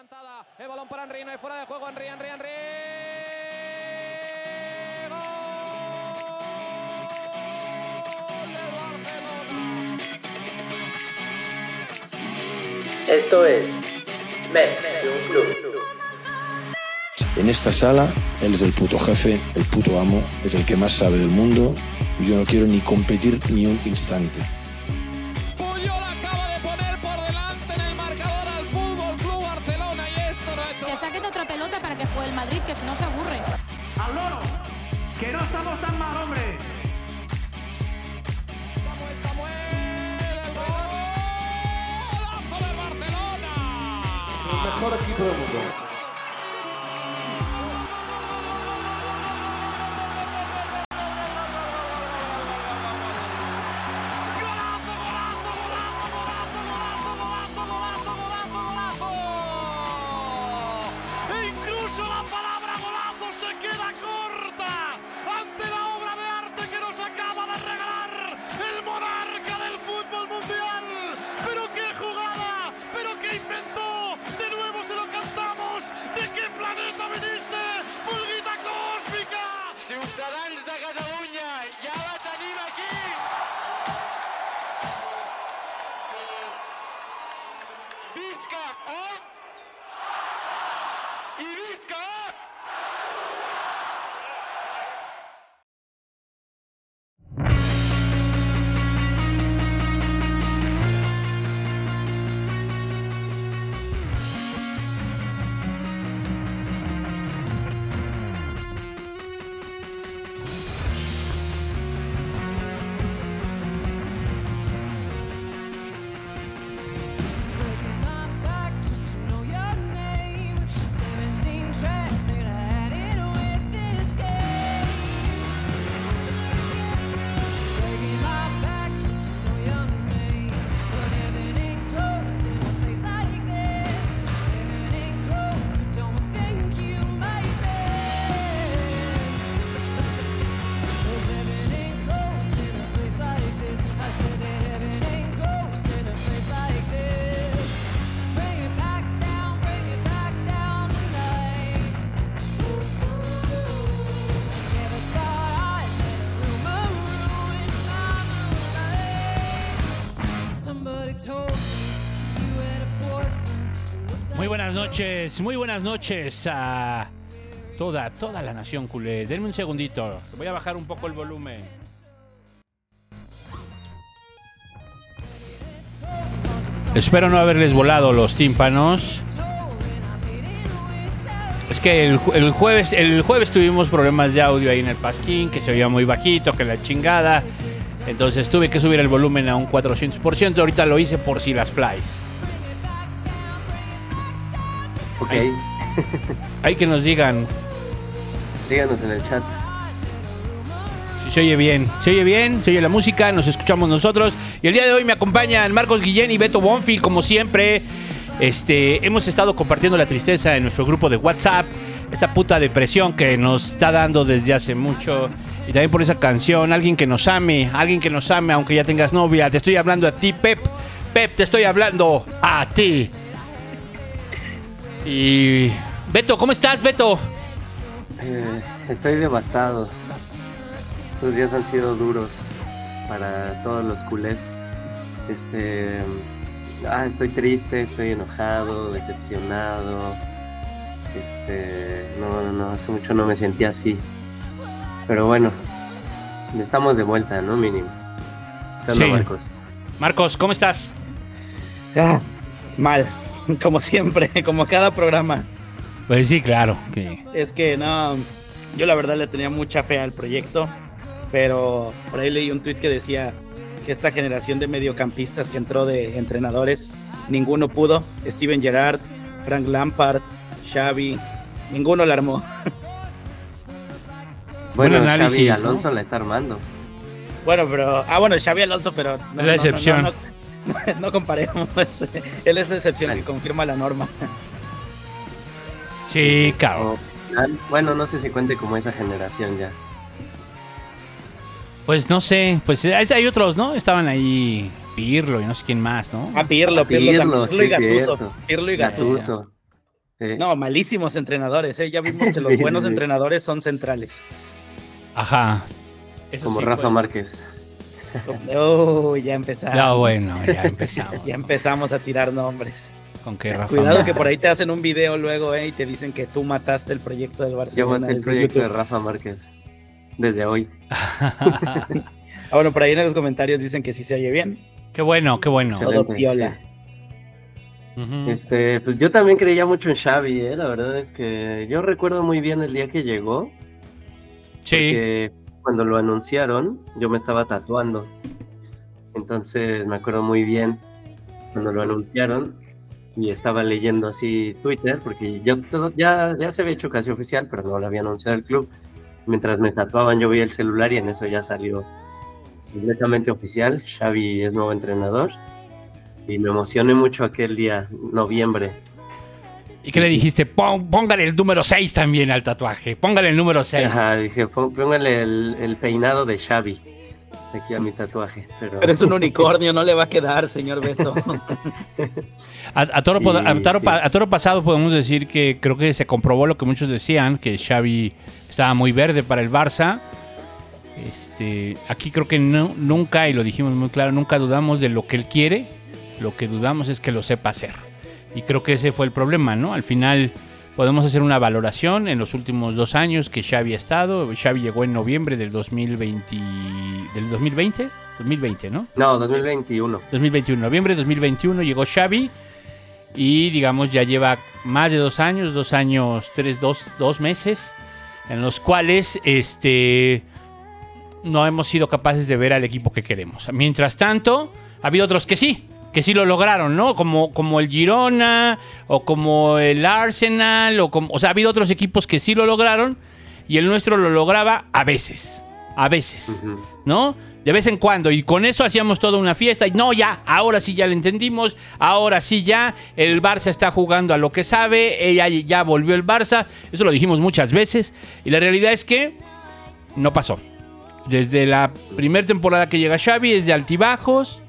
adelantada. El balón para Henry, no hay fuera de juego. Henry, Henry, Henry. Esto es Mets de un club. En esta sala, él es el puto jefe, el puto amo, es el que más sabe del mundo. y Yo no quiero ni competir ni un instante. Muy buenas noches a toda, toda la nación culé. Denme un segundito, voy a bajar un poco el volumen. Espero no haberles volado los tímpanos. Es que el, el jueves el jueves tuvimos problemas de audio ahí en el pasquín, que se oía muy bajito, que la chingada. Entonces tuve que subir el volumen a un 400%. Ahorita lo hice por si las flies. Ok, Ay. Hay que nos digan díganos en el chat. si se oye bien. Se oye bien, se oye la música, nos escuchamos nosotros. Y el día de hoy me acompañan Marcos Guillén y Beto Bonfield, como siempre. Este, hemos estado compartiendo la tristeza en nuestro grupo de WhatsApp. Esta puta depresión que nos está dando desde hace mucho. Y también por esa canción, alguien que nos ame, alguien que nos ame, aunque ya tengas novia. Te estoy hablando a ti, Pep. Pep, te estoy hablando a ti. Y. Beto, ¿cómo estás, Beto? Eh, estoy devastado. Estos días han sido duros para todos los culés. Este. Ah, estoy triste, estoy enojado, decepcionado. Este. No, no, no, hace mucho no me sentía así. Pero bueno, estamos de vuelta, ¿no? Mínimo. ¿Qué onda, Sí. Marcos? Marcos, ¿cómo estás? Ah, mal, como siempre, como cada programa. Pues sí, claro. que- Es que no, yo la verdad le tenía mucha fe al proyecto, pero por ahí leí un tweet que decía que esta generación de mediocampistas que entró de entrenadores, ninguno pudo. Steven Gerrard, Frank Lampard, Xavi, ninguno la armó. Bueno, Buen análisis, Xavi ¿no? Alonso la está armando. Bueno, pero, ah, bueno, Xavi Alonso, pero no, Es la excepción. No, no, comparemos. Él es la excepción que confirma la norma. Sí, cabrón. Bueno, no sé si cuente como esa generación ya. Pues no sé, pues hay otros, ¿no? Estaban ahí Pirlo y no sé quién más, ¿no? Ah, Pirlo, Pirlo, Pirlo, también. Pirlo y sí, cierto. Pirlo y. Sí. No, malísimos entrenadores, ¿eh? Ya vimos que los Sí, buenos sí. entrenadores son centrales. Ajá. Eso como sí Rafa fue- Márquez. Oh, ya empezamos. Ya bueno, ya empezamos. Ya empezamos a tirar nombres. Con que Rafa Cuidado Márquez. que por ahí te hacen un video luego, ¿eh? Y te dicen que tú mataste el proyecto del Yo Barcelona maté el desde proyecto de YouTube. Rafa Márquez. Desde hoy. Ah, bueno, por ahí en los comentarios dicen que sí se oye bien. qué bueno, qué bueno. Todo piola. Ujú. Este, pues yo también creía mucho en Xavi, ¿eh? La verdad es que yo recuerdo muy bien el día que llegó. Sí. porque cuando lo anunciaron, yo me estaba tatuando. Entonces me acuerdo muy bien cuando lo anunciaron y estaba leyendo así Twitter, porque yo todo, ya, ya se había hecho casi oficial, pero no lo había anunciado el club. Mientras me tatuaban, yo vi el celular y en eso ya salió completamente oficial. Xavi es nuevo entrenador. Y me emocioné mucho aquel día, noviembre. ¿Y qué le dijiste? Pon- póngale el número 6 también al tatuaje. Póngale el número 6. Ajá, dije, "Pó- póngale el, el peinado de Xavi aquí a mi tatuaje. Pero, Pero es un unicornio, no le va a quedar, señor Beto. A, a toro, pod- a Y toro sí. pa- a toro pasado podemos decir que creo que se comprobó lo que muchos decían, que Xavi estaba muy verde para el Barça. Este, aquí creo que no- nunca, y lo dijimos muy claro, nunca dudamos de lo que él quiere. Lo que dudamos es que lo sepa hacer. Y creo que ese fue el problema, ¿no? Al final podemos hacer una valoración en los últimos dos años que Xavi ha estado. Xavi llegó en noviembre del 2020, del 2020, 2020, ¿no? No, 2021. 2021, noviembre de 2021 llegó Xavi y digamos ya lleva más de dos años, dos años, tres, dos, dos meses, en los cuales este no hemos sido capaces de ver al equipo que queremos. Mientras tanto, ha habido otros que sí, que sí lo lograron, ¿no? Como, como el Girona o como el Arsenal, o, como, o sea, ha habido otros equipos que sí lo lograron y el nuestro lo lograba a veces, a veces. ¿no? De vez en cuando. Y con eso hacíamos toda una fiesta. Y no, ya, ahora sí ya lo entendimos. Ahora sí ya, el Barça está jugando a lo que sabe. Ella ya volvió el Barça. Eso lo dijimos muchas veces. Y la realidad es que no pasó. Desde la primera temporada que llega Xavi es de altibajos.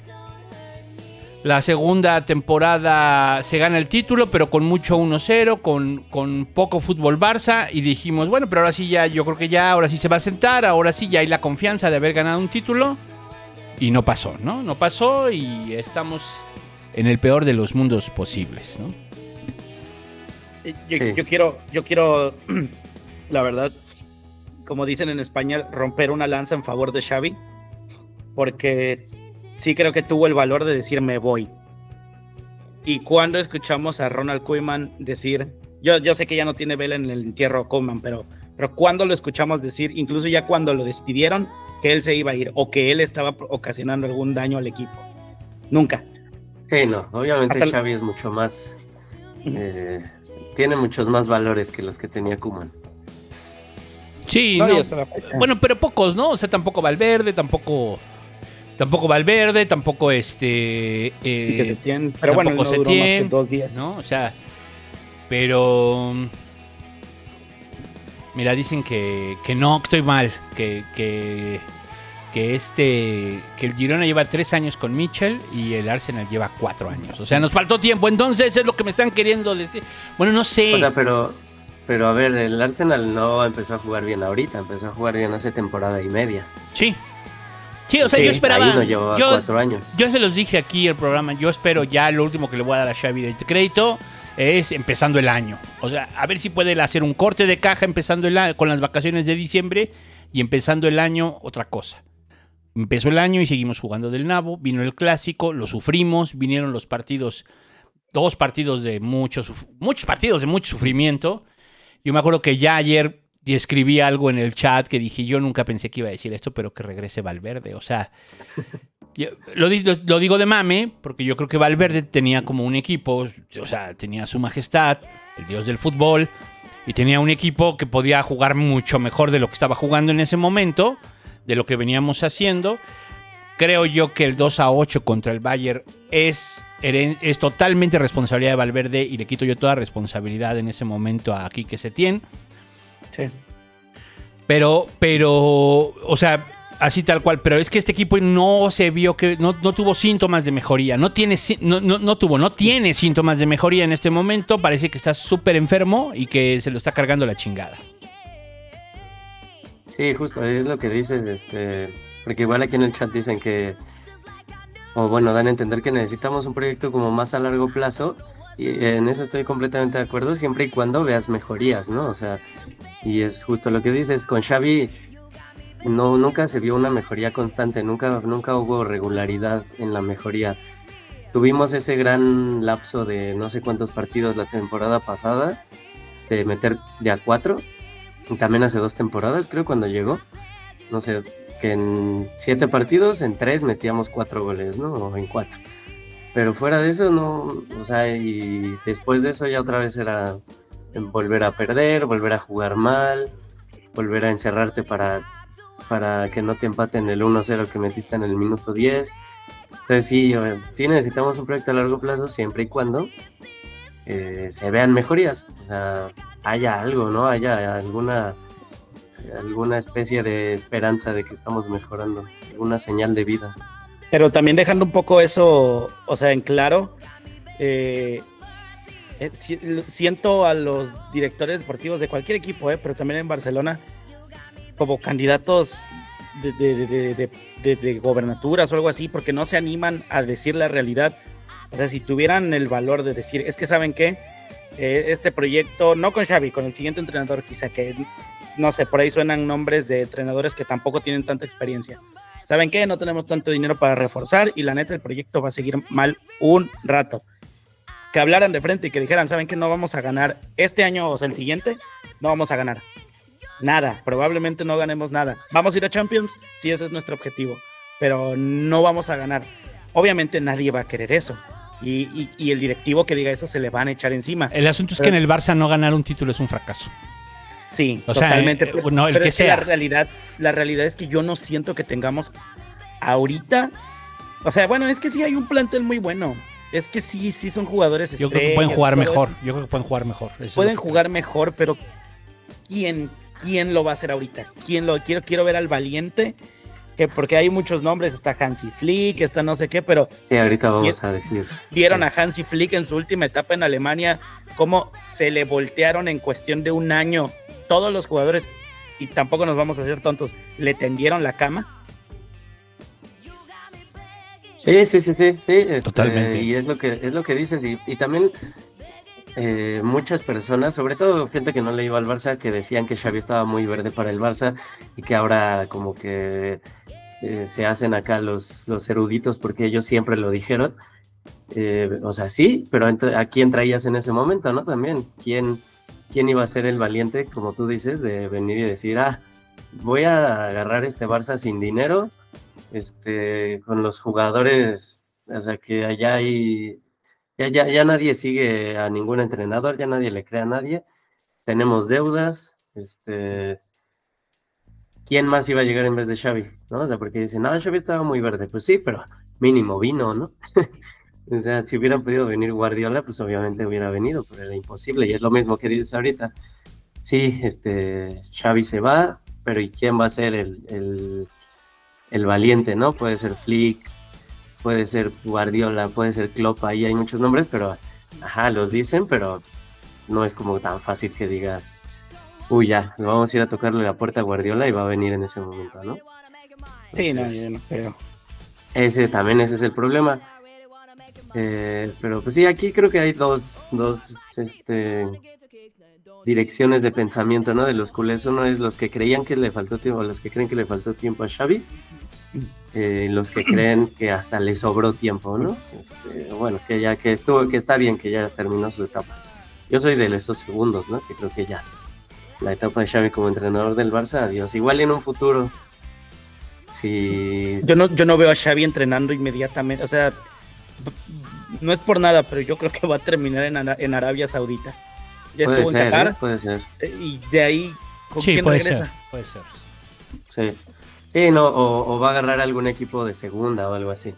La segunda temporada se gana el título, pero con mucho 1-0, con, con poco fútbol Barça. Y dijimos, bueno, pero ahora sí ya, yo creo que ya, ahora sí se va a sentar, ahora sí ya hay la confianza de haber ganado un título. Y no pasó, ¿no? No pasó y estamos en el peor de los mundos posibles, ¿no? Yo, Sí. yo quiero, yo quiero, la verdad, como dicen en España, romper una lanza en favor de Xavi, porque sí creo que tuvo el valor de decir me voy. Y cuando escuchamos a Ronald Koeman decir, yo, yo sé que ya no tiene vela en el entierro Koeman, pero, pero cuando lo escuchamos decir, incluso ya cuando lo despidieron, que él se iba a ir o que él estaba ocasionando algún daño al equipo. Nunca. Sí, no, obviamente Hasta el- Xavi es mucho más. eh, tiene muchos más valores que los que tenía Kuman. Sí, No, no. Bueno, pero pocos, ¿no? O sea, tampoco Valverde, tampoco. Tampoco Valverde, tampoco este. Eh, que se tiene, pero bueno, no duró más que Setién, dos días. ¿no? O sea, pero. Mira, dicen que, que no, que estoy mal, que, que, que este, que el Girona lleva tres años con Mitchell y el Arsenal lleva cuatro años. O sea, nos faltó tiempo, entonces es lo que me están queriendo decir. Bueno, no sé. O sea, pero, pero a ver, el Arsenal no empezó a jugar bien ahorita, empezó a jugar bien hace temporada y media. sí. Sí, o sea, Sí, yo esperaba. Yo, cuatro años. Yo se los dije aquí el programa. Yo espero ya lo último que le voy a dar a Xavi de crédito es empezando el año. O sea, a ver si puede hacer un corte de caja empezando el año con las vacaciones de diciembre y empezando el año otra cosa. Empezó el año y seguimos jugando del nabo. Vino el clásico, lo sufrimos. Vinieron los partidos, dos partidos de mucho, suf- muchos partidos de mucho sufrimiento. Yo me acuerdo que ya ayer escribí algo en el chat que dije, yo nunca pensé que iba a decir esto, pero que regrese Valverde. O sea, yo- lo, lo- lo digo de mame, porque yo creo que Valverde tenía como un equipo, o sea, tenía su majestad, el dios del fútbol, y tenía un equipo que podía jugar mucho mejor de lo que estaba jugando en ese momento, de lo que veníamos haciendo. Creo yo que el 2 a 8 contra el Bayern es, es totalmente responsabilidad de Valverde y le quito yo toda responsabilidad en ese momento a Quique Setién. Sí. Pero, pero, o sea, Así tal cual, pero es que este equipo no se vio que no, no tuvo síntomas de mejoría, no tiene no, no, no tuvo, no tiene síntomas de mejoría en este momento, parece que está súper enfermo y que se lo está cargando la chingada. Sí, justo, es lo que dices, este, porque igual aquí en el chat dicen que, o bueno, dan a entender que necesitamos un proyecto como más a largo plazo, y en eso estoy completamente de acuerdo, siempre y cuando veas mejorías, ¿no? O sea, y es justo lo que dices, con Xavi no, nunca se vio una mejoría constante, nunca, nunca hubo regularidad en la mejoría. Tuvimos ese gran lapso de no sé cuántos partidos la temporada pasada, de meter de a cuatro, y también hace dos temporadas, creo, cuando llegó. No sé, que en siete partidos, en tres metíamos cuatro goles, ¿no? O en cuatro. Pero fuera de eso, no. O sea, y después de eso ya otra vez era volver a perder, volver a jugar mal, volver a encerrarte para, para que no te empaten el 1-0 que metiste en el minuto 10. Entonces sí, sí necesitamos un proyecto a largo plazo siempre y cuando eh, se vean mejorías. O sea, haya algo, ¿no? Haya alguna alguna especie de esperanza de que estamos mejorando, alguna señal de vida. Pero también dejando un poco eso, o sea, en claro, eh, eh, si- siento a los directores deportivos de cualquier equipo, eh, pero también en Barcelona, como candidatos de- de- de gobernaturas o algo así, porque no se animan a decir la realidad. O sea, si tuvieran el valor de decir, es que saben qué, Eh, este proyecto, no con Xavi, con el siguiente entrenador, quizá que, no sé, por ahí suenan nombres de entrenadores que tampoco tienen tanta experiencia. ¿Saben qué? No tenemos tanto dinero para reforzar y la neta el proyecto va a seguir mal un rato. Que hablaran de frente y que dijeran, ¿saben qué? No vamos a ganar este año o sea, el siguiente, no vamos a ganar. Nada, probablemente no ganemos nada. ¿Vamos a ir a Champions? Sí, ese es nuestro objetivo, pero no vamos a ganar. Obviamente nadie va a querer eso. Y, y- y el directivo que diga eso se le van a echar encima. El asunto es que en el Barça no ganar un título es un fracaso. Sí, O sea, totalmente. eh, pero no, el pero que es que la sea. realidad, la realidad es que yo no siento que tengamos ahorita. O sea, bueno, es que sí hay un plantel muy bueno. Es que sí, sí son jugadores Yo creo que pueden jugar mejor. eso. Yo creo que pueden jugar mejor. Eso Pueden jugar mejor, pero ¿quién, quién lo va a hacer ahorita? ¿Quién lo quiero? Quiero ver al valiente. Que porque hay muchos nombres, está Hansi Flick, está no sé qué, pero Sí, ahorita vamos es- a decir. vieron a Hansi Flick en su última etapa en Alemania, cómo se le voltearon en cuestión de un año todos los jugadores, y tampoco nos vamos a hacer tontos, le tendieron la cama. Sí, sí, sí, sí, sí. este, Totalmente. Y es lo que es lo que dices y, y también eh, muchas personas, sobre todo gente que no le iba al Barça, que decían que Xavi estaba muy verde para el Barça y que ahora como que eh, se hacen acá los, los eruditos porque ellos siempre lo dijeron. Eh, o sea, sí, pero ¿a quién traías en ese momento, no? También, ¿quién, quién iba a ser el valiente, como tú dices, de venir y decir, ah, voy a agarrar este Barça sin dinero, este, con los jugadores, o sea, que allá hay, ya, ya, ya nadie sigue a ningún entrenador, ya nadie le cree a nadie, tenemos deudas, este, ¿quién más iba a llegar en vez de Xavi? O sea, porque dicen, no, Xavi estaba muy verde, pues sí, pero mínimo vino, ¿no? O sea, si hubieran podido venir Guardiola, pues obviamente hubiera venido, pero era imposible. Y es lo mismo que dices ahorita. Sí, este, Xavi se va, pero ¿y quién va a ser el, el valiente, no? Puede ser Flick, puede ser Guardiola, puede ser Klopp, ahí hay muchos nombres, pero, ajá, los dicen, pero no es como tan fácil que digas, uy, ya, vamos a ir a tocarle la puerta a Guardiola y va a venir en ese momento, ¿no? Sí, no, yo no creo. ese también ese es el problema. Eh, pero pues sí, aquí creo que hay dos, dos este, direcciones de pensamiento, ¿no? De los culés. Uno es los que creían que le faltó tiempo, los que creen que le faltó tiempo a Xavi, eh, los que creen que hasta le sobró tiempo, ¿no? Este, bueno, que ya que estuvo, que está bien, que ya terminó su etapa. Yo soy de estos segundos, ¿no? Que creo que ya la etapa de Xavi como entrenador del Barça, adiós. Igual en un futuro, si Yo no, yo no veo a Xavi entrenando inmediatamente, o sea, no es por nada, pero yo creo que va a terminar en, Ara- en Arabia Saudita. Ya puede estuvo en ser, ¿eh? Qatar puede ser. eh, y de ahí, ¿con Sí, quién puede regresa? ser. Puede ser. Sí. Sí, no, o, o va a agarrar algún equipo de segunda o algo así.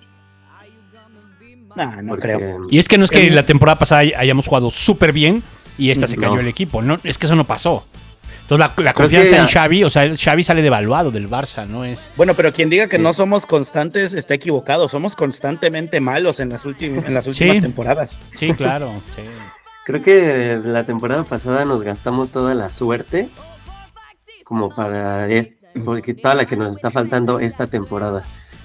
Nah, no Porque- creo. Y es que no es que la temporada pasada hay- hayamos jugado súper bien y esta se cayó No. el equipo. No, es que eso no pasó. Entonces la, confianza que- en Xavi, o sea, Xavi sale devaluado del Barça, no es... Bueno, pero quien diga que Sí. no somos constantes está equivocado. Somos constantemente malos en las, últimas en las últimas Sí. temporadas. Sí, claro. sí. Creo que la temporada pasada nos gastamos toda la suerte como para es- porque toda la que nos está faltando esta temporada.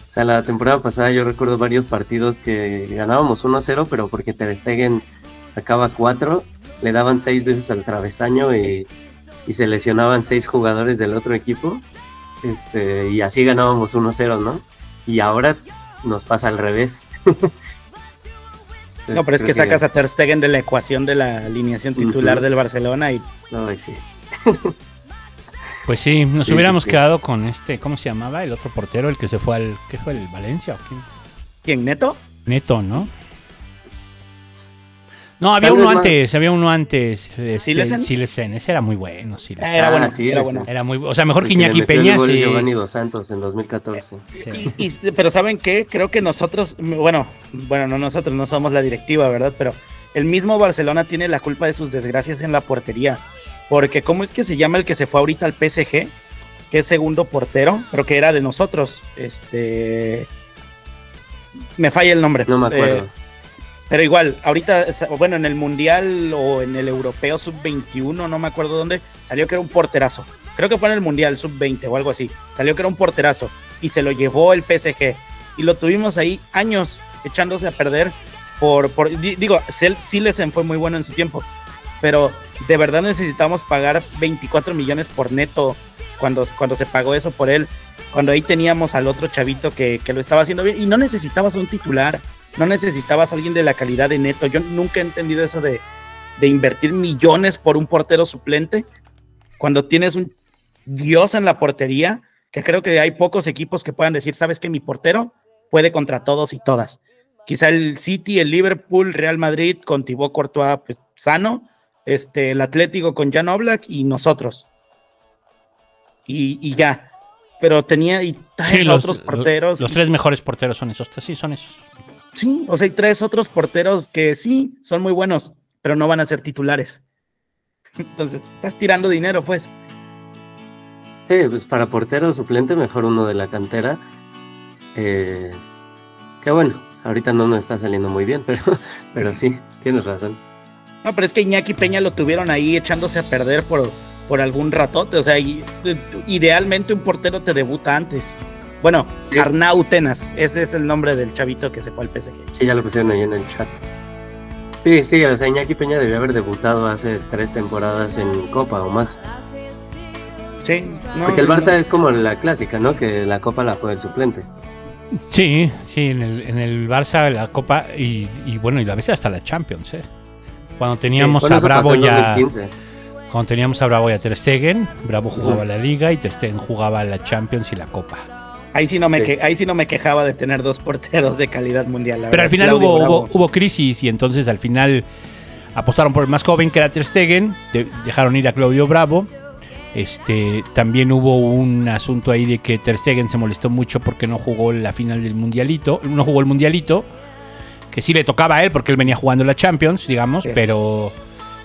O sea, la temporada pasada yo recuerdo varios partidos que ganábamos 1-0, pero porque Ter Stegen sacaba 4, le daban 6 veces al travesaño y, y se lesionaban 6 jugadores del otro equipo. Este, y así ganábamos 1-0, ¿no? Y ahora nos pasa al revés. No, pero es que sacas a Ter Stegen de la ecuación de la alineación titular del Barcelona y No, sí. Pues sí, nos Sí, hubiéramos sí, sí. quedado con este, ¿cómo se llamaba? El otro portero, el que se fue al... ¿Qué fue? ¿El Valencia o quién? ¿quién neto? Neto, ¿no? No, había uno antes, había uno antes. Este, ¿Silesen? Silesen, ese era muy bueno, Silesen. Era Ah, bueno, sí, era bueno. Era muy, o sea, mejor que Iñaki Peña, sí. Giovanni Dos Santos en 2014. Sí. Y- y- pero ¿saben qué? Creo que nosotros, bueno, bueno, no nosotros, no somos la directiva, ¿verdad? Pero el mismo Barcelona tiene la culpa de sus desgracias en la portería. Porque ¿cómo es que se llama el que se fue ahorita al PSG? Que es segundo portero, pero que era de nosotros. Este... Me falla el nombre. No me acuerdo. Eh, pero igual, ahorita, bueno, en el Mundial o en el Europeo Sub-21, no me acuerdo dónde, salió que era un porterazo. Creo que fue en el Mundial Sub-20 o algo así. Salió que era un porterazo y se lo llevó el PSG. Y lo tuvimos ahí años echándose a perder por, por di- digo, Silesen fue muy bueno en su tiempo, pero de verdad necesitamos pagar 24 millones por neto cuando, cuando se pagó eso por él, cuando ahí teníamos al otro chavito que, que lo estaba haciendo bien y no necesitabas un titular, no necesitabas a alguien de la calidad de neto. Yo nunca he entendido eso de, de invertir millones por un portero suplente cuando tienes un dios en la portería, que creo que hay pocos equipos que puedan decir, sabes que mi portero puede contra todos y todas. Quizá el City, el Liverpool, Real Madrid con Thibaut Courtois pues, sano, este, el Atlético con Jan Oblak y nosotros. Y, y ya. Pero tenía y Sí, los, otros los- porteros. los tres mejores porteros son esos. Sí, son esos. Sí, o sea, hay tres otros porteros que sí son muy buenos, pero no van a ser titulares. Entonces, estás tirando dinero, pues. Sí, pues para portero suplente, mejor uno de la cantera. Eh, que bueno, ahorita no nos está saliendo muy bien, pero, pero sí, tienes razón. No, pero es que Iñaki Peña lo tuvieron ahí echándose a perder por, por algún ratote. O sea, y- idealmente un portero te debuta antes. Bueno, Sí. Arnau Tenas, ese es el nombre del chavito que se fue al PSG. Sí, ya lo pusieron ahí en el chat. Sí, sí, o sea, Iñaki Peña debió haber debutado hace tres temporadas en Copa o más. Sí, no, Porque el no, Barça es como la clásica, ¿no? Que la Copa la juega el suplente. Sí, sí, en el, en el Barça, la Copa y, y bueno, y a veces hasta la Champions, ¿eh? Cuando teníamos a Bravo ya. 2015. Cuando teníamos a Bravo y a Ter Stegen, Bravo jugaba la Liga y Ter Stegen jugaba la Champions y la Copa. Ahí sí, no me Sí. que- ahí sí no me quejaba de tener dos porteros de calidad mundial. la Pero al final hubo, hubo, hubo crisis y entonces al final apostaron por el más joven que era Ter Stegen, de- dejaron ir a Claudio Bravo. Este, también hubo un asunto ahí de que Ter Stegen se molestó mucho porque no jugó la final del mundialito, no jugó el mundialito, que sí le tocaba a él porque él venía jugando la Champions, digamos, Sí. pero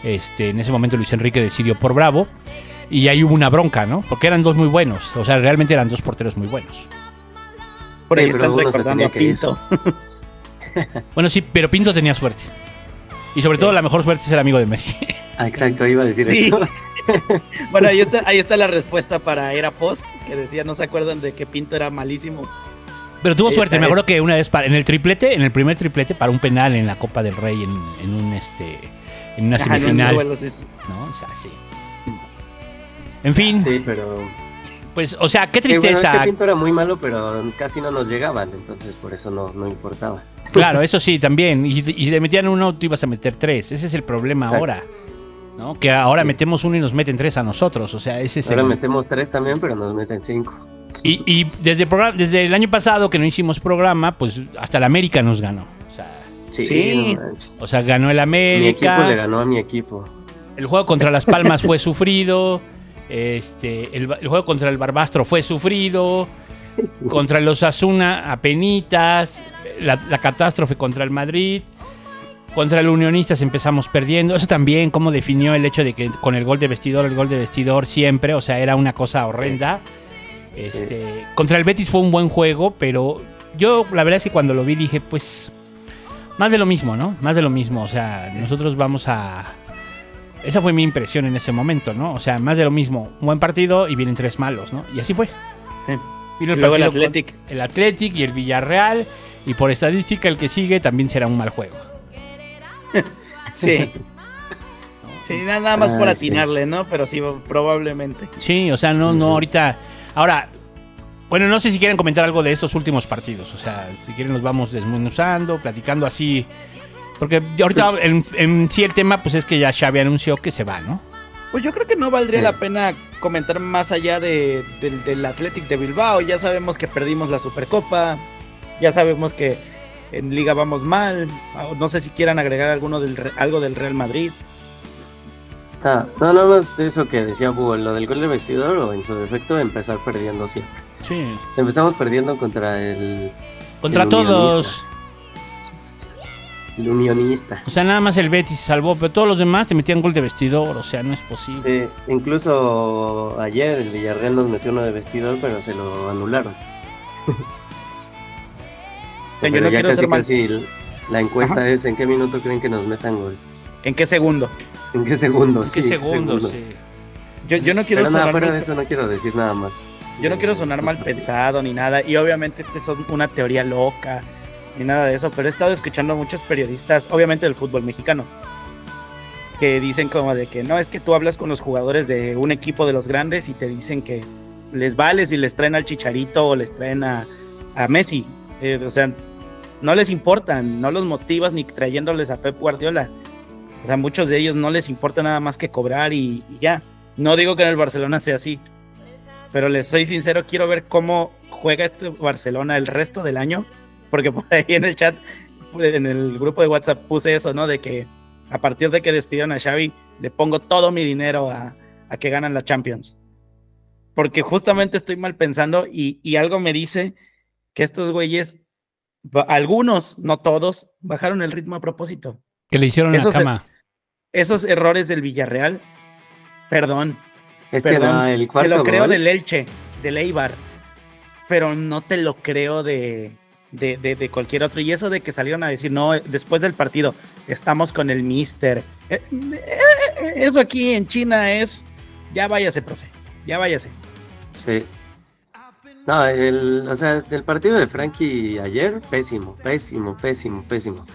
este, en ese momento Luis Enrique decidió por Bravo y ahí hubo una bronca, ¿no? Porque eran dos muy buenos, o sea, realmente eran dos porteros muy buenos. Por ahí Sí, están recordando a. Pinto. Bueno, sí, pero Pinto tenía suerte. Y sobre todo la mejor suerte es ser amigo de Messi. Ah, exacto, iba a decir Sí. eso. Bueno, ahí está, ahí está la respuesta para Era Post, que decía, no se acuerdan de que Pinto era malísimo. Pero tuvo suerte, me acuerdo que una vez para, en el triplete, en el primer triplete, para un penal en la Copa del Rey en, en un este en una Ajá, no, semifinal. sí, sí. ¿no? O sea, sí. En fin, Sí, pero. pues, o sea, qué Sí, bueno, tristeza. este Pinto era muy malo, pero casi no nos llegaban, entonces por eso no, no importaba. Claro, eso sí, también. Y, y si te metían uno, tú ibas a meter tres. Ese es el problema Exacto. ahora. ¿no? Que ahora Sí. metemos uno y nos meten tres a nosotros. O sea, ese es Ahora el- metemos tres también, pero nos meten cinco. Y, y desde, el programa, desde el año pasado que no hicimos programa, pues hasta el América nos ganó. O sea, Sí, Sí. no manches. o sea ganó el Mi América. equipo le ganó a mi equipo. El juego contra Las Palmas fue sufrido. Este, el, el juego contra el Barbastro fue sufrido. Sí. Contra los Asuna, apenitas. La, la catástrofe contra el Madrid. Contra el Unionistas empezamos perdiendo. Eso también, como definió el hecho de que con el gol de vestidor, el gol de vestidor siempre, o sea, era una cosa horrenda. Este, Contra el Betis fue un buen juego, pero yo la verdad es que cuando lo vi dije, pues, más de lo mismo, ¿no? Más de lo mismo. O sea, nosotros vamos a... Esa fue mi impresión en ese momento, ¿no? O sea, más de lo mismo. Un buen partido y vienen tres malos, ¿no? Y así fue. Vino Y luego el Athletic. El Athletic y el Villarreal. Y por estadística, el que sigue también será un mal juego. Sí. Sí, nada nada más por Ah, sí. atinarle, ¿no? Pero sí, probablemente. Sí, o sea, no, no, ahorita. Ahora, bueno, no sé si quieren comentar algo de estos últimos partidos. O sea, si quieren, nos vamos desmenuzando, platicando así. Porque ahorita en, en sí el tema, pues es que ya Xavi anunció que se va, ¿no? Pues yo creo que no valdría Sí. la pena comentar más allá de, del, del Athletic de Bilbao. Ya sabemos que perdimos la Supercopa. Ya sabemos que en Liga vamos mal. No sé si quieran agregar alguno del, algo del Real Madrid. Ah, no, nada más eso que decía Hugo, lo del gol de vestidor o en su defecto empezar perdiendo siempre. Sí. Empezamos perdiendo contra el... Contra el todos. El unionista. O sea, nada más el Betis se salvó, pero todos los demás te metían gol de vestidor. O sea, no es posible. Sí, incluso ayer el Villarreal nos metió uno de vestidor, pero se lo anularon. Yo Pero no ya quiero casi, ser mal- casi la encuesta Ajá. es en qué minuto creen que nos metan gol. ¿En qué segundo? ¿En qué segundo? ¿En qué Sí, segundo? Sí. Yo, yo no quiero Pero nada, sonar fuera mal- de eso no quiero decir nada más. Yo no quiero sonar mal pensado ni nada, y obviamente este es una teoría loca, ni nada de eso, pero he estado escuchando a muchos periodistas, obviamente del fútbol mexicano, que dicen como de que no, es que tú hablas con los jugadores de un equipo de los grandes y te dicen que les vale si les traen al Chicharito o les traen a, a Messi, Eh, o sea, no les importan, no los motivas ni trayéndoles a Pep Guardiola, o sea, muchos de ellos no les importa nada más que cobrar y, y ya. No digo que en el Barcelona sea así, pero les soy sincero, quiero ver cómo juega este Barcelona el resto del año, porque por ahí en el chat, en el grupo de WhatsApp puse eso, ¿no? De que a partir de que despidieron a Xavi, le pongo todo mi dinero a, a que ganan la Champions. Porque justamente estoy mal pensando y, y algo me dice que estos güeyes, algunos, no todos, bajaron el ritmo a propósito. Que le hicieron Eso la cama. Esos errores del Villarreal, perdón, Es que Perdón, no, el te cuarto lo creo gol- del Elche, del Eibar, pero no te lo creo de, de, de- cualquier otro. Y eso de que salieron a decir, no, después del partido, estamos con el Mister. Eh, eh, eso aquí en China es, ya váyase, profe, ya váyase. Sí. No, el, o sea, el partido de Frankie ayer, pésimo, pésimo, pésimo, pésimo.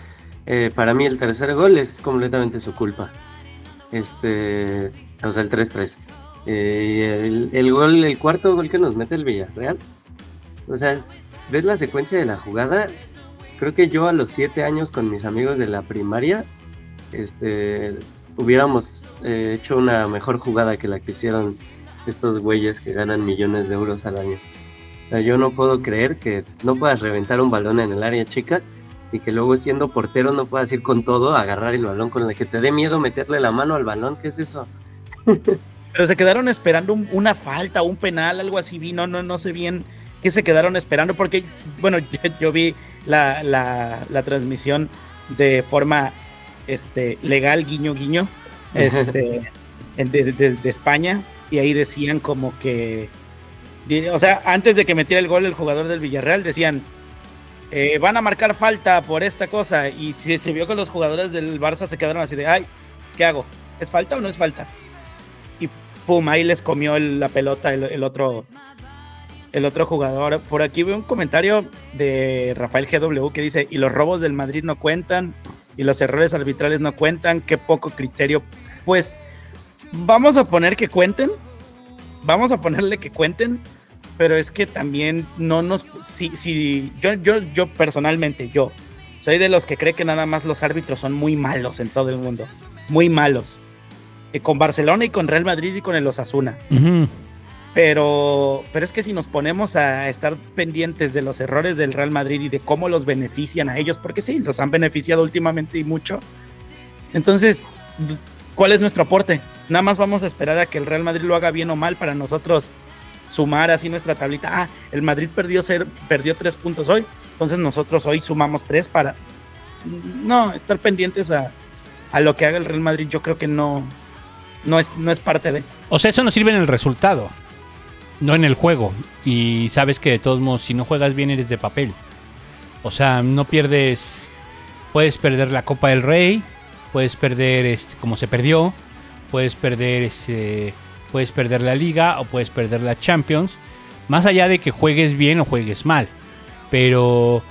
Eh, para mí el tercer gol es completamente su culpa. Este, o sea, el 3-3. Eh, el, el gol, el cuarto gol que nos mete el Villarreal. O sea, ves la secuencia de la jugada. Creo que yo a los siete años con mis amigos de la primaria, este, hubiéramos eh, hecho una mejor jugada que la que hicieron estos güeyes que ganan millones de euros al año. O sea, yo no puedo creer que no puedas reventar un balón en el área chica y que luego siendo portero no puedas ir con todo a agarrar el balón con el que te dé miedo meterle la mano al balón. ¿Qué es eso? Pero se quedaron esperando un- una falta, un penal, algo así. Vi, no, no, no sé bien qué se quedaron esperando, porque, bueno, yo, yo vi la, la- la transmisión de forma este, legal, guiño, guiño, este, en- de, de- de España, y ahí decían como que, o sea, antes de que metiera el gol el jugador del Villarreal, decían, eh, van a marcar falta por esta cosa, y se, se vio que los jugadores del Barça se quedaron así de, ay, ¿qué hago? ¿Es falta o no es falta? y pum, ahí les comió el- la pelota el, el otro el otro jugador. Por aquí veo un comentario de Rafael GW que dice, y los robos del Madrid no cuentan, y los errores arbitrales no cuentan, qué poco criterio. Pues vamos a poner que cuenten, vamos a ponerle que cuenten, pero es que también no nos, si, si yo, yo, yo personalmente, yo, soy de los que cree que nada más los árbitros son muy malos en todo el mundo, muy malos. Eh, con Barcelona y con Real Madrid y con el Osasuna. Pero, pero es que si nos ponemos a estar pendientes de los errores del Real Madrid y de cómo los benefician a ellos, porque sí, los han beneficiado últimamente y mucho. Entonces, ¿cuál es nuestro aporte? Nada más vamos a esperar a que el Real Madrid lo haga bien o mal para nosotros sumar así nuestra tablita. Ah, el Madrid perdió, perdió tres puntos hoy, entonces nosotros hoy sumamos tres para... no, estar pendientes a, a lo que haga el Real Madrid, yo creo que no, no, es, no es parte de. O sea, eso nos sirve en el resultado, no en el juego. Y sabes que de todos modos, si no juegas bien, eres de papel. O sea, no pierdes. Puedes perder la Copa del Rey, puedes perder este, como se perdió, puedes perder este, puedes perder la Liga o puedes perder la Champions. Más allá de que juegues bien o juegues mal. Pero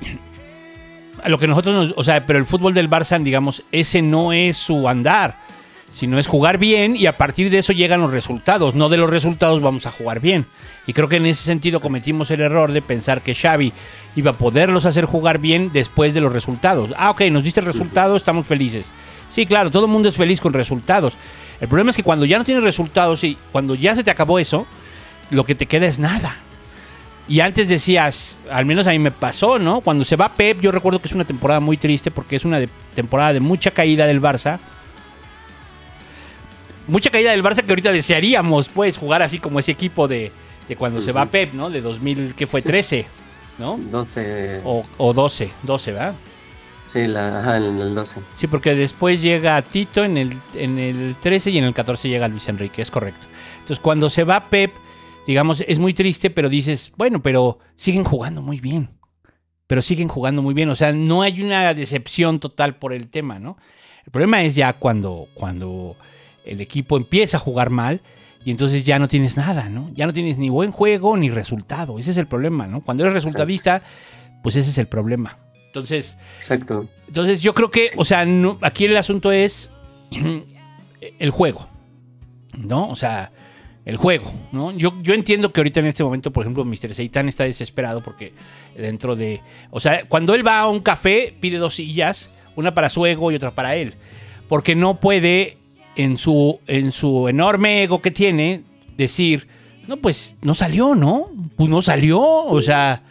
lo que nosotros nos, o sea, pero el fútbol del Barça, digamos, ese no es su andar, sino es jugar bien y a partir de eso llegan los resultados, no de los resultados vamos a jugar bien. Y creo que en ese sentido cometimos el error de pensar que Xavi iba a poderlos hacer jugar bien después de los resultados. Ah, ok, nos diste el resultado, estamos felices. Sí, claro, todo el mundo es feliz con resultados. El problema es que cuando ya no tienes resultados y cuando ya se te acabó eso, lo que te queda es nada. Y antes decías, al menos a mí me pasó, ¿no? Cuando se va Pep, yo recuerdo que es una temporada muy triste porque es una temporada de mucha caída del Barça. Mucha caída del Barça que ahorita desearíamos, pues, jugar así como ese equipo de, de cuando se va. Pep, ¿no? De 2000, que fue 13, ¿no? 12. O, o 12, 12, ¿verdad? Sí, la, ajá, en el 12. Sí, porque después llega Tito en el, en el 13 y en el 14 llega Luis Enrique, es correcto. Entonces, cuando se va Pep, digamos, es muy triste, pero dices, bueno, pero siguen jugando muy bien. Pero siguen jugando muy bien. O sea, no hay una decepción total por el tema, ¿no? El problema es ya cuando, cuando el equipo empieza a jugar mal y entonces ya no tienes nada, ¿no? Ya no tienes ni buen juego ni resultado. Ese es el problema, ¿no? Cuando eres resultadista, pues ese es el problema. Entonces, Exacto. entonces yo creo que, o sea, no- aquí el asunto es el juego, ¿no? O sea, el juego, ¿no? Yo, yo entiendo que ahorita en este momento, por ejemplo, Mr. Seitan está desesperado porque dentro de... O sea, cuando él va a un café, pide dos sillas, una para su ego y otra para él, porque no puede, en su, en su enorme ego que tiene, decir, no, pues no salió, ¿no? Pues no salió, o sea,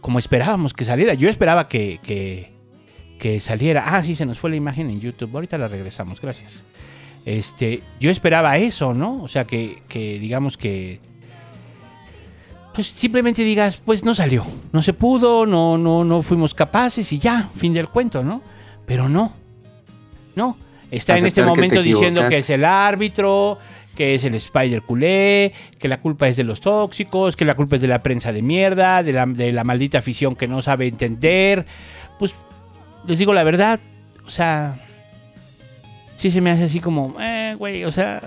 como esperábamos que saliera. Yo esperaba que, que, que saliera. Ah, sí, se nos fue la imagen en YouTube. Ahorita la regresamos, gracias. Este, yo esperaba eso, ¿no? O sea, que, que digamos que. Pues simplemente digas, pues no salió. No se pudo, no, no, no fuimos capaces y ya, fin del cuento, ¿no? Pero no. No. Está en este que momento diciendo que es el árbitro, que es el Spider culé, que la culpa es de los tóxicos, que la culpa es de la prensa de mierda, de la, de la maldita afición que no sabe entender. Pues les digo la verdad, o sea, sí se me hace así como, eh, güey, o sea,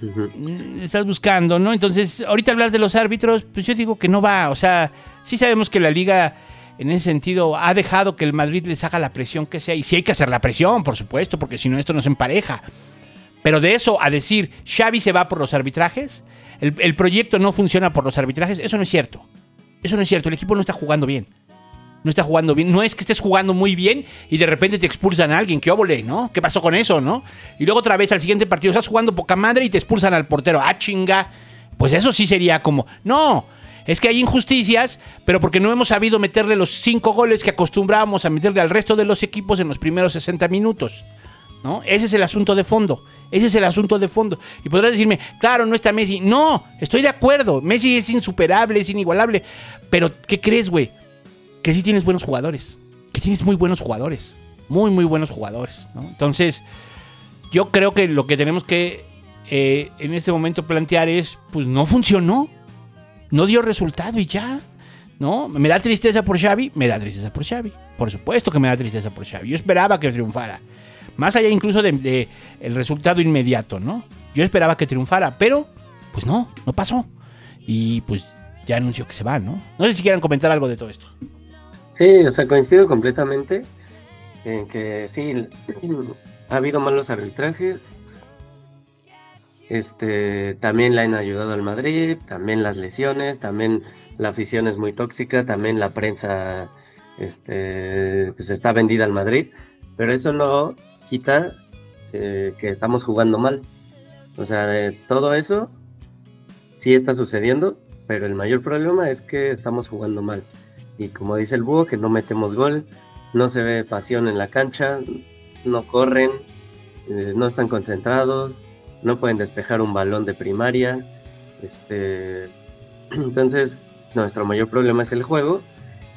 mm, estás buscando, ¿no? Entonces, ahorita hablar de los árbitros, pues yo digo que no va, o sea, sí sabemos que la liga en ese sentido ha dejado que el Madrid les haga la presión que sea, y sí hay que hacer la presión, por supuesto, porque si no esto nos empareja. Pero de eso a decir, Xavi se va por los arbitrajes, el, el proyecto no funciona por los arbitrajes, eso no es cierto. Eso no es cierto, el equipo no está jugando bien. No está jugando bien. No es que estés jugando muy bien y de repente te expulsan a alguien. ¿Qué óvole, no? ¿Qué pasó con eso, no? Y luego otra vez al siguiente partido estás jugando poca madre y te expulsan al portero. ¡Ah, chinga! Pues eso sí sería como. No, es que hay injusticias, pero porque no hemos sabido meterle los cinco goles que acostumbrábamos a meterle al resto de los equipos en los primeros 60 minutos. ¿No? Ese es el asunto de fondo. Ese es el asunto de fondo. Y podrás decirme, claro, no está Messi. No, estoy de acuerdo. Messi es insuperable, es inigualable. Pero, ¿qué crees, güey? Que sí tienes buenos jugadores. Que tienes muy buenos jugadores. Muy, muy buenos jugadores. ¿no? Entonces, yo creo que lo que tenemos que eh, en este momento plantear es, pues no funcionó. No dio resultado y ya. ¿No? ¿Me da tristeza por Xavi? Me da tristeza por Xavi. Por supuesto que me da tristeza por Xavi. Yo esperaba que triunfara. Más allá incluso de, de el resultado inmediato, ¿no? Yo esperaba que triunfara, pero pues no, no pasó. Y pues ya anunció que se va, ¿no? No sé si quieran comentar algo de todo esto. Sí, o sea, coincido completamente en que sí, ha habido malos arbitrajes. Este, también le han ayudado al Madrid, también las lesiones, también la afición es muy tóxica, también la prensa este, pues está vendida al Madrid, pero eso no quita eh, que estamos jugando mal. O sea, de todo eso sí está sucediendo, pero el mayor problema es que estamos jugando mal. Y como dice el búho, que no metemos gol, no se ve pasión en la cancha, no corren, eh, no están concentrados, no pueden despejar un balón de primaria. Este, entonces, nuestro mayor problema es el juego.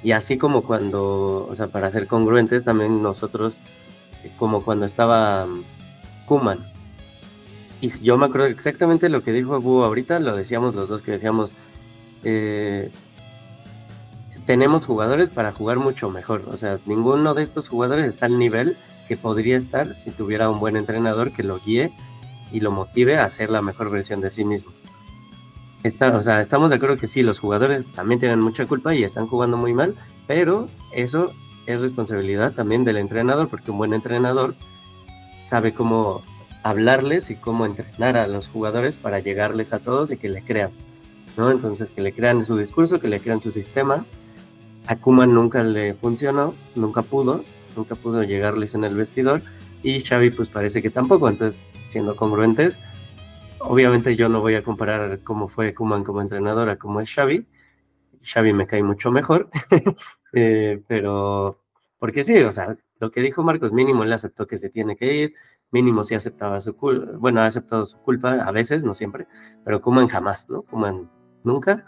Y así como cuando, o sea, para ser congruentes, también nosotros, eh, como cuando estaba mm, Kuman. Y yo me acuerdo exactamente lo que dijo Gu ahorita, lo decíamos los dos, que decíamos, eh, tenemos jugadores para jugar mucho mejor. O sea, ninguno de estos jugadores está al nivel que podría estar si tuviera un buen entrenador que lo guíe y lo motive a ser la mejor versión de sí mismo. Está, o sea, estamos de acuerdo que sí, los jugadores también tienen mucha culpa y están jugando muy mal, pero eso es responsabilidad también del entrenador, porque un buen entrenador sabe cómo hablarles y cómo entrenar a los jugadores para llegarles a todos y que le crean, ¿no? Entonces, que le crean su discurso, que le crean su sistema. A Koeman nunca le funcionó, nunca pudo, nunca pudo llegarles en el vestidor y Xavi pues parece que tampoco, entonces siendo congruentes, obviamente yo no voy a comparar cómo fue Kuman como entrenador a cómo es Xavi, Xavi me cae mucho mejor, eh, pero porque sí, o sea, lo que dijo Marcos, mínimo él aceptó que se tiene que ir, mínimo sí aceptaba su culpa, bueno, ha aceptado su culpa a veces, no siempre, pero Kuman jamás, ¿no? Kuman nunca.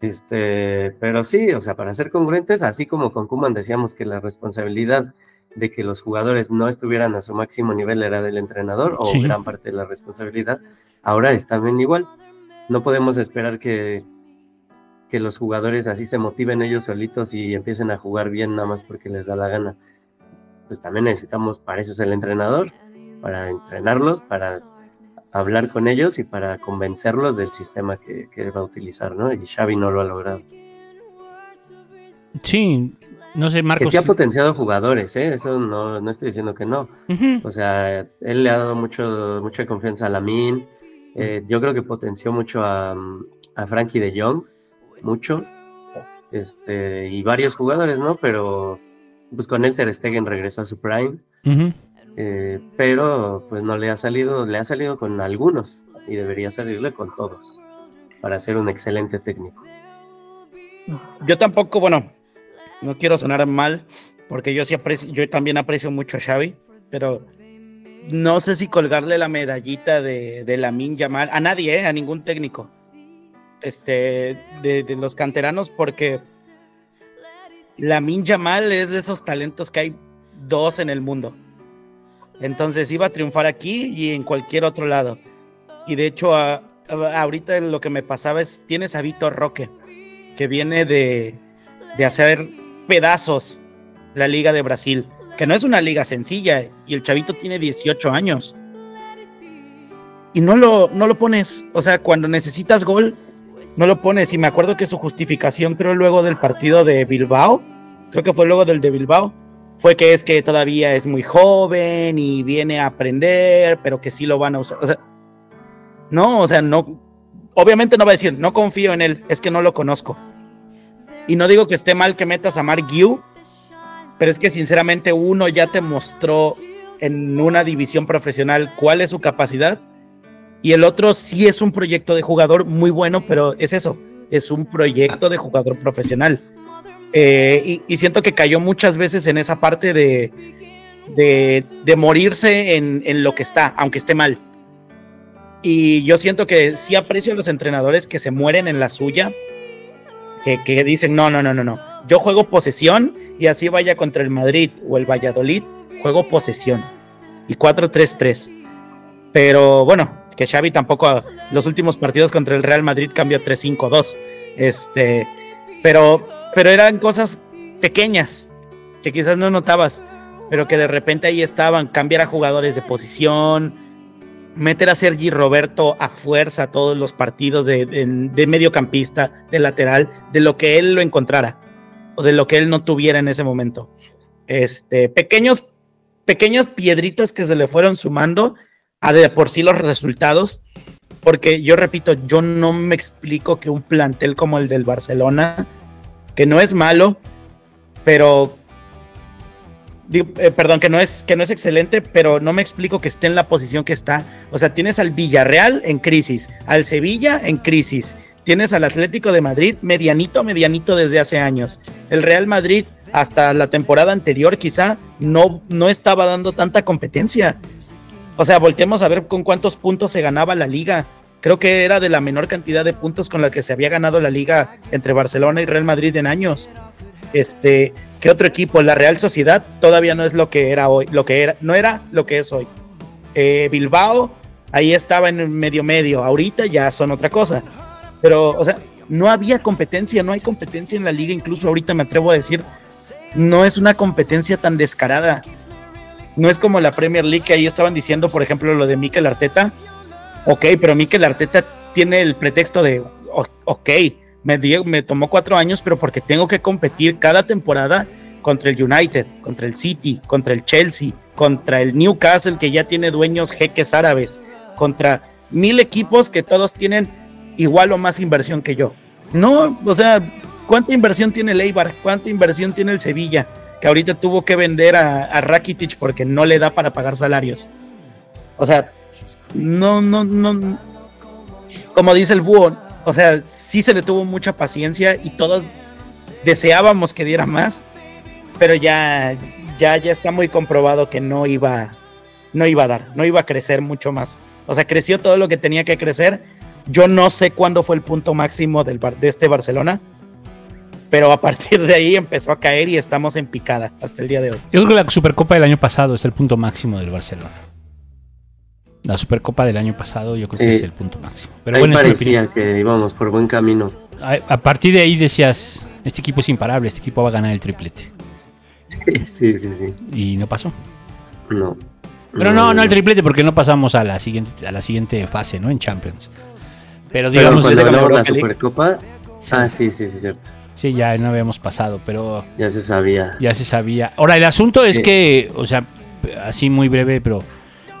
Este, pero sí, o sea, para ser congruentes, así como con Kuman decíamos que la responsabilidad de que los jugadores no estuvieran a su máximo nivel era del entrenador o Sí. gran parte de la responsabilidad, ahora es también igual. No podemos esperar que, que los jugadores así se motiven ellos solitos y empiecen a jugar bien nada más porque les da la gana. Pues también necesitamos, para eso es el entrenador, para entrenarlos, para hablar con ellos y para convencerlos del sistema que, que va a utilizar, ¿no? Y Xavi no lo ha logrado. Sí, no sé, Que Marcos. sí ha potenciado jugadores, ¿eh? Eso no, no estoy diciendo que no. O sea, él le ha dado mucho, mucha confianza a Lamin. Eh, yo creo que potenció mucho a, a Frankie de Jong, mucho. Este, y varios jugadores, ¿no? Pero pues con él Ter Stegen regresó a su prime. Eh, pero pues no le ha salido, le ha salido con algunos y debería salirle con todos para ser un excelente técnico. Yo tampoco, bueno, no quiero sonar mal, porque yo sí aprecio, yo también aprecio mucho a Xavi, pero no sé si colgarle la medallita de, de Lamin Yamal a nadie, ¿eh? a ningún técnico. Este, de, los canteranos, porque Lamin Yamal es de esos talentos que hay dos en el mundo. Entonces iba a triunfar aquí y en cualquier otro lado. Y de hecho, a- a- ahorita lo que me pasaba es, tienes a Vitor Roque, que viene de, de hacer pedazos la Liga de Brasil, que no es una liga sencilla, y el chavito tiene 18 años. Y no lo, no lo pones, o sea, cuando necesitas gol, no lo pones. Y me acuerdo que su justificación, creo luego del partido de Bilbao, creo que fue luego del de Bilbao, fue que es que todavía es muy joven y viene a aprender, pero que sí lo van a usar. O sea, no, o sea, no, obviamente no va a decir, no confío en él, es que no lo conozco. Y no digo que esté mal que metas a Mark Yu, pero es que sinceramente uno ya te mostró en una división profesional cuál es su capacidad y el otro sí es un proyecto de jugador muy bueno, pero es eso, es un proyecto de jugador profesional. Eh, y, siento que cayó muchas veces en esa parte de, de, de morirse en, en lo que está, aunque esté mal. Y yo siento que sí aprecio a los entrenadores que se mueren en la suya, que, dicen, no, no, no, no, no, yo juego posesión y así vaya contra el Madrid o el Valladolid, juego posesión. Y 4-3-3. Pero bueno, que Xavi tampoco los últimos partidos contra el Real Madrid cambió 3-5-2. Este, pero, pero eran cosas pequeñas que quizás no notabas, pero que de repente ahí estaban, cambiar a jugadores de posición, meter a Sergi Roberto a fuerza todos los partidos de, mediocampista, de lateral, de lo que él lo encontrara o de lo que él no tuviera en ese momento. Este, pequeños, pequeñas piedritas que se le fueron sumando a de por sí los resultados, porque yo repito, yo no me explico que un plantel como el del Barcelona, que no es malo, pero eh, perdón, que no es que no es excelente, pero no me explico que esté en la posición que está. O sea, tienes al Villarreal en crisis, al Sevilla en crisis, tienes al Atlético de Madrid medianito, medianito desde hace años. El Real Madrid hasta la temporada anterior quizá no, no estaba dando tanta competencia. O sea, volteemos a ver con cuántos puntos se ganaba la liga. Creo que era de la menor cantidad de puntos con la que se había ganado la liga entre Barcelona y Real Madrid en años. Este, ¿qué otro equipo? La Real Sociedad todavía no es lo que era hoy, lo que era, no era lo que es hoy. Eh, Bilbao, ahí estaba en el medio medio, ahorita ya son otra cosa. Pero, o sea, no había competencia, no hay competencia en la liga, incluso ahorita me atrevo a decir, no es una competencia tan descarada. No es como la Premier League que ahí estaban diciendo, por ejemplo, lo de Mikel Arteta. Ok, pero Mikel Arteta tiene el pretexto de, ok, me, tomó cuatro años, pero porque tengo que competir cada temporada contra el United, contra el City, contra el Chelsea, contra el Newcastle, que ya tiene dueños jeques árabes, contra mil equipos que todos tienen igual o más inversión que yo. No, o sea, ¿cuánta inversión tiene el Eibar? ¿Cuánta inversión tiene el Sevilla? Que ahorita tuvo que vender a, a Rakitic porque no le da para pagar salarios. O sea, no, no, no. Como dice el búho, o sea, sí se le tuvo mucha paciencia y todos deseábamos que diera más, pero ya, ya, ya está muy comprobado que no iba, no iba a dar, no iba a crecer mucho más. O sea, creció todo lo que tenía que crecer. Yo no sé cuándo fue el punto máximo del de este Barcelona, pero a partir de ahí empezó a caer y estamos en picada hasta el día de hoy. Yo creo que la Supercopa del año pasado es el punto máximo del Barcelona. La Supercopa del año pasado yo creo que Eh, es el punto máximo. Pero Ahí bueno, parecía que íbamos por buen camino. A, a partir de ahí decías, este equipo es imparable, este equipo va a ganar el triplete. Sí, sí, sí. Y no pasó. No. Pero no, no el triplete porque no pasamos a la siguiente, a la siguiente fase, ¿no? En Champions. Pero Pero digamos, cuando de la. Supercopa. Sí. Ah, sí, sí, sí, cierto. sí, ya no habíamos pasado, pero Ya se sabía. ya se sabía. Ahora, el asunto es que, o sea, así muy breve, pero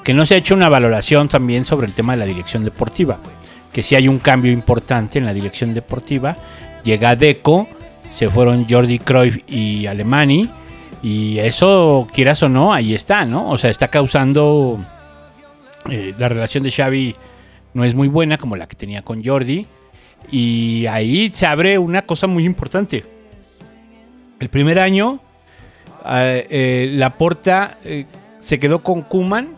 que no se ha hecho una valoración también sobre el tema de la dirección deportiva. Que sí hay un cambio importante en la dirección deportiva. Llega Deco, se fueron Jordi Cruyff y Alemani. Y eso, quieras o no, ahí está, ¿no? O sea, está causando. eh, la relación de Xavi no es muy buena como la que tenía con Jordi. Y ahí se abre una cosa muy importante. El primer año, eh, eh, Laporta eh, se quedó con Kuman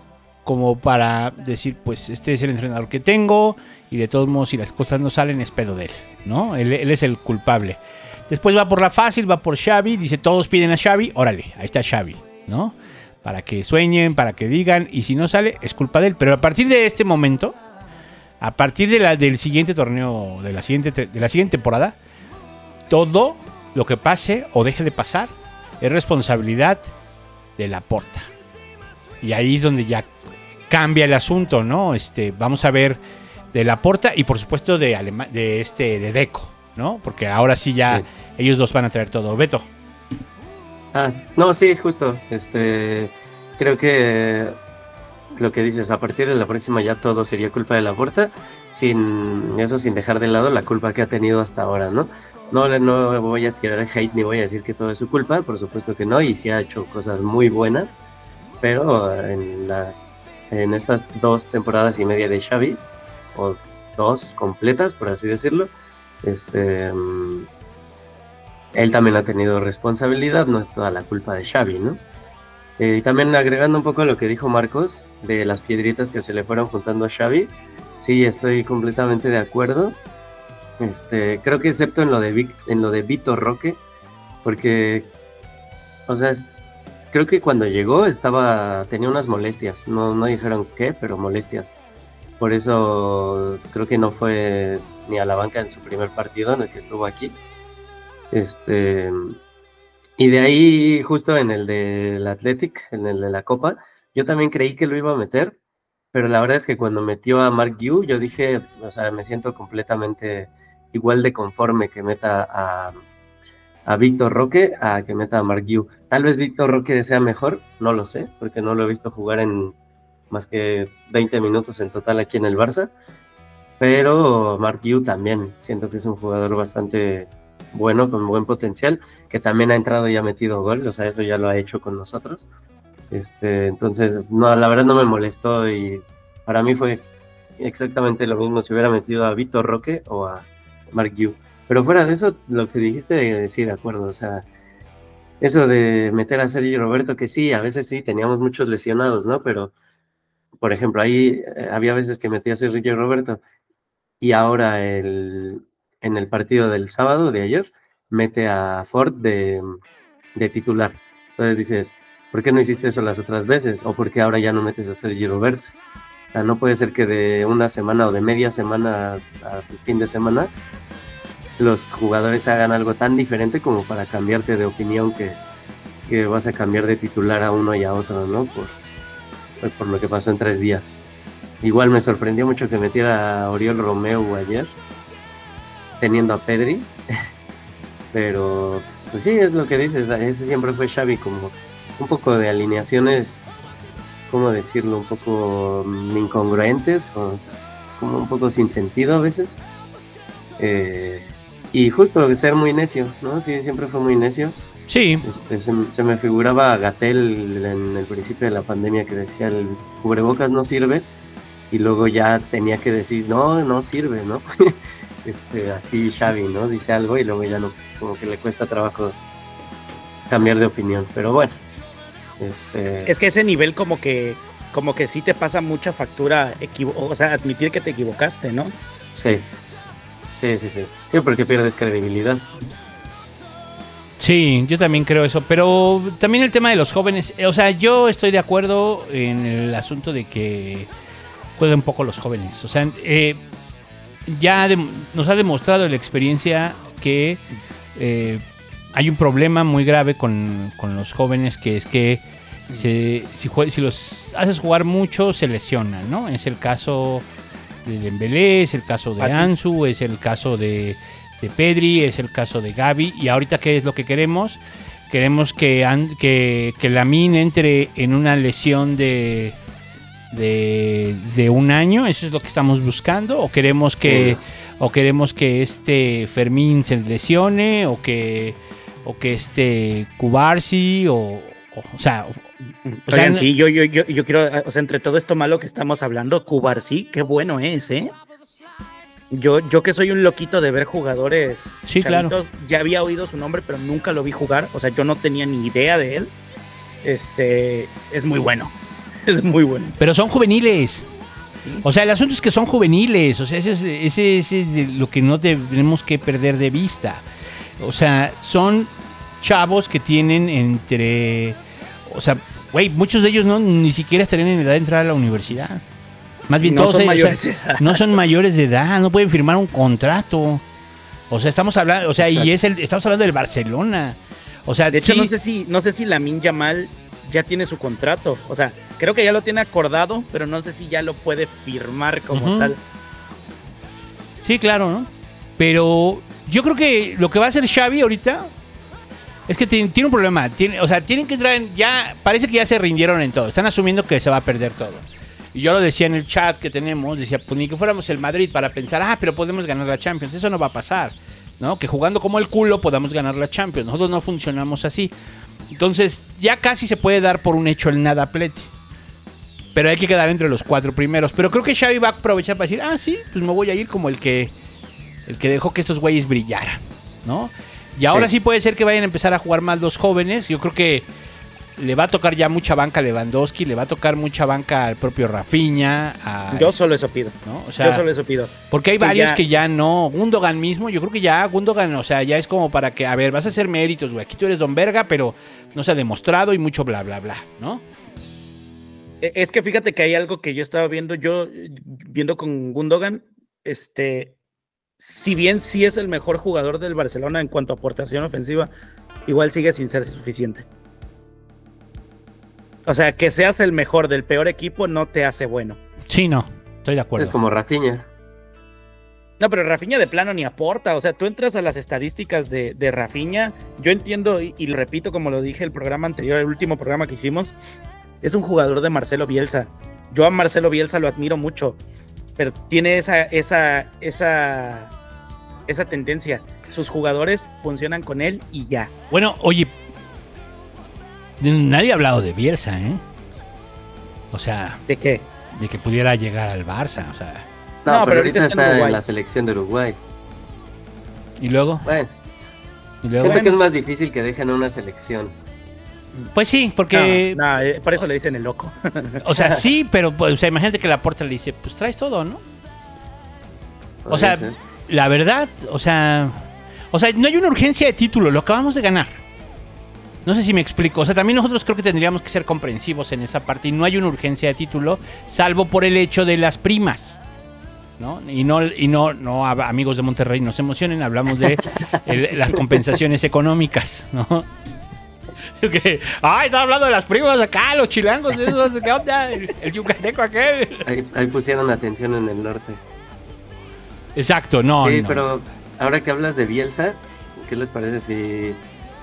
como para decir, pues este es el entrenador que tengo y de todos modos si las cosas no salen es pedo de él, ¿no? Él, es el culpable. Después va por la fácil, va por Xavi, dice todos piden a Xavi, órale, ahí está Xavi, ¿no? Para que sueñen, para que digan y si no sale es culpa de él. Pero a partir de este momento, a partir de la, del siguiente torneo, de la siguiente, te- de la siguiente temporada, todo lo que pase o deje de pasar es responsabilidad de la porta. Y ahí es donde ya cambia el asunto, ¿no? Este, vamos a ver de la porta y por supuesto de Alema- de este de Deco, ¿no? Porque ahora sí ya Sí. ellos dos van a traer todo. Beto. Ah, no, sí, justo. Este, creo que lo que dices, a partir de la próxima ya todo sería culpa de la puerta, sin eso, sin dejar de lado la culpa que ha tenido hasta ahora, ¿no? No, le- no voy a tirar hate ni voy a decir que todo es su culpa, por supuesto que no, y sí ha hecho cosas muy buenas, pero en las en estas dos temporadas y media de Xavi, o dos completas, por así decirlo, este mm, él también ha tenido responsabilidad, no es toda la culpa de Xavi, ¿no? Eh, y también agregando un poco lo que dijo Marcos, de las piedritas que se le fueron juntando a Xavi, sí, estoy completamente de acuerdo. Este, creo que excepto en lo de Vic- en lo de Vito Roque, porque, o sea, es- creo que cuando llegó estaba, tenía unas molestias, no, no dijeron qué, pero molestias. Por eso creo que no fue ni a la banca en su primer partido en el que estuvo aquí. Este, y de ahí, justo en el del Athletic, en el de la Copa, yo también creí que lo iba a meter, pero la verdad es que cuando metió a Mark Yu, yo dije, o sea, me siento completamente igual de conforme que meta a, a Víctor Roque a que meta a Mark Yu. Tal vez Víctor Roque sea mejor, no lo sé, porque no lo he visto jugar en más que 20 minutos en total aquí en el Barça, pero Mark Yu también, siento que es un jugador bastante bueno, con buen potencial, que también ha entrado y ha metido gol, o sea, eso ya lo ha hecho con nosotros. Este, entonces, no, la verdad no me molestó y para mí fue exactamente lo mismo si hubiera metido a Víctor Roque o a Mark Yu. Pero fuera de eso, lo que dijiste, sí, de acuerdo, o sea, eso de meter a Sergio Roberto, que sí, a veces sí, teníamos muchos lesionados, ¿no? Pero, por ejemplo, ahí eh, había veces que metía a Sergio Roberto y ahora el, en el partido del sábado de ayer, mete a Ford de, titular. Entonces dices, ¿por qué no hiciste eso las otras veces? ¿O por qué ahora ya no metes a Sergi Roberts? O sea, no puede ser que de una semana o de media semana a fin de semana los jugadores hagan algo tan diferente como para cambiarte de opinión que, que vas a cambiar de titular a uno y a otro, ¿no? Por, por- por lo que pasó en tres días. Igual me sorprendió mucho que metiera a Oriol Romeo ayer, teniendo a Pedri. Pero, pues sí, es lo que dices, ese siempre fue Xavi, como un poco de alineaciones, ¿cómo decirlo? Un poco mm, incongruentes o como un poco sin sentido a veces. Eh, y justo ser muy necio, ¿no? Sí, siempre fue muy necio. Sí, Este, se, se me figuraba a Gatel en el principio de la pandemia que decía el cubrebocas no sirve y luego ya tenía que decir no, no sirve, ¿no? este, así Xavi, ¿no? Dice algo y luego ya no, como que le cuesta trabajo cambiar de opinión, pero bueno. Este, Es que ese nivel como que como que sí te pasa mucha factura, equivo- o sea, admitir que te equivocaste, ¿no? sí. Sí, sí, sí. Sí, porque pierdes credibilidad. Sí, yo también creo eso, pero también el tema de los jóvenes, eh, o sea, yo estoy de acuerdo en el asunto de que jueguen poco los jóvenes, o sea, eh, ya nos ha demostrado la experiencia que eh, hay un problema muy grave con, con los jóvenes, que es que se- si, si los haces jugar mucho, se lesionan, ¿no? Es el caso de Dembélé, es el caso de Fati. Ansu, es el caso de, de Pedri, es el caso de Gaby. Y ahorita, ¿qué es lo que queremos? Queremos que, que, que Lamin entre en una lesión de, de, de un año, eso es lo que estamos buscando, o queremos que, o queremos que este Fermín se lesione, o que, o que este Cubarsi, o, o, o sea, o- sea, Oigan, sí, yo, yo, yo, yo quiero, o sea, entre todo esto malo que estamos hablando, Cubarsí, qué bueno es, ¿eh? Yo, yo que soy un loquito de ver jugadores. Sí, claro. Ya había oído su nombre, pero nunca lo vi jugar. O sea, yo no tenía ni idea de él. Este, es muy bueno. Es muy bueno. pero son juveniles. Sí. O sea, el asunto es que son juveniles, o sea, ese es, ese, ese es lo que no tenemos que perder de vista. O sea, son chavos que tienen entre, o sea, güey, muchos de ellos no ni siquiera estarían en edad de entrar a la universidad. Más bien No todos son ellos, mayores o sea, de edad. no son mayores de edad, no pueden firmar un contrato. O sea, estamos hablando, o sea, y es el, estamos hablando del Barcelona. O sea, De hecho, sí- no sé si, no sé si Lamin Yamal ya tiene su contrato. O sea, creo que ya lo tiene acordado, pero no sé si ya lo puede firmar como tal. Sí, claro, ¿no? Pero yo creo que lo que va a hacer Xavi ahorita es que tiene, un problema. O sea, tienen que entrar en, ya parece que ya se rindieron en todo. Están asumiendo que se va a perder todo. Y yo lo decía en el chat que tenemos, decía, pues ni que fuéramos el Madrid para pensar, ah, pero podemos ganar la Champions. Eso no va a pasar, ¿no? Que jugando como el culo podamos ganar la Champions. Nosotros no funcionamos así. Entonces, ya casi se puede dar por un hecho el nada plete. Pero hay que quedar entre los cuatro primeros. Pero creo que Xavi va a aprovechar para decir, ah, sí, pues me voy a ir como el que el que dejó que estos güeyes brillaran, ¿no? Y ahora sí. Sí. puede ser que vayan a empezar a jugar más los jóvenes. Yo creo que le va a tocar ya mucha banca a Lewandowski, le va a tocar mucha banca al propio Rafinha, a- Yo solo eso pido. ¿no? O sea, yo solo eso pido. porque hay que varios ya- que ya no. Gundogan mismo, yo creo que ya Gundogan, o sea, ya es como para que, a ver, vas a hacer méritos, güey. Aquí tú eres Don Verga, pero no se ha demostrado y mucho bla, bla, bla, ¿no? E- Es que fíjate que hay algo que yo estaba viendo, yo viendo con Gundogan, este, si bien sí es el mejor jugador del Barcelona en cuanto a aportación ofensiva, igual sigue sin ser suficiente. O sea, que seas el mejor del peor equipo no te hace bueno. Sí, no, estoy de acuerdo. Es como Rafinha. No, pero Rafinha de plano ni aporta. O sea, tú entras a las estadísticas de, de Rafinha. Yo entiendo y, y lo repito como lo dije el programa anterior, el último programa que hicimos. Es un jugador de Marcelo Bielsa. Yo a Marcelo Bielsa lo admiro mucho, pero tiene esa, esa, esa, esa tendencia. Sus jugadores funcionan con él y ya. Bueno, oye, nadie ha hablado de Bielsa, ¿eh? O sea, ¿De qué? de que pudiera llegar al Barça, o sea. No, No, pero, pero ahorita ahorita está en está en, Uruguay. la selección de Uruguay. Y luego, Bueno, y luego. siento que es más difícil que dejen a una selección. Pues sí, porque, No, no, eh, por eso le dicen el loco. o sea, sí, pero pues, o sea, imagínate que la porta le dice, pues traes todo, ¿no? O sea, ser. la verdad, o sea, O sea, no hay una urgencia de título, lo acabamos de ganar. No sé si me explico. O sea, también nosotros creo que tendríamos que ser comprensivos en esa parte. Y no hay una urgencia de título, salvo por el hecho de las primas. ¿No? Y no, y no, no, amigos de Monterrey, no se emocionen, hablamos de el- las compensaciones económicas, ¿no? Que, ay, está hablando de las primas acá, los chilangos, esos, ¿qué onda? El, el yucateco aquel. Ahí, ahí pusieron atención en el norte. Exacto, no, sí, no. pero ahora que hablas de Bielsa, ¿qué les parece si...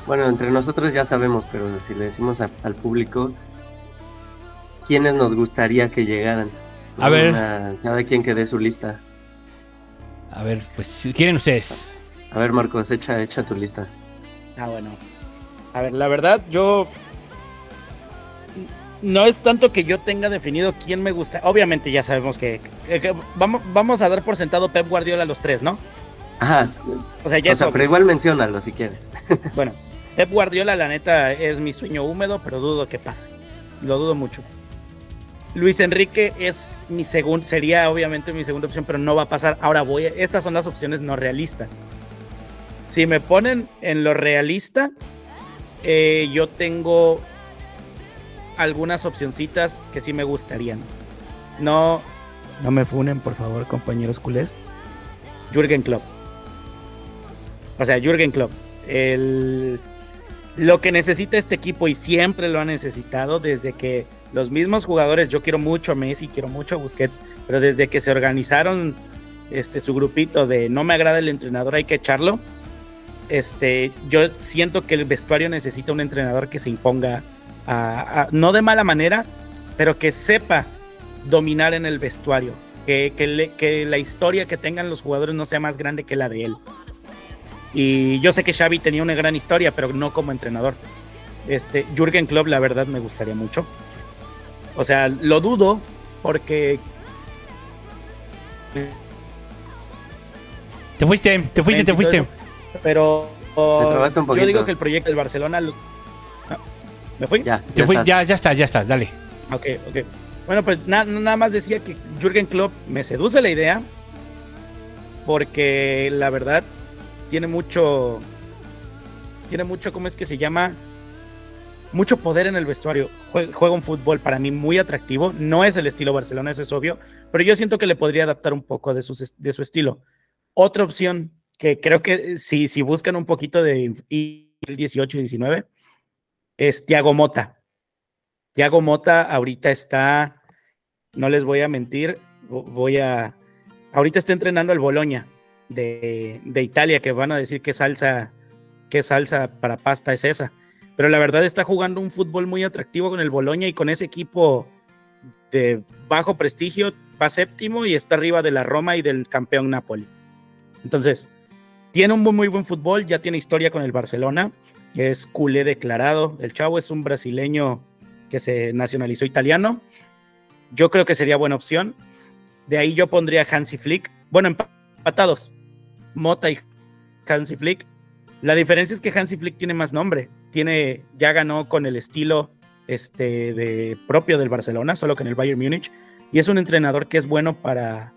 Bueno, entre nosotros ya sabemos, pero si le decimos a- al público, ¿quiénes nos gustaría que llegaran? A ver. Una- cada quien que dé su lista. A ver, pues, quieren ustedes. A ver, Marcos, echa, echa tu lista. Ah, bueno. A ver, la verdad, yo. No es tanto que yo tenga definido quién me gusta. Obviamente ya sabemos que, que- que vamos, vamos a dar por sentado Pep Guardiola a los tres, ¿no? Ajá, O sea, ya o sea, pero igual menciónalo si quieres. Bueno, Pep Guardiola, la neta, es mi sueño húmedo, pero dudo que pase. Lo dudo mucho. Luis Enrique es mi segundo, sería obviamente mi segunda opción, pero no va a pasar. Ahora voy, a- estas son las opciones no realistas. Si me ponen en lo realista, eh, yo tengo algunas opcioncitas que sí me gustarían. No, no me funen, por favor, compañeros culés. Jürgen Klopp. O sea, Jürgen Klopp. El, lo que necesita este equipo y siempre lo ha necesitado desde que los mismos jugadores, yo quiero mucho a Messi, quiero mucho a Busquets, pero desde que se organizaron este, su grupito de no me agrada el entrenador, hay que echarlo. Este, yo siento que el vestuario necesita un entrenador que se imponga, a- no de mala manera, pero que sepa dominar en el vestuario, que, la historia que tengan los jugadores no sea más grande que la de él. Y yo sé que Xavi tenía una gran historia, pero no como entrenador. Este, Jürgen Klopp, la verdad, me gustaría mucho. O sea, lo dudo porque Te fuiste, te fuiste, te fuiste. Pero un yo digo que el proyecto del Barcelona lo- Ah, ¿Me fui? Ya, ya fui- estás. ya, ya estás, ya estás, dale. Ok, ok. Bueno, pues na- nada más decía que Jürgen Klopp me seduce la idea porque la verdad tiene mucho, tiene mucho, ¿cómo es que se llama? Mucho poder en el vestuario. Jue- Juega un fútbol para mí muy atractivo. No es el estilo Barcelona, eso es obvio, pero yo siento que le podría adaptar un poco de, sus de su estilo. Otra opción que creo que si, si buscan un poquito de el 18 y 19 es Thiago Mota. Thiago Mota ahorita está, no les voy a mentir, vo- voy a, ahorita está entrenando al Boloña de, de Italia, que van a decir qué salsa, qué salsa para pasta es esa. Pero la verdad está jugando un fútbol muy atractivo con el Boloña y con ese equipo de bajo prestigio, va séptimo y está arriba de la Roma y del campeón Napoli. Entonces, tiene un muy, buen fútbol, ya tiene historia con el Barcelona, es culé declarado. El chavo es un brasileño que se nacionalizó italiano. Yo creo que sería buena opción. De ahí yo pondría Hansi Flick. Bueno, empa- empatados. Mota y Hansi Flick. La diferencia es que Hansi Flick tiene más nombre. Tiene, ya ganó con el estilo este, de, propio del Barcelona, solo que en el Bayern Múnich. Y es un entrenador que es bueno para,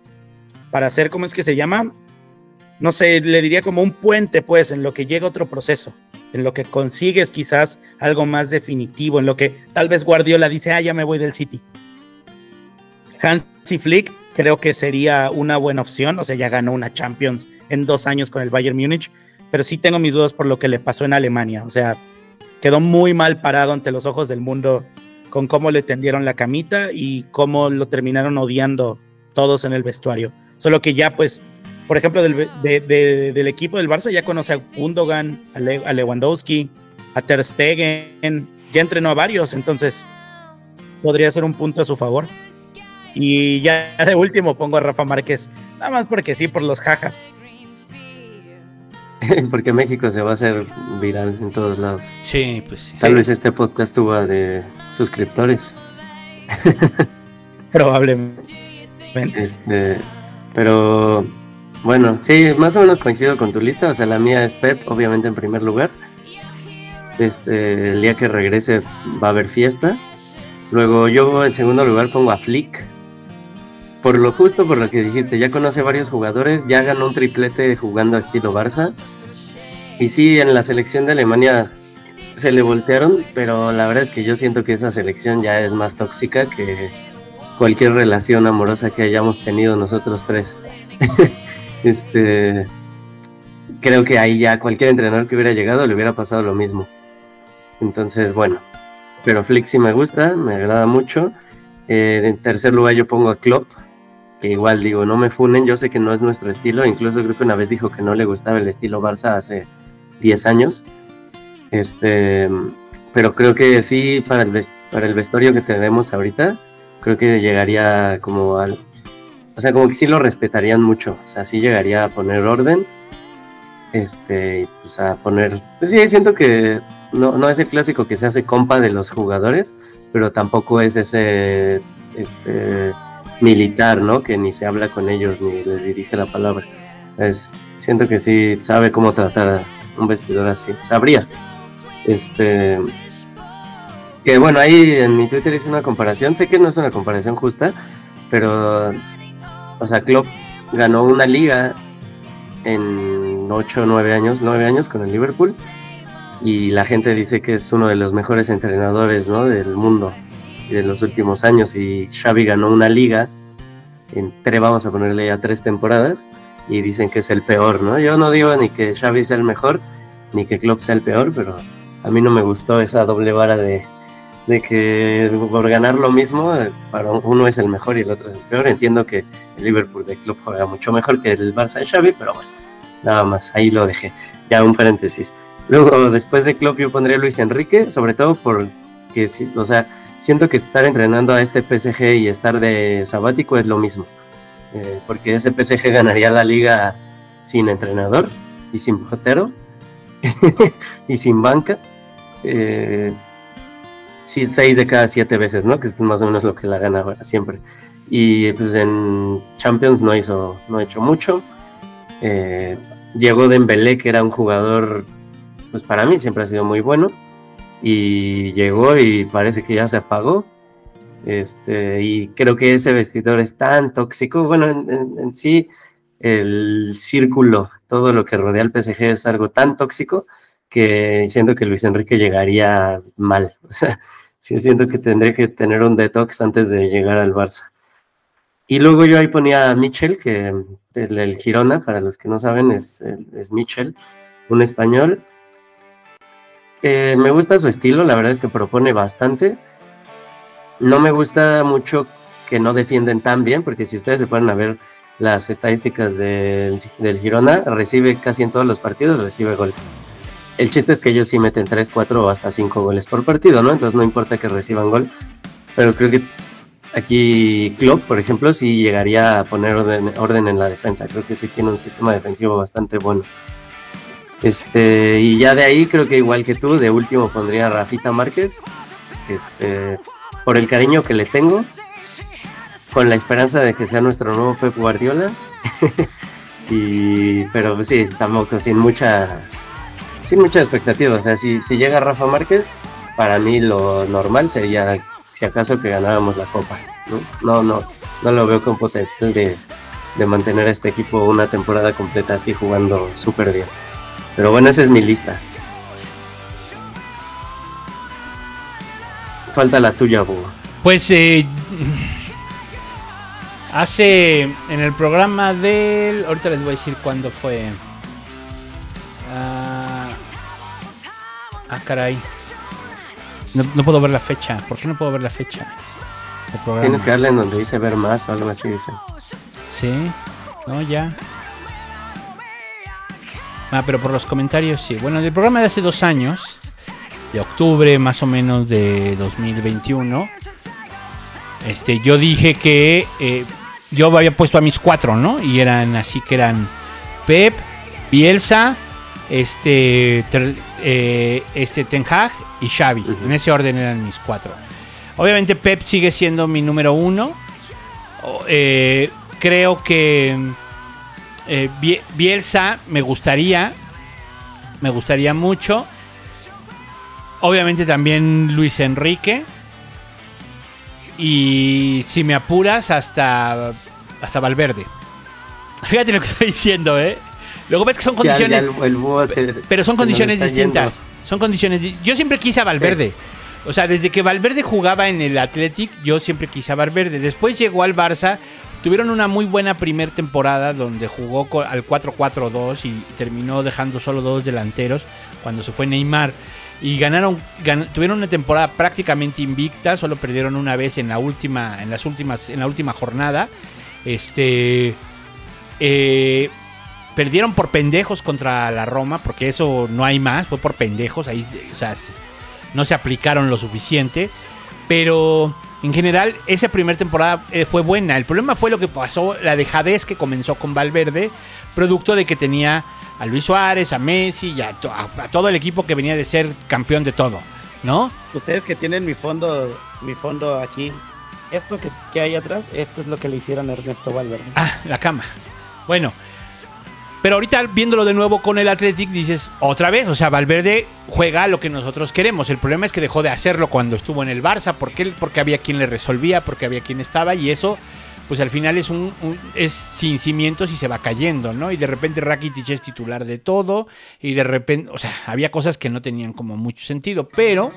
para hacer, ¿cómo es que se llama? No sé, le diría como un puente, pues, en lo que llega otro proceso en lo que consigues quizás algo más definitivo, en lo que tal vez Guardiola dice, ah, ya me voy del City. Hansi Flick creo que sería una buena opción, o sea, ya ganó una Champions en dos años con el Bayern Múnich, pero sí tengo mis dudas por lo que le pasó en Alemania, o sea, quedó muy mal parado ante los ojos del mundo con cómo le tendieron la camita y cómo lo terminaron odiando todos en el vestuario. Solo que ya pues por ejemplo, del, de- de- del equipo del Barça ya conoce a Gundogan, a, Le- a Lewandowski, a Ter Stegen, ya entrenó a varios, entonces podría ser un punto a su favor. Y ya de último pongo a Rafa Márquez, nada más porque sí, por los jajas. Porque México se va a hacer viral en todos lados. Sí, pues sí. Tal vez este podcast tuvo de suscriptores. Probablemente. Este, pero bueno, sí, más o menos coincido con tu lista. O sea, la mía es Pep, obviamente en primer lugar. Este, el día que regrese va a haber fiesta. Luego yo en segundo lugar pongo a Flick. Por lo justo, por lo que dijiste, ya conoce varios jugadores, ya ganó un triplete jugando a estilo Barça. Y sí, en la selección de Alemania se le voltearon, pero la verdad es que yo siento que esa selección ya es más tóxica que cualquier relación amorosa que hayamos tenido nosotros tres. este creo que ahí ya cualquier entrenador que hubiera llegado le hubiera pasado lo mismo. Entonces, bueno, pero Flick sí me gusta, me agrada mucho. Eh, en tercer lugar yo pongo a Klopp, que igual digo, no me funen, yo sé que no es nuestro estilo, incluso creo que una vez dijo que no le gustaba el estilo Barça hace 10 años. Este, pero creo que sí, para el, para el vestuario que tenemos ahorita, creo que llegaría como al... O sea, como que sí lo respetarían mucho, o sea, sí llegaría a poner orden, este, pues a poner... Pues sí, siento que no, no es el clásico que se hace compa de los jugadores, pero tampoco es ese este, militar, ¿no? Que ni se habla con ellos ni les dirige la palabra. Siento que sí sabe cómo tratar a un vestidor así. Sabría. Este. Que bueno, ahí en mi Twitter hice una comparación. Sé que no es una comparación justa, pero. O sea, Klopp ganó una liga en 8 o 9 años, 9 años con el Liverpool y la gente dice que es uno de los mejores entrenadores ¿no? del mundo de los últimos años y Xavi ganó una liga en tres, vamos a ponerle ya tres temporadas y dicen que es el peor, ¿no? Yo no digo ni que Xavi sea el mejor ni que Klopp sea el peor, pero a mí no me gustó esa doble vara de, de que por ganar lo mismo, eh, para uno es el mejor y el otro es el peor. Entiendo que el Liverpool de Klopp juega mucho mejor que el Barça de Xavi, pero bueno, nada más, ahí lo dejé. Ya un paréntesis. Luego, después de Klopp, yo pondría a Luis Enrique, sobre todo porque, o sea, siento que estar entrenando a este PSG y estar de sabático es lo mismo. Eh, porque ese PSG ganaría la liga sin entrenador y sin portero y sin banca. Eh, sí, seis de cada siete veces, ¿no? Que es más o menos lo que la gana siempre. Y pues en Champions no hizo, no ha hecho mucho. Eh, llegó Dembélé, que era un jugador pues para mí siempre ha sido muy bueno. Y llegó y parece que ya se apagó. Este, y creo que ese vestidor es tan tóxico. Bueno, en, en- en sí, el círculo, todo lo que rodea al PSG es algo tan tóxico que siento que Luis Enrique llegaría mal. O sea, sí siento que tendría que tener un detox antes de llegar al Barça. Y luego yo ahí ponía a Michel, que el, el Girona, para los que no saben, es, es Michel, un español eh, me gusta su estilo, la verdad es que propone bastante. No me gusta mucho que no defienden tan bien, porque si ustedes se ponen a ver las estadísticas del, del Girona, recibe casi en todos los partidos, recibe gol. El chiste es que ellos sí meten 3, 4 o hasta 5 goles por partido, ¿no? Entonces no importa que reciban gol, pero creo que aquí Klopp, por ejemplo, sí llegaría a poner orden, en la defensa. Creo que sí tiene un sistema defensivo bastante bueno. Este, y ya de ahí creo que igual que tú, de último pondría a Rafita Márquez, este, por el cariño que le tengo, con la esperanza de que sea nuestro nuevo Pep Guardiola. y, pero sí, tampoco sin muchas, sin mucha expectativa. O sea, si, si llega Rafa Márquez, para mí lo normal sería, si acaso, que ganáramos la copa. No, no, no, no lo veo con potencial de, de mantener a este equipo una temporada completa así jugando súper bien. Pero bueno, esa es mi lista. Falta la tuya, Búho. Pues eh, hace en el programa del. Ahorita les voy a decir cuándo fue. Ah, caray. No, no puedo ver la fecha. ¿Por qué no puedo ver la fecha? Tienes que darle en donde dice ver más o algo así, dice. Sí, no, ya. Ah, pero por los comentarios sí. Bueno, del programa de hace dos años, de octubre más o menos de 2021, este, yo dije que eh, yo había puesto a mis cuatro, ¿no? Y eran así que eran Pep, Bielsa, este, Ter- eh, este Ten Hag y Xavi. En ese orden eran mis cuatro. Obviamente Pep sigue siendo mi número uno. Eh, creo que eh, Bie- Bielsa me gustaría, me gustaría mucho. Obviamente también Luis Enrique. Y si me apuras, hasta, hasta Valverde. Fíjate lo que estoy diciendo, ¿eh? Luego ves que son Ya- ya condiciones. el, el búho se- Pero son condiciones distintas. Son condiciones. di- Yo siempre quise a Valverde. O sea, desde que Valverde jugaba en el Athletic, yo siempre quise a Valverde. Después llegó al Barça. Tuvieron una muy buena primera temporada donde jugó al 4-4-2 y terminó dejando solo dos delanteros cuando se fue Neymar. Y ganaron, gan- tuvieron una temporada prácticamente invicta, solo perdieron una vez en la última, en las últimas, en la última jornada. Este eh, perdieron por pendejos contra la Roma, porque eso no hay más, fue por pendejos, ahí, o sea, se- no se aplicaron lo suficiente, pero en general esa primera temporada eh, fue buena. El problema fue lo que pasó, la dejadez que comenzó con Valverde, producto de que tenía a Luis Suárez, a Messi y a, to- a- a todo el equipo que venía de ser campeón de todo, ¿no? Ustedes que tienen mi fondo, mi fondo aquí, esto que, que hay atrás, esto es lo que le hicieron a Ernesto Valverde. Ah, la cama. Bueno. Pero ahorita viéndolo de nuevo con el Athletic dices, otra vez, o sea, Valverde juega lo que nosotros queremos. El problema es que dejó de hacerlo cuando estuvo en el Barça, porque, porque había quien le resolvía, porque había quien estaba, y eso, pues al final es un, es sin cimientos y se va cayendo, ¿no? Y de repente Rakitic es titular de todo, y de repente, o sea, había cosas que no tenían como mucho sentido, pero...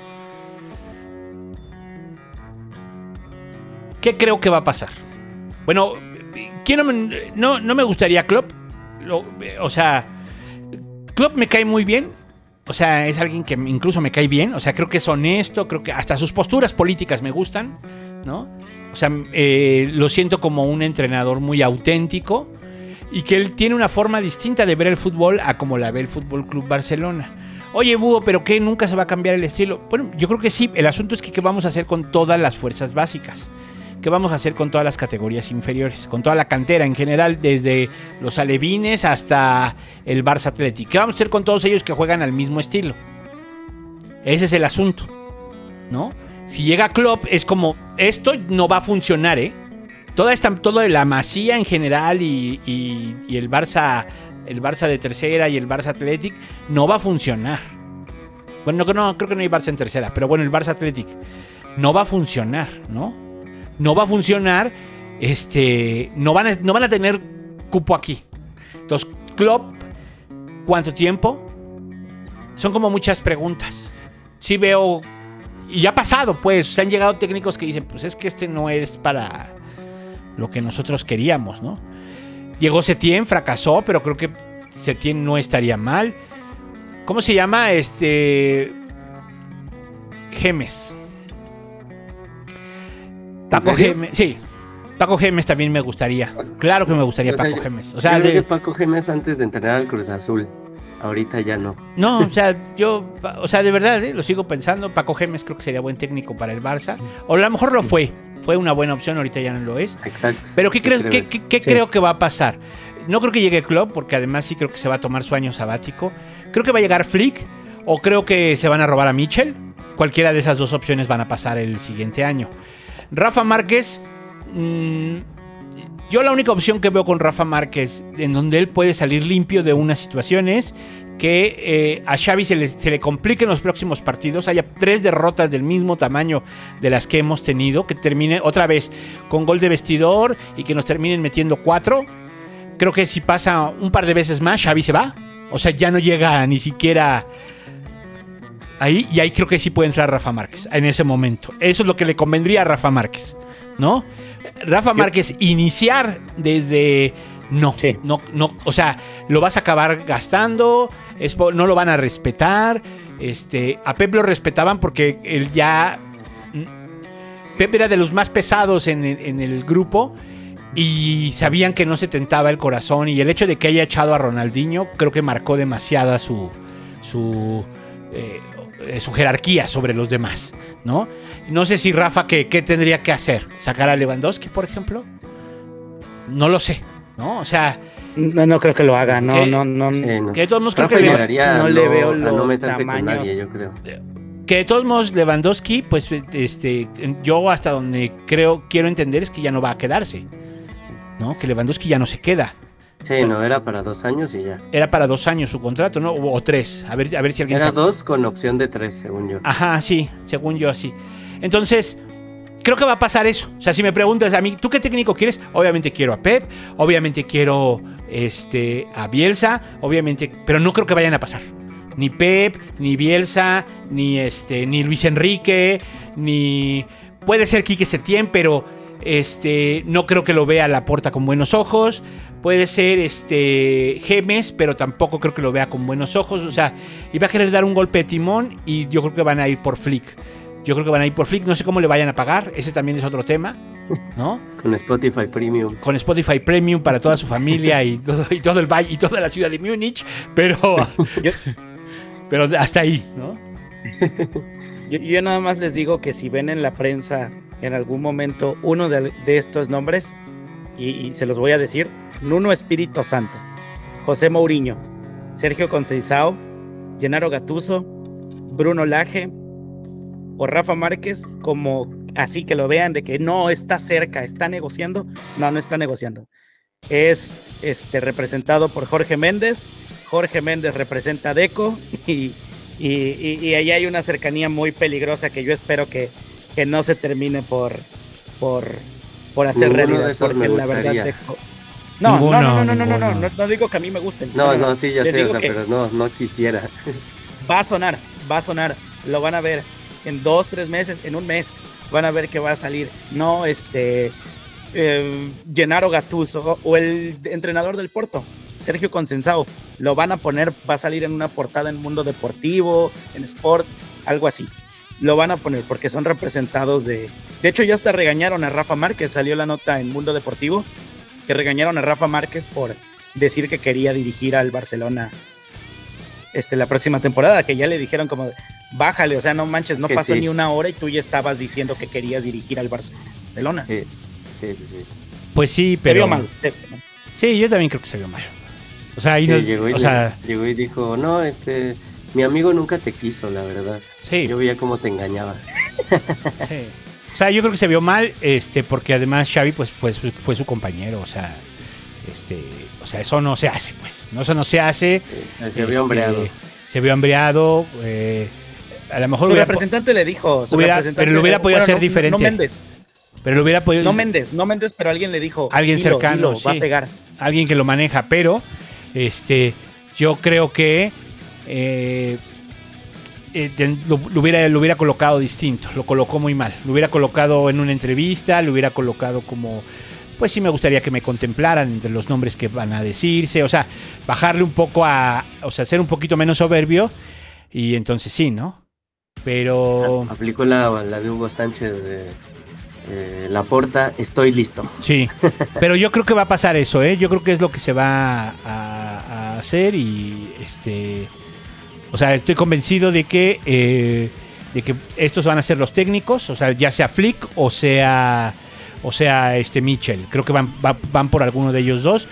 ¿Qué creo que va a pasar? Bueno, ¿quién no, me, no, no me gustaría Klopp. O sea, Klopp me cae muy bien. O sea, es alguien que incluso me cae bien. O sea, creo que es honesto. Creo que hasta sus posturas políticas me gustan. ¿No? O sea, eh, lo siento como un entrenador muy auténtico. Y que él tiene una forma distinta de ver el fútbol a como la ve el Fútbol Club Barcelona. Oye, Búho, ¿pero qué? ¿Nunca se va a cambiar el estilo? Bueno, yo creo que sí. El asunto es que qué vamos a hacer con todas las fuerzas básicas. ¿Qué vamos a hacer con todas las categorías inferiores? Con toda la cantera en general, desde los alevines hasta el Barça Athletic. ¿Qué vamos a hacer con todos ellos que juegan al mismo estilo? Ese es el asunto, ¿no? Si llega Klopp, es como, esto no va a funcionar, ¿eh? Toda esta, todo de la masía en general y, el Barça, el Barça de tercera y el Barça Athletic no va a funcionar. Bueno, no, no, creo que no hay Barça en tercera, pero bueno, el Barça Athletic no va a funcionar, ¿no? No va a funcionar, este, no van a, no van a tener cupo aquí. Entonces, Klopp, ¿cuánto tiempo? Son como muchas preguntas. Sí veo, y ha pasado, pues, se han llegado técnicos que dicen, pues es que este no es para lo que nosotros queríamos, ¿no? Llegó Setien, fracasó, pero creo que Setien no estaría mal. ¿Cómo se llama? Este... Gemes. Paco? Gemes, sí. Paco Gemes también me gustaría. Claro que me gustaría O sea, Paco yo- Gemes. O sea, yo de- que Paco Gemes antes de entrenar al Cruz Azul. Ahorita ya no. no, o sea, yo, o sea, de verdad, ¿eh? lo sigo pensando. Paco Gemes creo que sería buen técnico para el Barça. O a lo mejor lo fue. Fue una buena opción, ahorita ya no lo es. Exacto. Pero ¿qué, crees, creo qué, eso. qué- qué Sí. creo que va a pasar? No creo que llegue Klopp, porque además sí creo que se va a tomar su año sabático. Creo que va a llegar Flick, o creo que se van a robar a Mitchell. Cualquiera de esas dos opciones van a pasar el siguiente año. Rafa Márquez, mm, yo la única opción que veo con Rafa Márquez, en donde él puede salir limpio de una situación es que eh, a Xavi se le, se le compliquen los próximos partidos, haya tres derrotas del mismo tamaño de las que hemos tenido, que termine otra vez con gol de vestidor y que nos terminen metiendo cuatro. Creo que si pasa un par de veces más, Xavi se va. O sea, ya no llega ni siquiera ahí. Y ahí creo que sí puede entrar Rafa Márquez en ese momento. Eso es lo que le convendría a Rafa Márquez, ¿no? Rafa Márquez iniciar desde... No, Sí. no, no, o sea, lo vas a acabar gastando, es no lo van a respetar. Este, a Pep lo respetaban porque él ya Pep era de los más pesados en el, en el grupo y sabían que no se tentaba el corazón y el hecho de que haya echado a Ronaldinho creo que marcó demasiada su su eh, su jerarquía sobre los demás, ¿no? No sé si Rafa qué, qué tendría que hacer, sacar a Lewandowski, por ejemplo, no lo sé, ¿no? O sea, No, no creo que lo haga, no, ¿Qué? no, no. Sí, no. que de todos modos creo que, Le- no a le veo a no los tamaños. yo creo. que de todos modos Lewandowski, pues este, yo hasta donde creo quiero entender es que ya no va a quedarse, ¿no? Que Lewandowski ya no se queda. Sí, no, era para dos años y ya. Era para dos años su contrato, ¿no? O, o tres. A ver, a ver si alguien Era sabe. dos con opción de tres, según yo. Ajá, sí, según yo así. Entonces, creo que va a pasar eso. O sea, si me preguntas a mí, ¿tú qué técnico quieres? Obviamente quiero a Pep, obviamente quiero este, a Bielsa, obviamente, pero no creo que vayan a pasar. Ni Pep, ni Bielsa, ni, este, ni Luis Enrique, ni... Puede ser Quique Setién, pero este, no creo que lo vea la puerta con buenos ojos. Puede ser este, Gemes, pero tampoco creo que lo vea con buenos ojos. O sea, iba a querer dar un golpe de timón y yo creo que van a ir por Flick. Yo creo que van a ir por Flick. No sé cómo le vayan a pagar. Ese también es otro tema. ¿No? Con Spotify Premium. Con Spotify Premium para toda su familia y todo, y todo el valle y toda la ciudad de Múnich. Pero, pero hasta ahí, ¿no? Yo- nada más les digo que si ven en la prensa en algún momento uno de, estos nombres, y, se los voy a decir, Nuno Espíritu Santo, José Mourinho, Sergio Conceição, Gennaro Gattuso, Bruno Laje o Rafa Márquez, como así que lo vean de que no está cerca, está negociando, no, no está negociando. Es este, representado por Jorge Méndez, Jorge Méndez representa a Deco y, y, y- y ahí hay una cercanía muy peligrosa que yo espero que, que no se termine por, por, por hacer realidad, porque la verdad. Deco... No, Ninguno, no, no, no, no, no, no, no, ninguno. no, no digo que a mí me gusten. No, no, sí, ya sé, o sea, que- pero no, no quisiera. va a sonar, va a sonar, lo van a ver en dos, tres meses, en un mes, van a ver que va a salir, no este eh, Gennaro Gattuso o el entrenador del Porto, Sergio Consensao, lo van a poner, va a salir en una portada en Mundo Deportivo, en Sport, algo así. Lo van a poner porque son representados de... De hecho, ya hasta regañaron a Rafa Márquez, salió la nota en Mundo Deportivo, que regañaron a Rafa Márquez por decir que quería dirigir al Barcelona este, la próxima temporada, que ya le dijeron como, bájale, o sea, no manches, no Que pasó sí. ni una hora y tú ya estabas diciendo que querías dirigir al Barcelona. Sí, sí, sí. sí. Pues sí, Se pero. vio mal. Sí, yo también creo que se vio mal. O sea, ahí Sí, no- llegó, y o le- sea, llegó y dijo, no, este, mi amigo nunca te quiso, la verdad. sí, Yo veía cómo te engañaba. sí. O sea, yo creo que se vio mal, este, porque además Xavi, pues, fue su, fue su compañero, o sea, este, o sea, eso no se hace, pues, no, eso no se hace. Sí, o sea, se este, vio hambreado. Se vio hambreado, eh, a lo mejor Su hubiera, representante le dijo. su hubiera- representante- pero lo hubiera podido hacer no- diferente. No Méndez, pero lo hubiera podido, no Méndez, no Méndez, pero alguien le dijo. Alguien "Dilo, cercano, dilo, va a pegar. alguien que lo maneja, pero este, yo creo que eh, eh, lo, hubiera, lo hubiera colocado distinto, lo colocó muy mal, lo hubiera colocado en una entrevista, lo hubiera colocado como, pues sí me gustaría que me contemplaran entre los nombres que van a decirse, o sea, bajarle un poco a, o sea, ser un poquito menos soberbio y entonces sí, ¿no? Pero Aplicó la, la de Hugo Sánchez de eh, La Porta, estoy listo. Sí, pero yo creo que va a pasar eso, ¿eh? Yo creo que es lo que se va a, a hacer y este, o sea, estoy convencido de que eh, de que estos van a ser los técnicos, o sea, ya sea Flick o sea o sea este Mitchell. Creo que van va- van por alguno de ellos dos.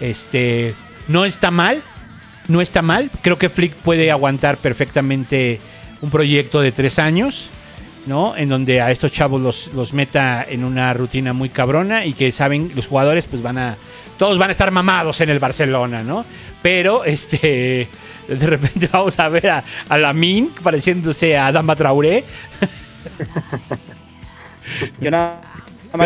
Este, no está mal, no está mal. Creo que Flick puede aguantar perfectamente un proyecto de tres años. ¿No? En donde a estos chavos los, los meta en una rutina muy cabrona y que saben, los jugadores pues van a, todos van a estar mamados en el Barcelona, ¿no? Pero, este, de repente vamos a ver a, a Lamin pareciéndose a Dama Traoré. Yo nada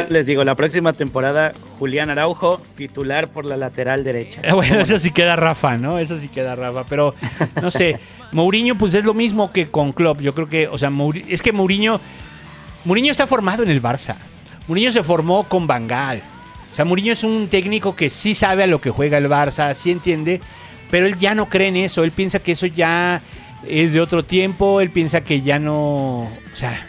les digo, la próxima temporada, Julián Araujo, titular por la lateral derecha. Eh, Bueno, eso sí queda Rafa, ¿no? Eso sí queda Rafa, pero no sé. Mourinho, pues es lo mismo que con Klopp. Yo creo que, o sea, es que Mourinho, Mourinho está formado en el Barça. Mourinho se formó con Bangal. O sea, Mourinho es un técnico que sí sabe a lo que juega el Barça, sí entiende, pero él ya no cree en eso. Él piensa que eso ya es de otro tiempo. Él piensa que ya no, o sea,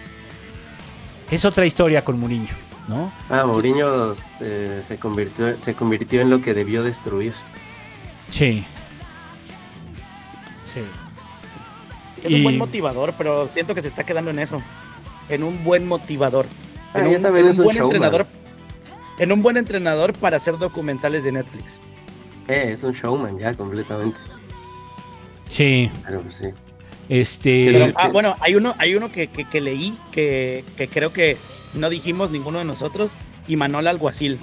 es otra historia con Mourinho, ¿no? Ah, Mourinho este, se, convirtió, se convirtió en lo que debió destruir. Sí. Sí. Es un buen motivador, pero siento que se está quedando en eso. En un buen motivador. Ah, en un, también en es un un buen showman. entrenador. En un buen entrenador para hacer documentales de Netflix. Eh, es un showman ya completamente. Sí. Pero pues sí. Este. Pero, ah, bueno, hay uno, hay uno que, que- que leí que, que creo que no dijimos ninguno de nosotros. Y Manol Alguacil.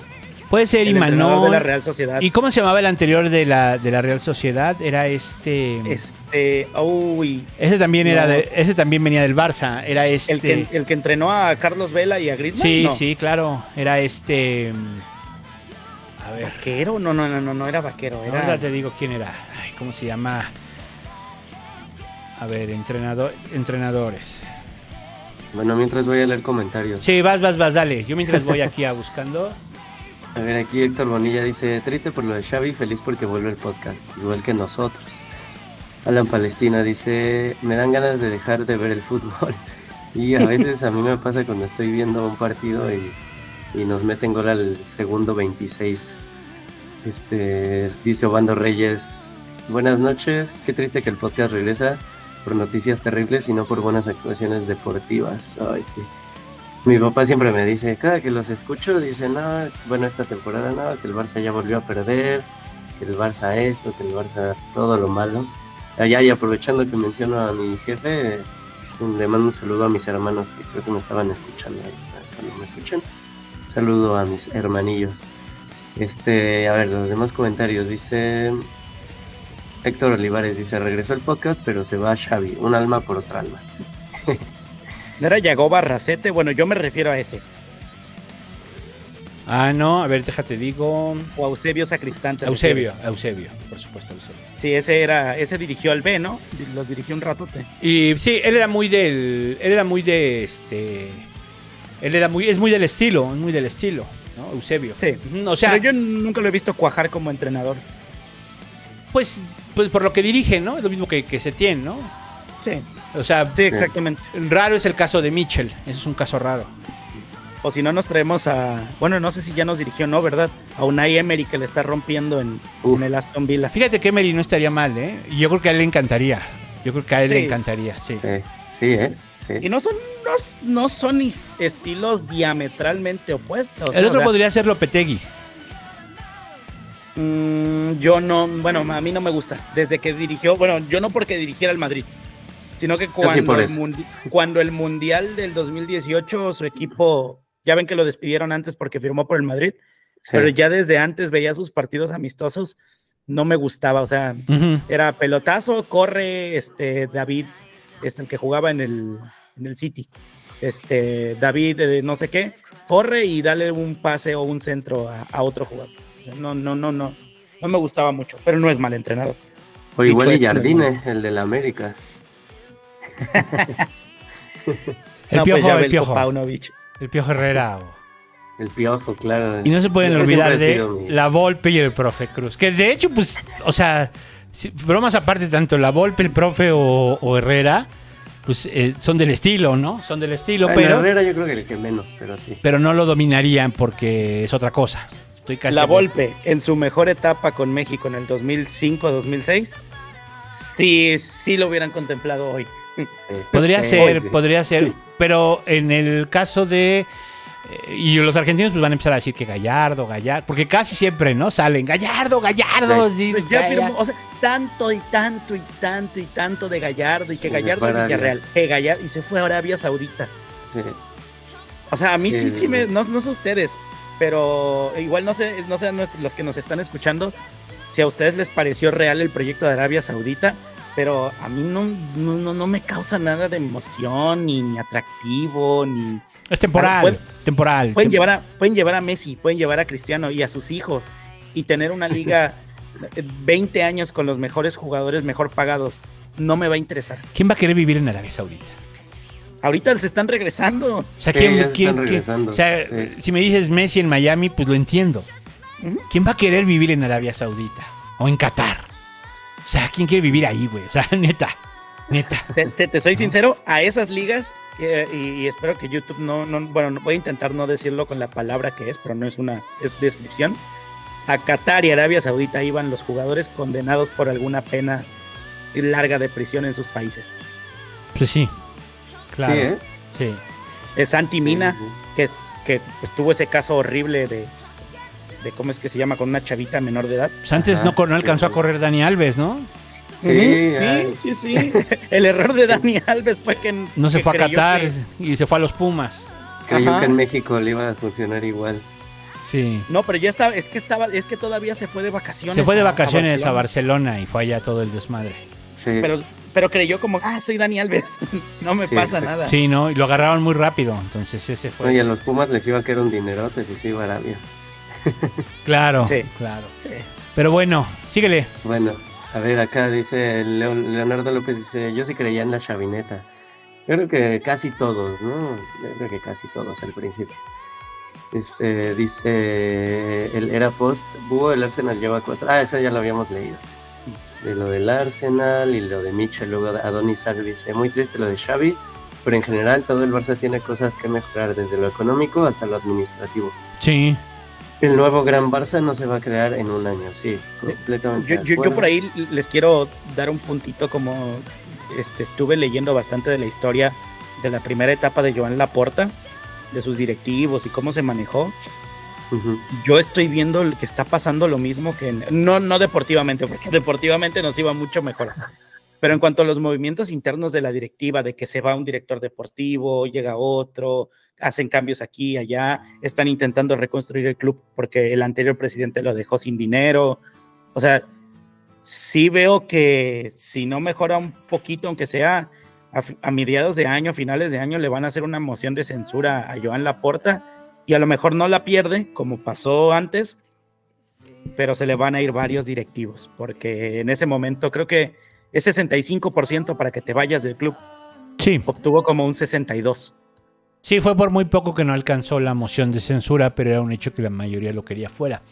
Puede ser el Imanol. de la Real Sociedad. ¿Y cómo se llamaba el anterior de la, de la Real Sociedad? Era este. Este, uy, Ese también era de, ese también venía del Barça. Era este. el que, el que entrenó a Carlos Vela y a Griezmann. sí, no. sí, claro. Era este. A ver. ¿Vaquero? No, no, no, no, no era vaquero. Era... Ahora te digo quién era. Ay, ¿Cómo se llama? A ver, entrenador, entrenadores. Bueno, mientras voy a leer comentarios. Sí, vas, vas, vas, dale. Yo mientras voy aquí a buscando. A ver, aquí Héctor Bonilla dice, triste por lo de Xavi, feliz porque vuelve el podcast, igual que nosotros. Alan Palestina dice, me dan ganas de dejar de ver el fútbol. Y a veces a mí me pasa cuando estoy viendo un partido y, y nos meten gol al segundo 26. Este, dice Obando Reyes, buenas noches, qué triste que el podcast regresa por noticias terribles y no por buenas actuaciones deportivas. Ay, sí. Mi papá siempre me dice, cada que los escucho, dice, no, bueno, esta temporada no, que el Barça ya volvió a perder, que el Barça esto, que el Barça todo lo malo. Allá y aprovechando que menciono a mi jefe, le mando un saludo a mis hermanos que creo que me estaban escuchando. ahí, Cuando me escuchan, saludo a mis hermanillos. Este, a ver, los demás comentarios. Dice Héctor Olivares, dice, regresó el podcast, pero se va Xavi, un alma por otra alma. ¿No era Yagoba Racete? Bueno, yo me refiero a ese. Ah, no, a ver, déjate digo. O Eusebio Sacristán. ¿te Eusebio? Eusebio, por supuesto, Eusebio. Sí, ese era, ese dirigió al B, ¿no? Los dirigió un ratote. Y sí, él era muy del. Él era muy de este. Él era muy. Es muy del estilo, es muy del estilo, ¿no? Eusebio. Sí. O sea, Pero yo nunca lo he visto cuajar como entrenador. pues, pues por lo que dirige, ¿no? Es lo mismo que, que Setién, ¿no? Sí. O sea, Sí, exactamente. raro es el caso de Mitchell. Ese es un caso raro. O si no nos traemos a, bueno, no sé si ya nos dirigió, ¿no? ¿Verdad? A Unai Emery que le está rompiendo en, en el Aston Villa. Fíjate que Emery no estaría mal, ¿eh? Y Yo creo que a él le encantaría. Yo creo que a él le encantaría, sí. Sí, sí, ¿eh? Sí. Y no son, no, no son estilos diametralmente opuestos. El otro podría ser Lopetegui. Mm, yo no, bueno, a mí no me gusta. Desde que dirigió, bueno, yo no porque dirigiera el Madrid, sino que cuando, el, eso. mundi- cuando el Mundial del 2018 su equipo, ya ven que lo despidieron antes porque firmó por el Madrid, Sí. pero ya desde antes veía sus partidos amistosos, no me gustaba, o sea, era pelotazo, corre, este, David, este, el que jugaba en el, en el City, este, David, eh, no sé qué, corre y dale un pase o un centro a, a otro jugador. No, no, no, no, no me gustaba mucho, pero no es mal entrenador. O igual y Jardine, el de la América. El no, piojo, pues el piojo. Paunovic. El piojo Herrera. o- El piojo, claro. Y no se pueden olvidar de mi- la Volpe y el profe Cruz. Que de hecho, pues, o sea, si- bromas aparte, tanto la Volpe, el profe o, o Herrera, pues eh, son del estilo, ¿no? Son del estilo, Bueno, pero, Herrera yo creo que el que menos, pero sí. pero no lo dominarían porque es otra cosa. Estoy casi La. Volpe, en su mejor etapa con México en el 2005-2006, sí, sí lo hubieran contemplado hoy. sí. Podría Sí, ser, sí. podría ser, Sí. pero en el caso de... eh, y los argentinos pues van a empezar a decir que Gallardo, Gallardo, porque casi siempre, ¿no? Salen Gallardo, Gallardo. sí, ya Gallardo. firmó, o sea, tanto y tanto y tanto y tanto de Gallardo y que Gallardo es. Villarreal, que Gallardo y se fue a Arabia Saudita. Sí. O sea, a mí sí, Sí. sí me, no, no sé ustedes, pero igual no sé, no sé los que nos están escuchando si a ustedes les pareció real el proyecto de Arabia Saudita, pero a mí no, no, no, no me causa nada de emoción, ni, ni atractivo, ni... Es temporal, pueden- temporal. Pueden llevar, a, pueden llevar a Messi, pueden llevar a Cristiano y a sus hijos y tener una liga eh, 20 años con los mejores jugadores mejor pagados. No me va a interesar. ¿Quién va a querer vivir en Arabia Saudita? Ahorita se están regresando. O sea, Sí, ¿quién, quién- están quién- regresando, o sea, sí. si me dices Messi en Miami, pues lo entiendo. ¿Quién va a querer vivir en Arabia Saudita? O en Qatar. O sea, ¿quién quiere vivir ahí, güey? O sea, neta, neta. Te, te- te soy sincero, a esas ligas, eh, y, y espero que YouTube no, no, bueno, no- voy a intentar no decirlo con la palabra que es, pero no es una, es descripción. A Qatar y Arabia Saudita iban los jugadores condenados por alguna pena larga de prisión en sus países. Pues sí. Claro. Sí, ¿eh? Sí. Eh, Santi Mina, Sí, sí. que, es- que pues, tuvo ese caso horrible de, de, ¿cómo es que se llama? Con una chavita menor de edad. Pues antes Ajá, no, no alcanzó a sí. correr Dani Alves, ¿no? Sí, sí, sí, sí. El error de Dani Alves fue que No se que fue a Qatar que- y se fue a los Pumas. Creyó Ajá. que en México le iba a funcionar igual. Sí. No, pero ya estaba, es que estaba, es que todavía se fue de vacaciones. Se fue de a- a vacaciones a. Barcelona y fue allá todo el desmadre. Sí. Pero, pero creyó como, ah, soy Dani Alves. no me Sí, pasa nada. Sí, ¿no? Y lo agarraron muy rápido. Entonces ese fue. Oye, a los Pumas les iba a caer un dinerote si se iba a Arabia. Claro, Sí. claro. Sí. Pero bueno, síguele. Bueno, a ver, acá dice Leo- Leonardo López, dice, yo sí creía en la chavineta. Yo creo que casi todos, ¿no? Yo creo que casi todos al principio. Este, dice, el era post, Búho, el Arsenal lleva cuatro. Ah, eso ya lo habíamos leído. De lo del Arsenal y lo de Mitchell, luego Adonis Sack dice, muy triste lo de Xavi, pero en general todo el Barça tiene cosas que mejorar, desde lo económico hasta lo administrativo. Sí. El nuevo Gran Barça no se va a crear en un año, sí, completamente. Yo, yo- yo por ahí les quiero dar un puntito como este, estuve leyendo bastante de la historia de la primera etapa de Joan Laporta, de sus directivos y cómo se manejó. Yo estoy viendo que está pasando lo mismo que en- no, no deportivamente, porque deportivamente nos iba mucho mejor. Pero en cuanto a los movimientos internos de la directiva, de que se va un director deportivo, llega otro, hacen cambios aquí allá, están intentando reconstruir el club porque el anterior presidente lo dejó sin dinero. O sea, sí veo que si no mejora un poquito, aunque sea a, a mediados de año, finales de año, le van a hacer una moción de censura a Joan Laporta y a lo mejor no la pierde, como pasó antes, pero se le van a ir varios directivos, porque en ese momento creo que es 65% para que te vayas del club. Sí. Obtuvo como un 62. Sí, fue por muy poco que no alcanzó la moción de censura, pero era un hecho que la mayoría lo quería fuera.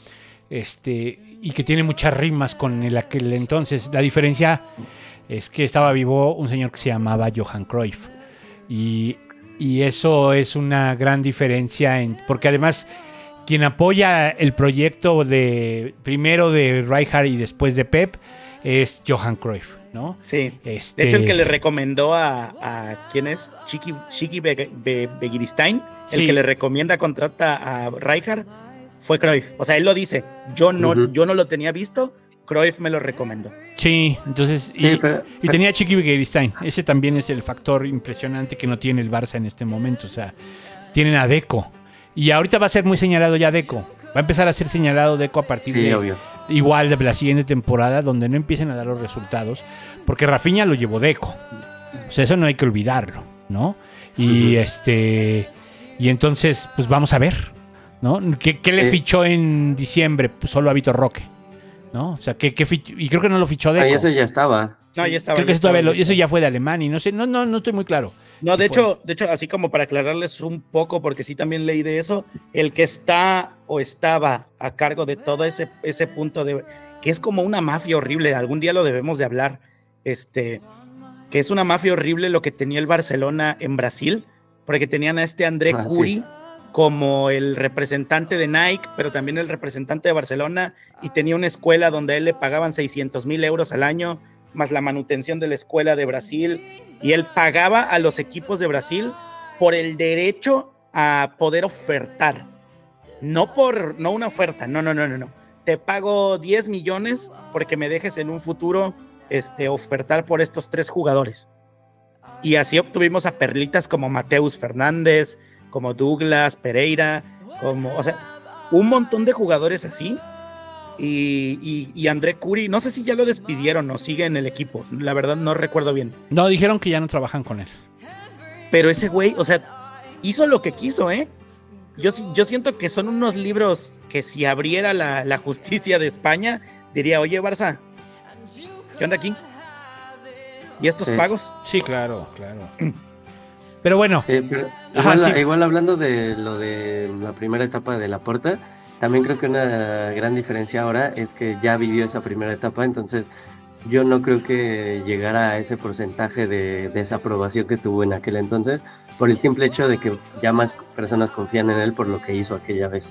Este, y que tiene muchas rimas con el aquel entonces. La diferencia es que estaba vivo un señor que se llamaba Johan Cruyff. Y, y eso es una gran diferencia, en, porque además quien apoya el proyecto de primero de Rijkaard y después de Pep es Johan Cruyff, ¿no? Sí. Este, De hecho, el que le recomendó a, a ¿quién es? Chiqui, Chiqui Be- Be- Begiristain, el Sí. que le recomienda contrata a Rijkaard fue Cruyff. O sea, él lo dice. Yo no, yo no lo tenía visto. Cruyff me lo recomendó. Sí, entonces. Y, Sí, pero- y tenía a Chiqui Begiristain. Ese también es el factor impresionante que no tiene el Barça en este momento. O sea, tienen a Deco. Y ahorita va a ser muy señalado ya Deco. Va a empezar a ser señalado Deco a partir Sí, de obvio. igual de la siguiente temporada, donde no empiecen a dar los resultados. Porque Rafinha lo llevó Deco. O sea, eso no hay que olvidarlo, ¿no? Y este. Y entonces, pues vamos a ver, ¿no? ¿Qué, qué le Sí. fichó en diciembre? Pues solo a Vitor Roque, ¿no? O sea, ¿qué, qué fichó? Y creo que no lo fichó Deco. Ahí eso ya estaba. No, ya estaba. Creo que ya eso, estaba lo- eso ya fue de Alemania y no sé, no, no, no estoy muy claro. No, de fue. hecho, de hecho, así como para aclararles un poco, porque sí también leí de eso, el que está o estaba a cargo de todo ese, ese punto de que es como una mafia horrible, algún día lo debemos de hablar, este, que es una mafia horrible lo que tenía el Barcelona en Brasil, porque tenían a este André Ah, sí. Como el representante de Nike, pero también el representante de Barcelona, y tenía una escuela donde a él le pagaban 600 mil euros al año, más la manutención de la escuela de Brasil, y él pagaba a los equipos de Brasil por el derecho a poder ofertar. No por, no una oferta, no, no, no, no, no. Te pago 10 millones porque me dejes en un futuro este, ofertar por estos tres jugadores. Y así obtuvimos a perlitas como Mateus Fernández, como Douglas Pereira, como, o sea, un montón de jugadores así. Y, y, y André Curi, no sé si ya lo despidieron o sigue en el equipo, la verdad no recuerdo bien. No, dijeron que ya no trabajan con él. Pero ese güey, o sea, hizo lo que quiso, ¿eh? Yo, yo siento que son unos libros que si abriera la, la justicia de España, diría, oye, Barça, ¿qué onda aquí? ¿Y estos Sí. pagos? Sí, claro, claro. Pero bueno, Sí, pero Ajá, igual, sí. igual hablando de lo de la primera etapa de la puerta, también creo que una gran diferencia ahora es que ya vivió esa primera etapa, entonces yo no creo que llegara a ese porcentaje de desaprobación que tuvo en aquel entonces, por el simple hecho de que ya más personas confían en él por lo que hizo aquella vez.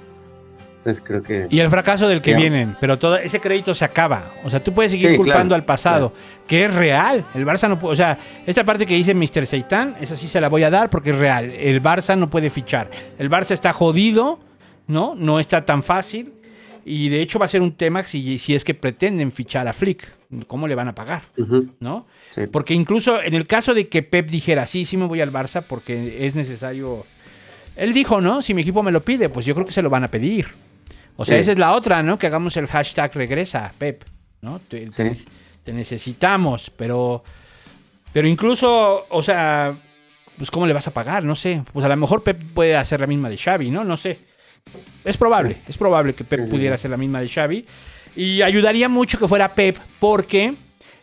Entonces creo que... y el fracaso del que vienen, pero todo ese crédito se acaba. O sea, tú puedes seguir Sí, culpando claro, al pasado, que es real. El Barça no puede, o sea, esta parte que dice Mr. Seitan, esa sí se la voy a dar porque es real. El Barça no puede fichar. El Barça está jodido, ¿no? No está tan fácil. Y de hecho va a ser un tema si, si es que pretenden fichar a Flick. ¿Cómo le van a pagar? ¿No? sí. Porque incluso en el caso de que Pep dijera, sí, sí me voy al Barça porque es necesario. Él dijo, ¿no? Si mi equipo me lo pide, pues yo creo que se lo van a pedir, O sea, Sí. esa es la otra, ¿no? Que hagamos el hashtag regresa, Pep, ¿no? Te, te- Sí. te necesitamos, pero, pero incluso, o sea, pues ¿cómo le vas a pagar? No sé. Pues a lo mejor Pep puede hacer la misma de Xavi, ¿no? No sé. Es probable, es probable que Pep pudiera hacer la misma de Xavi. Y ayudaría mucho que fuera Pep, porque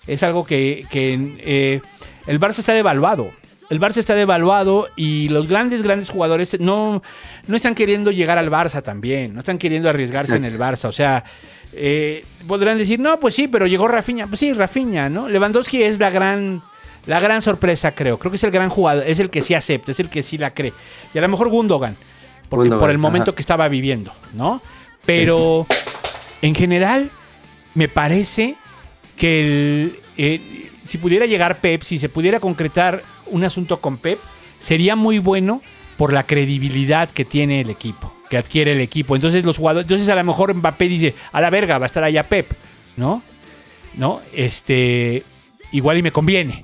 es algo que, que, eh, el Barça está devaluado. El Barça está devaluado y los grandes, grandes jugadores no, no están queriendo llegar al Barça también. No están queriendo arriesgarse en el Barça. O sea, eh, podrán decir, no, pues sí, pero llegó Rafinha. Pues sí, Rafinha, ¿no? Lewandowski es la gran, la gran sorpresa, creo. Creo que es el gran jugador, es el que sí acepta, es el que sí la cree. Y a lo mejor Gundogan, porque Gundogan, por el momento ajá. que estaba viviendo, ¿no? Pero en general, me parece que el, eh, si pudiera llegar Pep, si se pudiera concretar un asunto con Pep, sería muy bueno por la credibilidad que tiene el equipo, que adquiere el equipo. Entonces los jugadores, entonces a lo mejor Mbappé dice, a la verga, va a estar allá Pep, ¿no? ¿No? Este, igual y me conviene,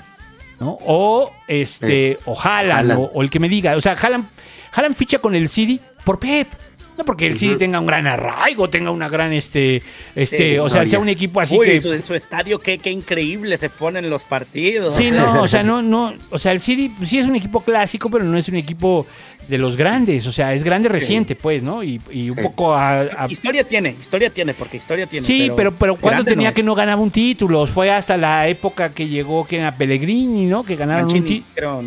¿no? O este, o Haaland, Haaland. O, o el que me diga, o sea, Haaland, Haaland ficha con el City por Pep. No porque el City tenga un gran arraigo, tenga una gran, este, este, Sí, o sea, sea un equipo así Uy, que... su, su estadio, qué, qué increíble se ponen los partidos. Sí, no, o sea, no, no, o sea, el City pues, sí es un equipo clásico, pero no es un equipo de los grandes, o sea, es grande reciente, pues, ¿no? Y, y un Sí. poco a, a- Historia tiene, historia tiene, porque historia tiene. Sí, pero, pero cuando tenía que no ganaba un título, fue hasta la época que llegó que era Pellegrini, ¿no? Que ganaron un Mancini, título.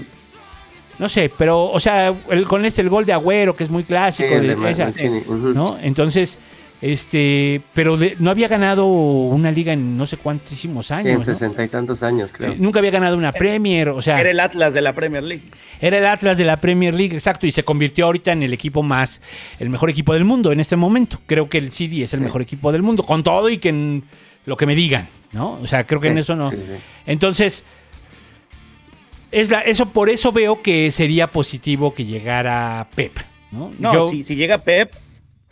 No sé, pero, o sea, el- con este el gol de Agüero, que es muy Sí, clásico, el de de Ma- esa, Mancini, ujú. ¿no? Entonces, este, pero de- no había ganado una liga en no sé cuántísimos Sí, en años, ¿no? sesenta y tantos años, creo. Sí, nunca había ganado una Premier, o sea, era el Atlas de la Premier League. era el Atlas de la Premier League, exacto, y se convirtió ahorita en el equipo más, el mejor equipo del mundo en este momento. Creo que el City es el mejor equipo del mundo, con todo y que en lo que me digan, ¿no? O sea, creo que en Sí, eso no. sí, sí. Entonces, es la, eso por eso veo que sería positivo que llegara Pep, ¿no? No, Yo, si, si llega Pep,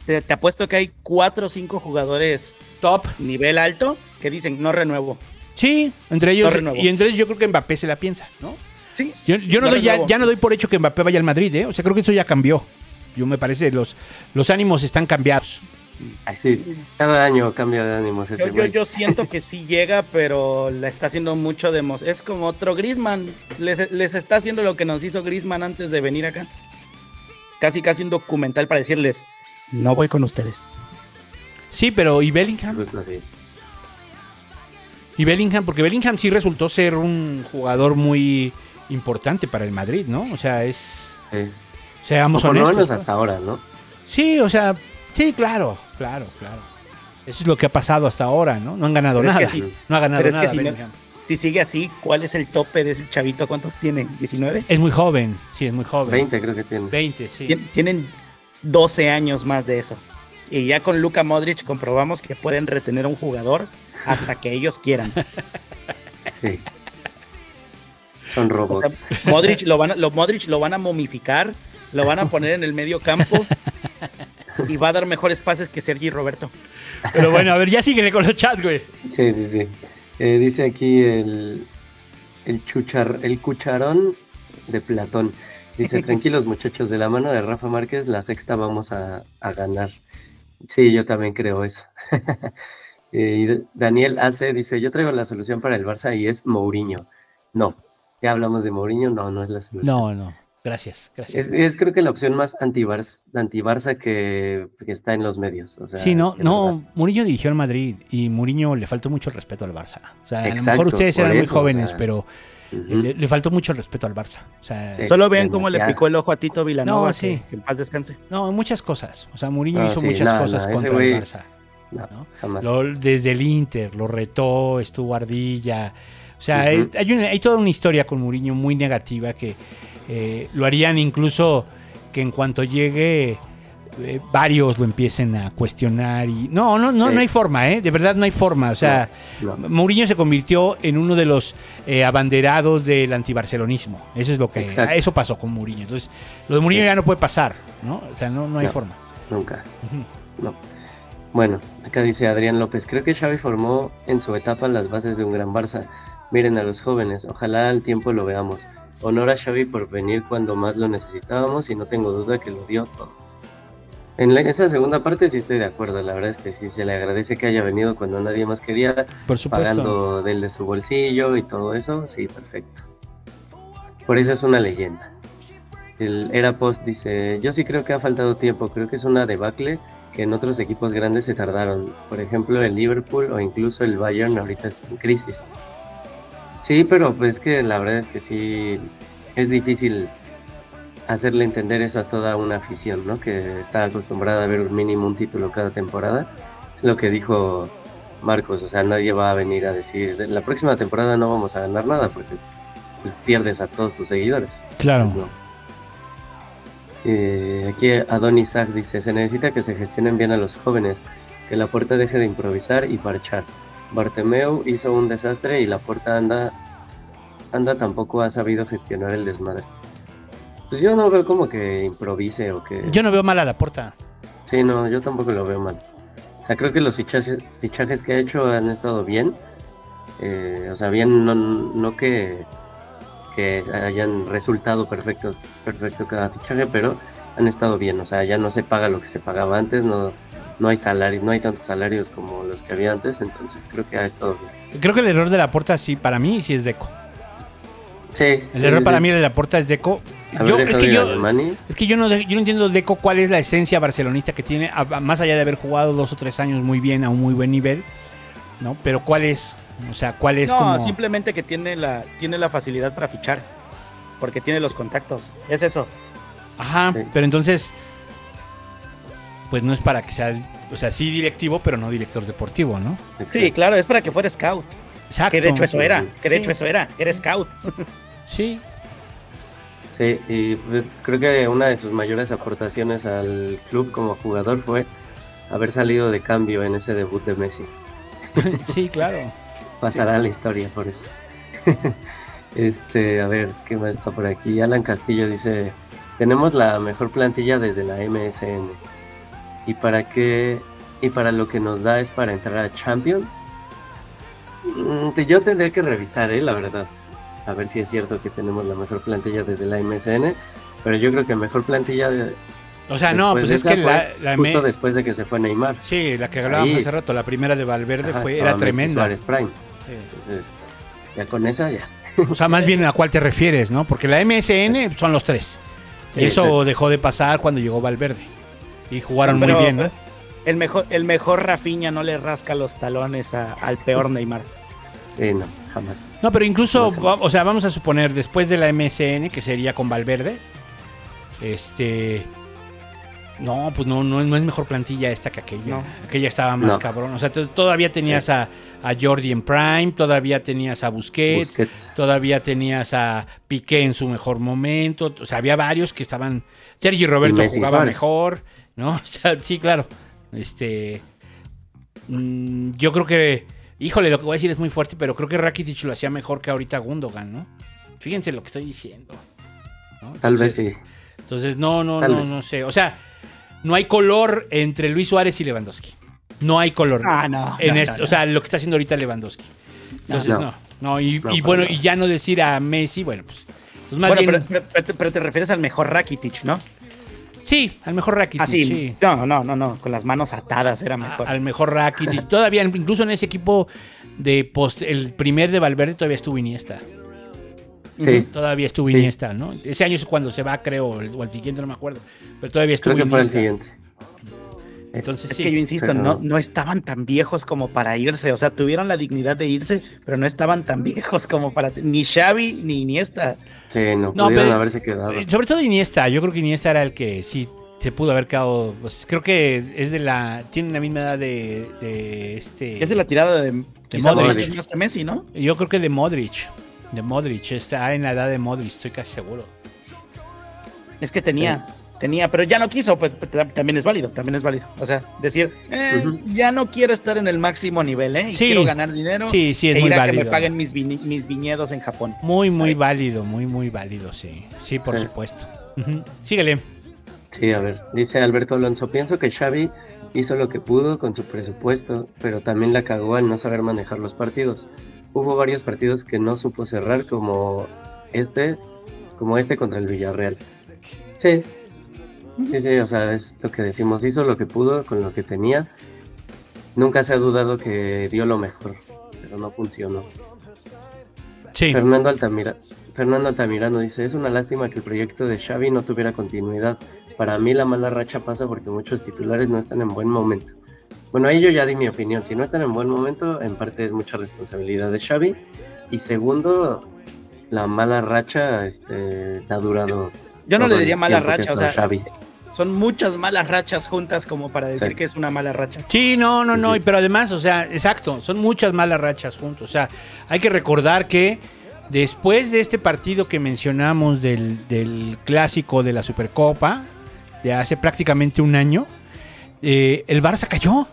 te, te apuesto que hay cuatro o cinco jugadores top. nivel alto que dicen no renuevo. Sí, entre ellos, No y entre ellos yo creo que Mbappé se la piensa, ¿no? Sí. Yo, yo no No doy ya, ya no doy por hecho que Mbappé vaya al Madrid, ¿eh? O sea, creo que eso ya cambió. Yo me parece, los, los ánimos están cambiados. Ay, sí, cada año cambia de ánimos ese Yo, yo, siento que sí llega, pero la está haciendo mucho de emo- Es como otro Grisman. Les, les está haciendo lo que nos hizo Grisman antes de venir acá. Casi, casi un documental para decirles: No voy con ustedes. Sí, pero ¿y Bellingham? Pues no, sí. Y Bellingham, porque Bellingham sí resultó ser un jugador muy importante para el Madrid, ¿no? O sea, es. Sí. Seamos O por lo honestos. menos ¿no? hasta ahora, ¿no? Sí, o sea, sí, claro, claro, claro. Eso es lo que ha pasado hasta ahora, ¿no? No han ganado Pero es nada. que sí. No ha ganado Pero es nada. que si, no- Bellingham. si sigue así, ¿cuál es el tope de ese chavito? ¿Cuántos tiene? ¿19? Es muy joven, sí, es muy joven. 20 creo que tiene. 20, sí. Tien- Tienen 12 años más de eso. Y ya con Luka Modric comprobamos que pueden retener a un jugador hasta que ellos quieran. Sí. Son O robots. sea, Modric lo van a, lo, Modric lo van a momificar, lo van a poner en el medio campo y va a dar mejores pases que Sergi Roberto. Pero bueno, a ver, ya síguele con los chats, güey. Sí, sí, sí. Eh, dice aquí el, el, chuchar, el cucharón de Platón. Dice, tranquilos muchachos, de la mano de Rafa Márquez, la sexta vamos a, a ganar. Sí, yo también creo eso. Eh, y Daniel Ace dice, yo traigo la solución para el Barça y es Mourinho. No, ya hablamos de Mourinho, no, no es la solución. No, no. Gracias, gracias. Es, es creo que la opción más anti-Barça que, que está en los medios. O sea, Sí, no, no. Murillo dirigió al Madrid y Murillo le faltó mucho el respeto al Barça. O sea, a lo mejor ustedes eran muy o jóvenes, sea, pero le, le faltó mucho el respeto al Barça. O sea, Sí. Solo vean cómo le picó el ojo a Tito Vilanova, No, que- sí. que, en paz descanse. no, muchas cosas. O sea, Murillo No, hizo sí, muchas no, cosas contra güey- el Barça. No, ¿no? jamás. Lo- desde el Inter, lo retó, estuvo ardilla. O sea, es- hay, una- hay toda una historia con Mourinho muy negativa que eh, lo harían incluso que en cuanto llegue eh, varios lo empiecen a cuestionar y no, no, no, Sí. no hay forma, ¿eh? De verdad no hay forma. O sea, No, no. Mourinho se convirtió en uno de los eh, abanderados del antibarcelonismo. Eso es lo que Exacto. eso pasó con Mourinho. Entonces, lo de Mourinho Sí. ya no puede pasar, ¿no? O sea, no, no hay forma. Nunca. No. Bueno, acá dice Adrián López, creo que Xavi formó en su etapa las bases de un gran Barça. Miren a los jóvenes, ojalá al tiempo lo veamos. Honor a Xavi por venir cuando más lo necesitábamos y no tengo duda que lo dio todo. En la- esa segunda parte sí estoy de acuerdo, la verdad es que sí se le agradece que haya venido cuando nadie más quería, Por supuesto. pagando del de su bolsillo y todo eso, sí, perfecto. Por eso es una leyenda. El Era Post dice, yo sí creo que ha faltado tiempo, creo que es una debacle que en otros equipos grandes se tardaron. Por ejemplo, el Liverpool o incluso el Bayern ahorita está en crisis. Sí, pero pues que la verdad es que sí es difícil hacerle entender eso a toda una afición, ¿no? Que está acostumbrada a ver un mínimo un título cada temporada. Es lo que dijo Marcos, o sea, nadie va a venir a decir, "De la próxima temporada no vamos a ganar nada porque pues, pierdes a todos tus seguidores. Claro. Entonces, no. Eh, aquí Adonis Isaac dice, se necesita que se gestionen bien a los jóvenes, que la puerta deje de improvisar y parchar. Bartemeu hizo un desastre y la puerta anda, anda tampoco ha sabido gestionar el desmadre. Pues yo no veo como que improvise o que... Yo no veo mal a la puerta. Sí, no, yo tampoco lo veo mal. O sea, creo que los fichajes, fichajes que ha hecho han estado bien. Eh, o sea, bien, no, no que, que hayan resultado perfecto, perfecto cada fichaje, pero han estado bien. O sea, ya no se paga lo que se pagaba antes, no, no hay salario, no hay tantos salarios como los que había antes, entonces creo que ha estado bien. Creo que el error de la puerta, sí, para mí, sí es Deco. Sí, El sí, error sí. para mí de la puerta es Deco. Yo, es que yo, es que yo no, yo no entiendo Deco cuál es la esencia barcelonista que tiene, a- a- más allá de haber jugado dos o tres años muy bien a un muy buen nivel, ¿no? Pero cuál es, o sea, cuál es no, como... simplemente que tiene la, tiene la facilidad para fichar. Porque tiene los contactos. Es eso. Ajá, Sí. pero entonces, pues no es para que sea, o sea, sí directivo, pero no director deportivo, ¿no? Sí, claro, es para que fuera scout. Exacto. Que de hecho eso era. Que de Sí. hecho eso era. Era scout. Sí, Sí, y creo que una de sus mayores aportaciones al club como jugador fue haber salido de cambio en ese debut de Messi. sí, claro. Pasará a la historia por eso. este, a ver, ¿qué más está por aquí? Alan Castillo dice, tenemos la mejor plantilla desde la MSN. ¿Y para qué? ¿Y para lo que nos da es para entrar a Champions? Mm, Yo tendré que revisar, ¿eh? La verdad. A ver si es cierto que tenemos la mejor plantilla desde la MSN. Pero yo creo que mejor plantilla de, O sea, no, pues es que la, la justo me- después de que se fue Neymar. Sí, la que hablábamos hace rato, la primera de Valverde Ajá, fue, era tremenda. Suárez Prime. Sí. Entonces, ya con esa ya. O sea, más bien a cuál te refieres, ¿no? Porque la MSN son los tres. y eso exacto. dejó de pasar cuando llegó Valverde. Y jugaron Pero muy bien, ¿no? El mejor, el mejor Rafinha no le rasca los talones a- al peor Neymar. Sí, no, jamás. No, pero incluso, o sea, vamos a suponer, después de la MSN, que sería con Valverde, este... No, pues no, no, no es mejor plantilla esta que aquella. No. Aquella estaba más No. cabrón. O sea, todavía tenías a, a Jordi en Prime, todavía tenías a Busquets, Busquets. todavía tenías a Piqué en su mejor momento. O sea, había varios que estaban... Sergi Roberto Messi jugaba Suárez. mejor, ¿no? O sea, sí, claro. Este... mm, yo creo que... Híjole, lo que voy a decir es muy fuerte, pero creo que Rakitic lo hacía mejor que ahorita Gundogan, ¿no? Fíjense lo que estoy diciendo. ¿no? Tal vez sí. Entonces, no, no, Tal no, vez. no sé. O sea, no hay color entre Luis Suárez y Lewandowski. No hay color. Ah, no, En no, este- no, O sea, lo que está haciendo ahorita Lewandowski. Entonces, no. No. No, y, No, y para bueno, y ya no decir a Messi, bueno, pues. pues más Bueno, bien. pero, pero- pero te- pero te refieres al mejor Rakitic, ¿no? Sí, al mejor Rakitic. Así. sí. No, no, no, no. Con las manos atadas era A- mejor. al mejor Rakitic. todavía, incluso en ese equipo de post, el primer de Valverde todavía estuvo Iniesta. Sí, Todavía estuvo Sí. Iniesta, ¿no? Ese año es cuando se va, creo, o el, o el siguiente, no me acuerdo. Pero todavía estuvo creo que fue el siguiente. Entonces, Es sí. que yo insisto, pero- no, no estaban tan viejos como para irse. O sea, tuvieron la dignidad de irse, pero no estaban tan viejos como para. Ni Xavi ni Iniesta. Sí, no, No, pudieron pero- haberse quedado. Eh, Sobre todo Iniesta, yo creo que Iniesta era el que sí se pudo haber quedado. pues, creo que es de la. Tiene la misma edad de, de este. Es de la tirada de. Modric. de que Messi, ¿no? Yo creo que de Modric. De Modric. Está en la edad de Modric, estoy casi seguro. Es que tenía. Tenía, pero ya no quiso, pues, también es válido, también es válido. O sea, decir, eh, ya no quiero estar en el máximo nivel, ¿eh? Y Sí. quiero ganar dinero. Sí, sí, es e muy a que me válido. paguen mis, viñedos en Japón. Muy, muy válido, muy, muy válido, sí. Sí, por Sí. supuesto. Ujú. Síguele. Sí, a ver, dice Alberto Alonso, pienso que Xavi hizo lo que pudo con su presupuesto, pero también la cagó al no saber manejar los partidos. Hubo varios partidos que no supo cerrar como este, como este contra el Villarreal. Sí, Sí, sí, o sea, es lo que decimos, hizo lo que pudo con lo que tenía. Nunca se ha dudado que dio lo mejor, pero no funcionó. Sí. Fernando, Altamira, Fernando Altamirano dice, es una lástima que el proyecto de Xavi no tuviera continuidad. Para mí la mala racha pasa porque muchos titulares no están en buen momento. Bueno, ahí yo ya di mi opinión. Si no están en buen momento, en parte es mucha responsabilidad de Xavi. Y segundo, la mala racha este, ha durado... Yo no le diría mala racha, o sea, Xavi. Son muchas malas rachas juntas como para decir Sí. que es una mala racha. Sí, no, no, no, y- pero además, o sea, exacto, son muchas malas rachas juntos. O sea, hay que recordar que después de este partido que mencionamos del, del clásico de la Supercopa, de hace prácticamente un año, eh, el Barça cayó.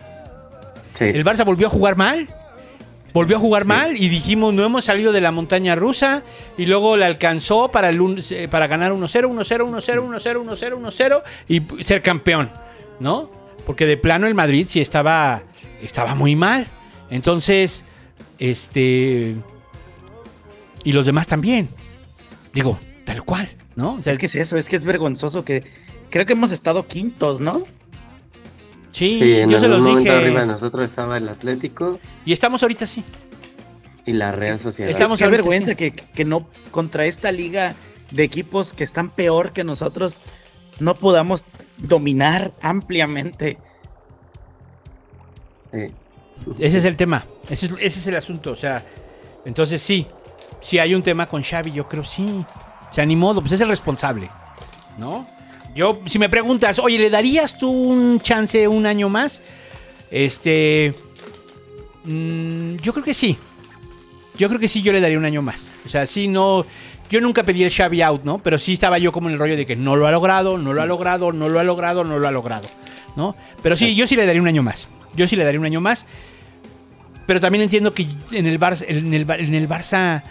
Sí. El Barça volvió a jugar mal. Volvió a jugar Sí. mal y dijimos, no hemos salido de la montaña rusa y luego le alcanzó para, el, un- eh, para ganar 1-0, 1-0, 1-0, 1-0, 1-0, 1-0 y ser campeón, ¿no? Porque de plano el Madrid sí estaba, estaba muy mal. Entonces, este... Y los demás también. Digo, tal cual, ¿no? O sea, Es que es eso, es que es vergonzoso que creo que hemos estado quintos, ¿no? Sí, Sí, en yo se los momento dije. arriba de nosotros estaba el Atlético Y estamos ahorita sí. y la Real Sociedad. Estamos Qué vergüenza sí. que, que no contra esta liga de equipos que están peor que nosotros no podamos dominar ampliamente. Sí. Ese es el tema. Ese es, ese es el asunto. O sea, entonces sí. Si hay un tema con Xavi, yo creo sí. O sea, ni modo, pues es el responsable. ¿No? Yo, si me preguntas, oye, ¿le darías tú un chance un año más? Este. mm, yo creo que sí. Yo creo que sí, yo le daría un año más. O sea, sí, no. Yo nunca pedí el Xavi out, ¿no? Pero sí estaba yo como en el rollo de que no lo ha logrado, no lo ha logrado, no lo ha logrado, no lo ha logrado, ¿no? Pero sí, yo sí le daría un año más. Yo sí le daría un año más. Pero también entiendo que en el Barça, en el, Bar- en el Barça,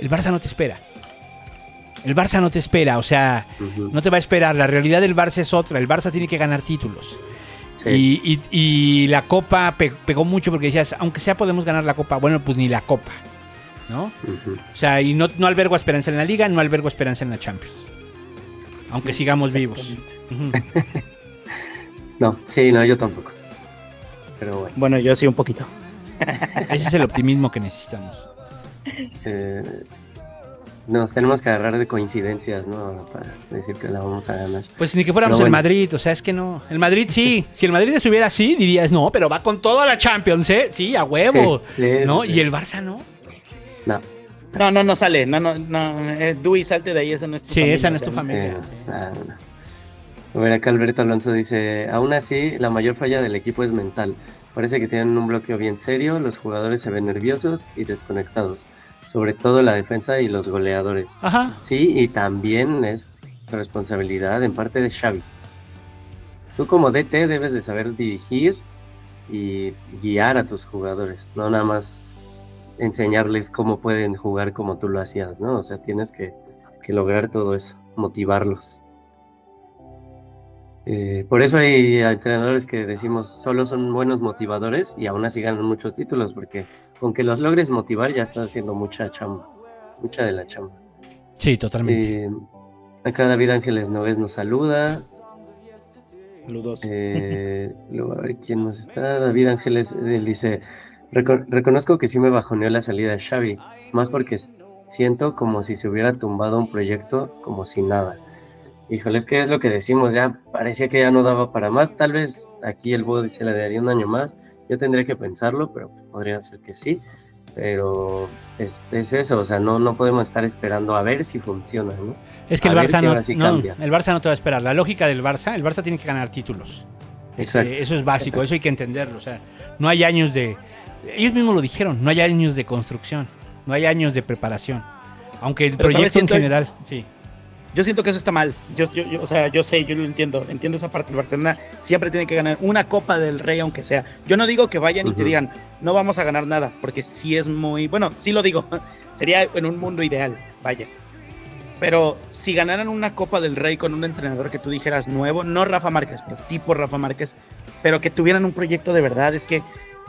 el Barça no te espera. El Barça no te espera, o sea, no te va a esperar. La realidad del Barça es otra. El Barça tiene que ganar títulos. Sí. Y, y- y la Copa pe- pegó mucho porque decías, aunque sea podemos ganar la Copa. Bueno, pues ni la Copa, ¿no? O sea, y no, no albergo esperanza en la Liga, no albergo esperanza en la Champions. Aunque sigamos vivos. No, sí, no, yo tampoco. Pero bueno, Bueno, yo sí un poquito. Ese es el optimismo que necesitamos. eh, nos tenemos que agarrar de coincidencias, ¿no? Para decir que la vamos a ganar. Pues ni que fuéramos Pero el bueno. Madrid, o sea, es que no. El Madrid sí. Si el Madrid estuviera así, dirías, no, pero va con toda la Champions, ¿eh? Sí, a huevo. Sí, sí, ¿No? sí. Y el Barça no. No, No, no, no sale. No, no, no. Eh, Dewey, salte de ahí. Esa no es tu Sí, familia, esa no es tu familia. sí. no, no. A ver, acá Alberto Alonso dice, aún así, la mayor falla del equipo es mental. Parece que tienen un bloqueo bien serio, los jugadores se ven nerviosos y desconectados, sobre todo la defensa y los goleadores. Ajá. Sí, y también es responsabilidad en parte de Xavi. Tú como DT debes de saber dirigir y guiar a tus jugadores, no nada más enseñarles cómo pueden jugar como tú lo hacías, ¿no? O sea, tienes que, que lograr todo eso, motivarlos. Eh, por eso hay entrenadores que decimos solo son buenos motivadores y aún así ganan muchos títulos, porque con que los logres motivar ya estás haciendo mucha chamba, mucha de la chamba. Sí, totalmente. Eh, acá David Ángeles Noves nos saluda. Saludos. Eh, luego a ver quién nos está. David Ángeles él dice: "Reco- Reconozco que sí me bajoneó la salida de Xavi, más porque siento como si se hubiera tumbado un proyecto como si nada. Híjole, es que es lo que decimos, ya parecía que ya no daba para más. Tal vez aquí el Búho dice le daría un año más. Yo tendría que pensarlo, pero podría ser que sí. Pero es, es eso, o sea, no, no podemos estar esperando a ver si funciona, ¿no? es que a el Barça si no, sí el Barça no te va a esperar. La lógica del Barça, el Barça tiene que ganar títulos. Exacto. Eh, eso es básico, eso hay que entenderlo. O sea, no hay años de. Ellos mismos lo dijeron, no hay años de construcción, no hay años de preparación. Aunque el Pero, ¿sabes? proyecto en general, sí. Yo siento que eso está mal. Yo, yo, yo- o sea, yo sé, yo lo entiendo. Entiendo esa parte. El Barcelona siempre tiene que ganar una Copa del Rey, aunque sea. Yo no digo que vayan y te digan, no vamos a ganar nada, porque sí es muy. Bueno, sí lo digo. Sería en un mundo ideal, vaya. Pero si ganaran una Copa del Rey con un entrenador que tú dijeras nuevo, no Rafa Márquez, pero tipo Rafa Márquez, pero que tuvieran un proyecto de verdad, es que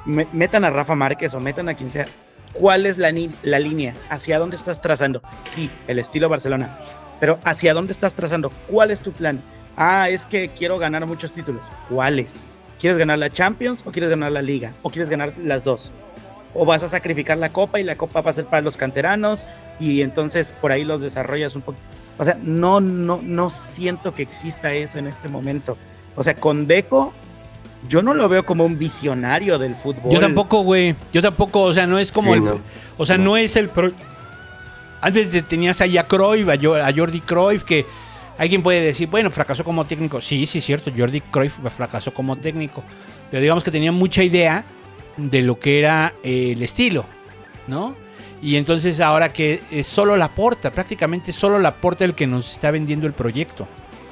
me- metan a Rafa Márquez o metan a quien sea. ¿Cuál es la, la línea? ¿Hacia dónde estás trazando? Sí, el estilo Barcelona. Pero ¿hacia dónde estás trazando? ¿Cuál es tu plan? Ah, es que quiero ganar muchos títulos. ¿Cuáles? ¿Quieres ganar la Champions o quieres ganar la Liga? ¿O quieres ganar las dos? ¿O vas a sacrificar la Copa y la Copa va a ser para los canteranos y entonces por ahí los desarrollas un poco? O sea, no, no, no siento que exista eso en este momento. O sea, con Deco, yo no lo veo como un visionario del fútbol. Yo tampoco, güey. Yo tampoco, o sea, no es como Sí, el. no. O sea, no, es el. pro- Antes de- tenías ahí a Cruyff, a, Jo- a Jordi Cruyff, que alguien puede decir, bueno, fracasó como técnico. Sí, sí, es cierto. Jordi Cruyff fracasó como técnico. Pero digamos que tenía mucha idea de lo que era eh, el estilo, ¿no? Y entonces ahora que es solo la porta, prácticamente solo la porta el que nos está vendiendo el proyecto.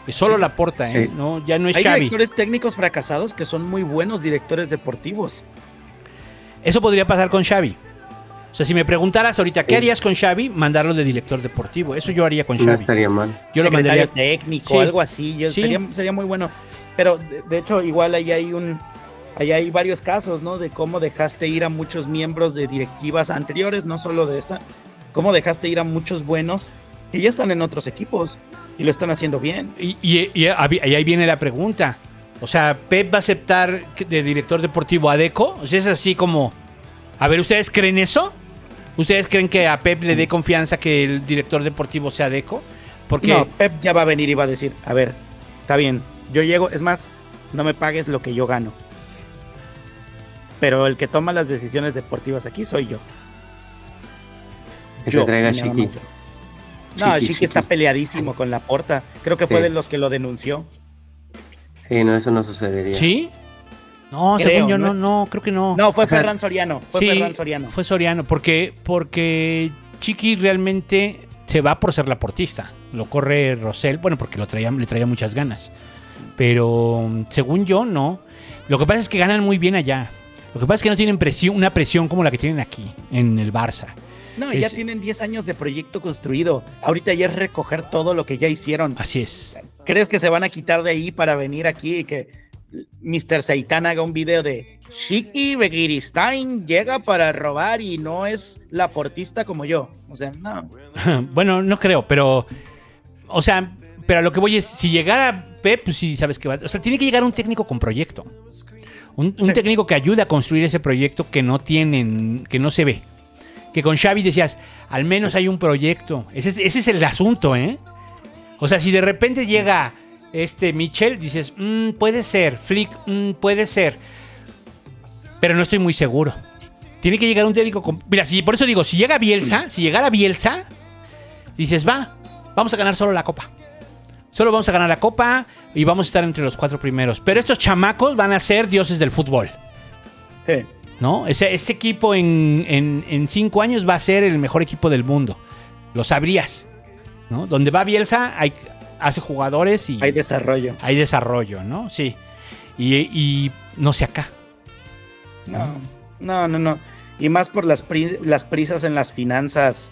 Es solo la porta, ¿eh? Sí. No, ya no es Hay Xavi. directores técnicos fracasados que son muy buenos directores deportivos. Eso podría pasar con Xavi. O sea, si me preguntaras ahorita, ¿qué Sí. harías con Xavi? Mandarlo de director deportivo. Eso yo haría con No Xavi. estaría mal. Yo lo mandaría. técnico, Sí. algo así. yo- Sí. sería, sería muy bueno. Pero de, de hecho, igual ahí hay un. Ahí hay varios casos, ¿no? De cómo dejaste ir a muchos miembros de directivas anteriores, no solo de esta. Cómo dejaste ir a muchos buenos que ya están en otros equipos y lo están haciendo bien. Y, y- y ahí ahí viene la pregunta. O sea, ¿Pep va a aceptar de director deportivo a Deco? O sea, es así como... A ver, ¿ustedes creen eso? ¿Ustedes creen que a Pep le dé confianza que el director deportivo sea Deco? Porque... No, Pep ya va a venir y va a decir, a ver, está bien, yo llego, es más, no me pagues lo que yo gano. Pero el que toma las decisiones deportivas aquí soy yo. Que Yo, se traiga Chiqui. No, Chiqui, Chiqui está peleadísimo con la porta. Creo que fue Sí. de los que lo denunció. Sí, no, eso no sucedería. ¿Sí? No, Creo, según yo no no, creo que no. No, fue O sea, Ferran Soriano. Fue Sí, Ferran Soriano. Fue Soriano, porque, porque Chiqui realmente se va por ser la portista. Lo corre Rosell, bueno, porque lo traía, le traía muchas ganas. Pero mm, según yo, no. Lo que pasa es que ganan muy bien allá. Lo que pasa es que no tienen presión, una presión como la que tienen aquí, en el Barça. No, ya tienen 10 años de proyecto construido. Ahorita ya es recoger todo lo que ya hicieron. Así es. ¿Crees que se van a quitar de ahí para venir aquí y que Mr. Seitan haga un video de Shiki Begiristain llega para robar y no es la portista como yo? O sea, no. bueno, no creo, pero. O sea, pero a lo que voy es, si llegara Pep, pues sí sabes que va. O sea, tiene que llegar un técnico con proyecto. Un, un Sí. técnico que ayude a construir ese proyecto que no tienen, que no se ve. Que con Xavi decías, al menos hay un proyecto. Ese, es- ese es el asunto, ¿eh? O sea, si de repente llega este Michel, dices, "Mm, puede ser, Flick, mm, puede ser. Pero no estoy muy seguro. Tiene que llegar un técnico con... Mira, si, por eso digo, si llega Bielsa, si llegara Bielsa, dices, va, vamos a ganar solo la copa. Solo vamos a ganar la copa y vamos a estar entre los cuatro primeros. Pero estos chamacos van a ser dioses del fútbol. Eh, ¿No? Ese, este equipo en, en- en cinco años va a ser el mejor equipo del mundo. Lo sabrías. ¿No? Donde va Bielsa, hay, hace jugadores y hay desarrollo. hay desarrollo, ¿no? Sí. Y, y no sé acá. No, no, no, no. Y más por las, pri- las prisas en las finanzas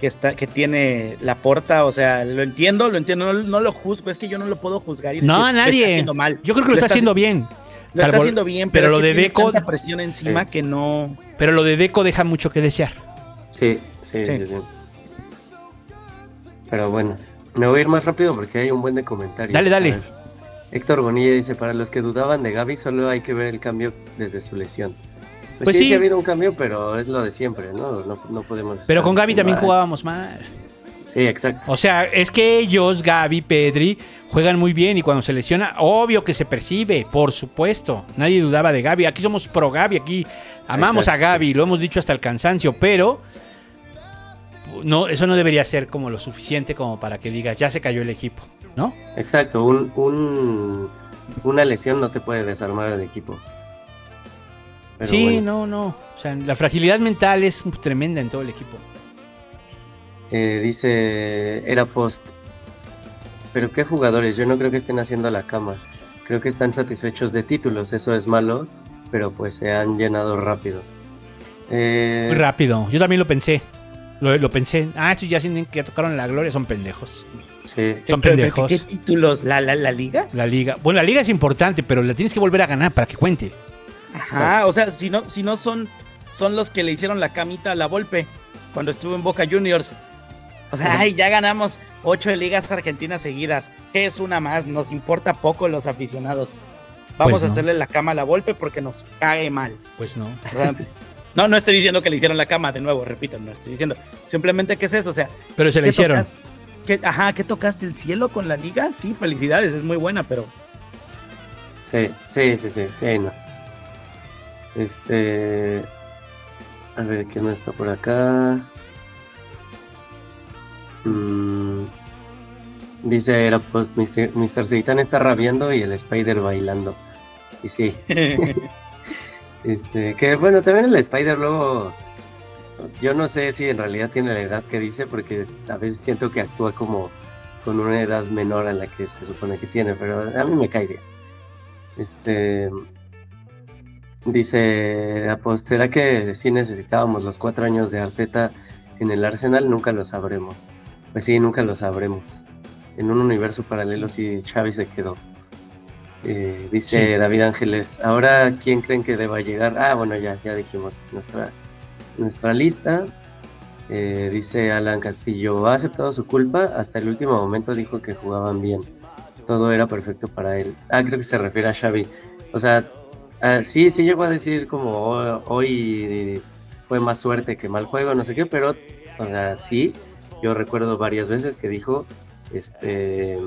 que, está, que tiene la porta. O sea, lo entiendo, lo entiendo, no, no lo juzgo. Es que yo no lo puedo juzgar y No, decir, "Lo nadie. está haciendo mal. Yo creo que lo, está haciendo bien. Lo está haciendo bien, pero pero, lo que de tiene Deco- tanta presión encima Sí. que no. Pero lo de Deco deja mucho que desear. Sí, sí, Sí. sí, sí. Pero bueno, me voy a ir más rápido porque hay un buen de comentarios. Dale, dale. Héctor Bonilla dice, para los que dudaban de Gaby, solo hay que ver el cambio desde su lesión. Pues, Pues sí, sí. sí ha habido un cambio, pero es lo de siempre, ¿no? No, no podemos... Pero con Gaby también diciendo, "Ah, jugábamos mal. Sí, exacto. O sea, es que ellos, Gaby, Pedri, juegan muy bien y cuando se lesiona, obvio que se percibe, por supuesto. Nadie dudaba de Gaby. Aquí somos pro Gaby, aquí amamos Exacto, a Gaby, lo hemos dicho hasta el cansancio, pero no, eso no debería ser como lo suficiente como para que digas, ya se cayó el equipo, ¿no? Exacto, un, un- una lesión no te puede desarmar el equipo. Pero sí, bueno. no, no. O sea, la fragilidad mental es tremenda en todo el equipo. Eh, dice, era post. Pero qué jugadores, yo no creo que estén haciendo la cama. Creo que están satisfechos de títulos, eso es malo, pero pues se han llenado rápido. Eh, Muy rápido. Yo también lo pensé. Lo, lo pensé. Ah, estos ya tienen que tocaron la gloria, son pendejos. sí, Son Pero, pendejos. ¿Qué títulos? ¿La, la, la liga? La liga. Bueno, la liga es importante, pero la tienes que volver a ganar para que cuente. Ajá, o sea, si no, si no son, son los que le hicieron la camita a la Volpe cuando estuvo en Boca Juniors. O sea, ay, ya ganamos ocho ligas argentinas seguidas. ¿Qué es una más? Nos importa poco los aficionados. Vamos Pues a hacerle la cama a la Volpe porque nos cae mal. Pues no. O sea, no, no estoy diciendo que le hicieron la cama de nuevo, repito, no estoy diciendo. Simplemente que es eso, o sea, Pero se le ¿qué hicieron. qué- ajá, ¿qué tocaste el cielo con la liga? Sí, felicidades, es muy buena, pero Sí, sí, sí, sí, sí, no. Este. A ver, ¿quién no está por acá? Mm, dice era post Mr. Mr. Seitan está rabiando y el Spider bailando. Y sí. Este, que bueno, también el Spider luego. Yo no sé si en realidad tiene la edad que dice, porque a veces siento que actúa como con una edad menor a la que se supone que tiene, pero a mí me cae bien. Este. Dice Apost, ¿será que sí necesitábamos los cuatro años de Arteta en el Arsenal? Nunca lo sabremos. Pues sí, nunca lo sabremos. En un universo paralelo sí Xavi se quedó. Eh, dice Sí. David Ángeles, ahora ¿quién creen que deba llegar? Ah, bueno, ya, ya dijimos nuestra, nuestra lista. Eh, dice Alan Castillo, ha aceptado su culpa, hasta el último momento dijo que jugaban bien. Todo era perfecto para él. Ah, creo que se refiere a Xavi. O sea, ah, sí, sí llegó a decir como "Oh, hoy fue más suerte que mal juego, no sé qué, pero, o sea, sí, yo recuerdo varias veces que dijo, este,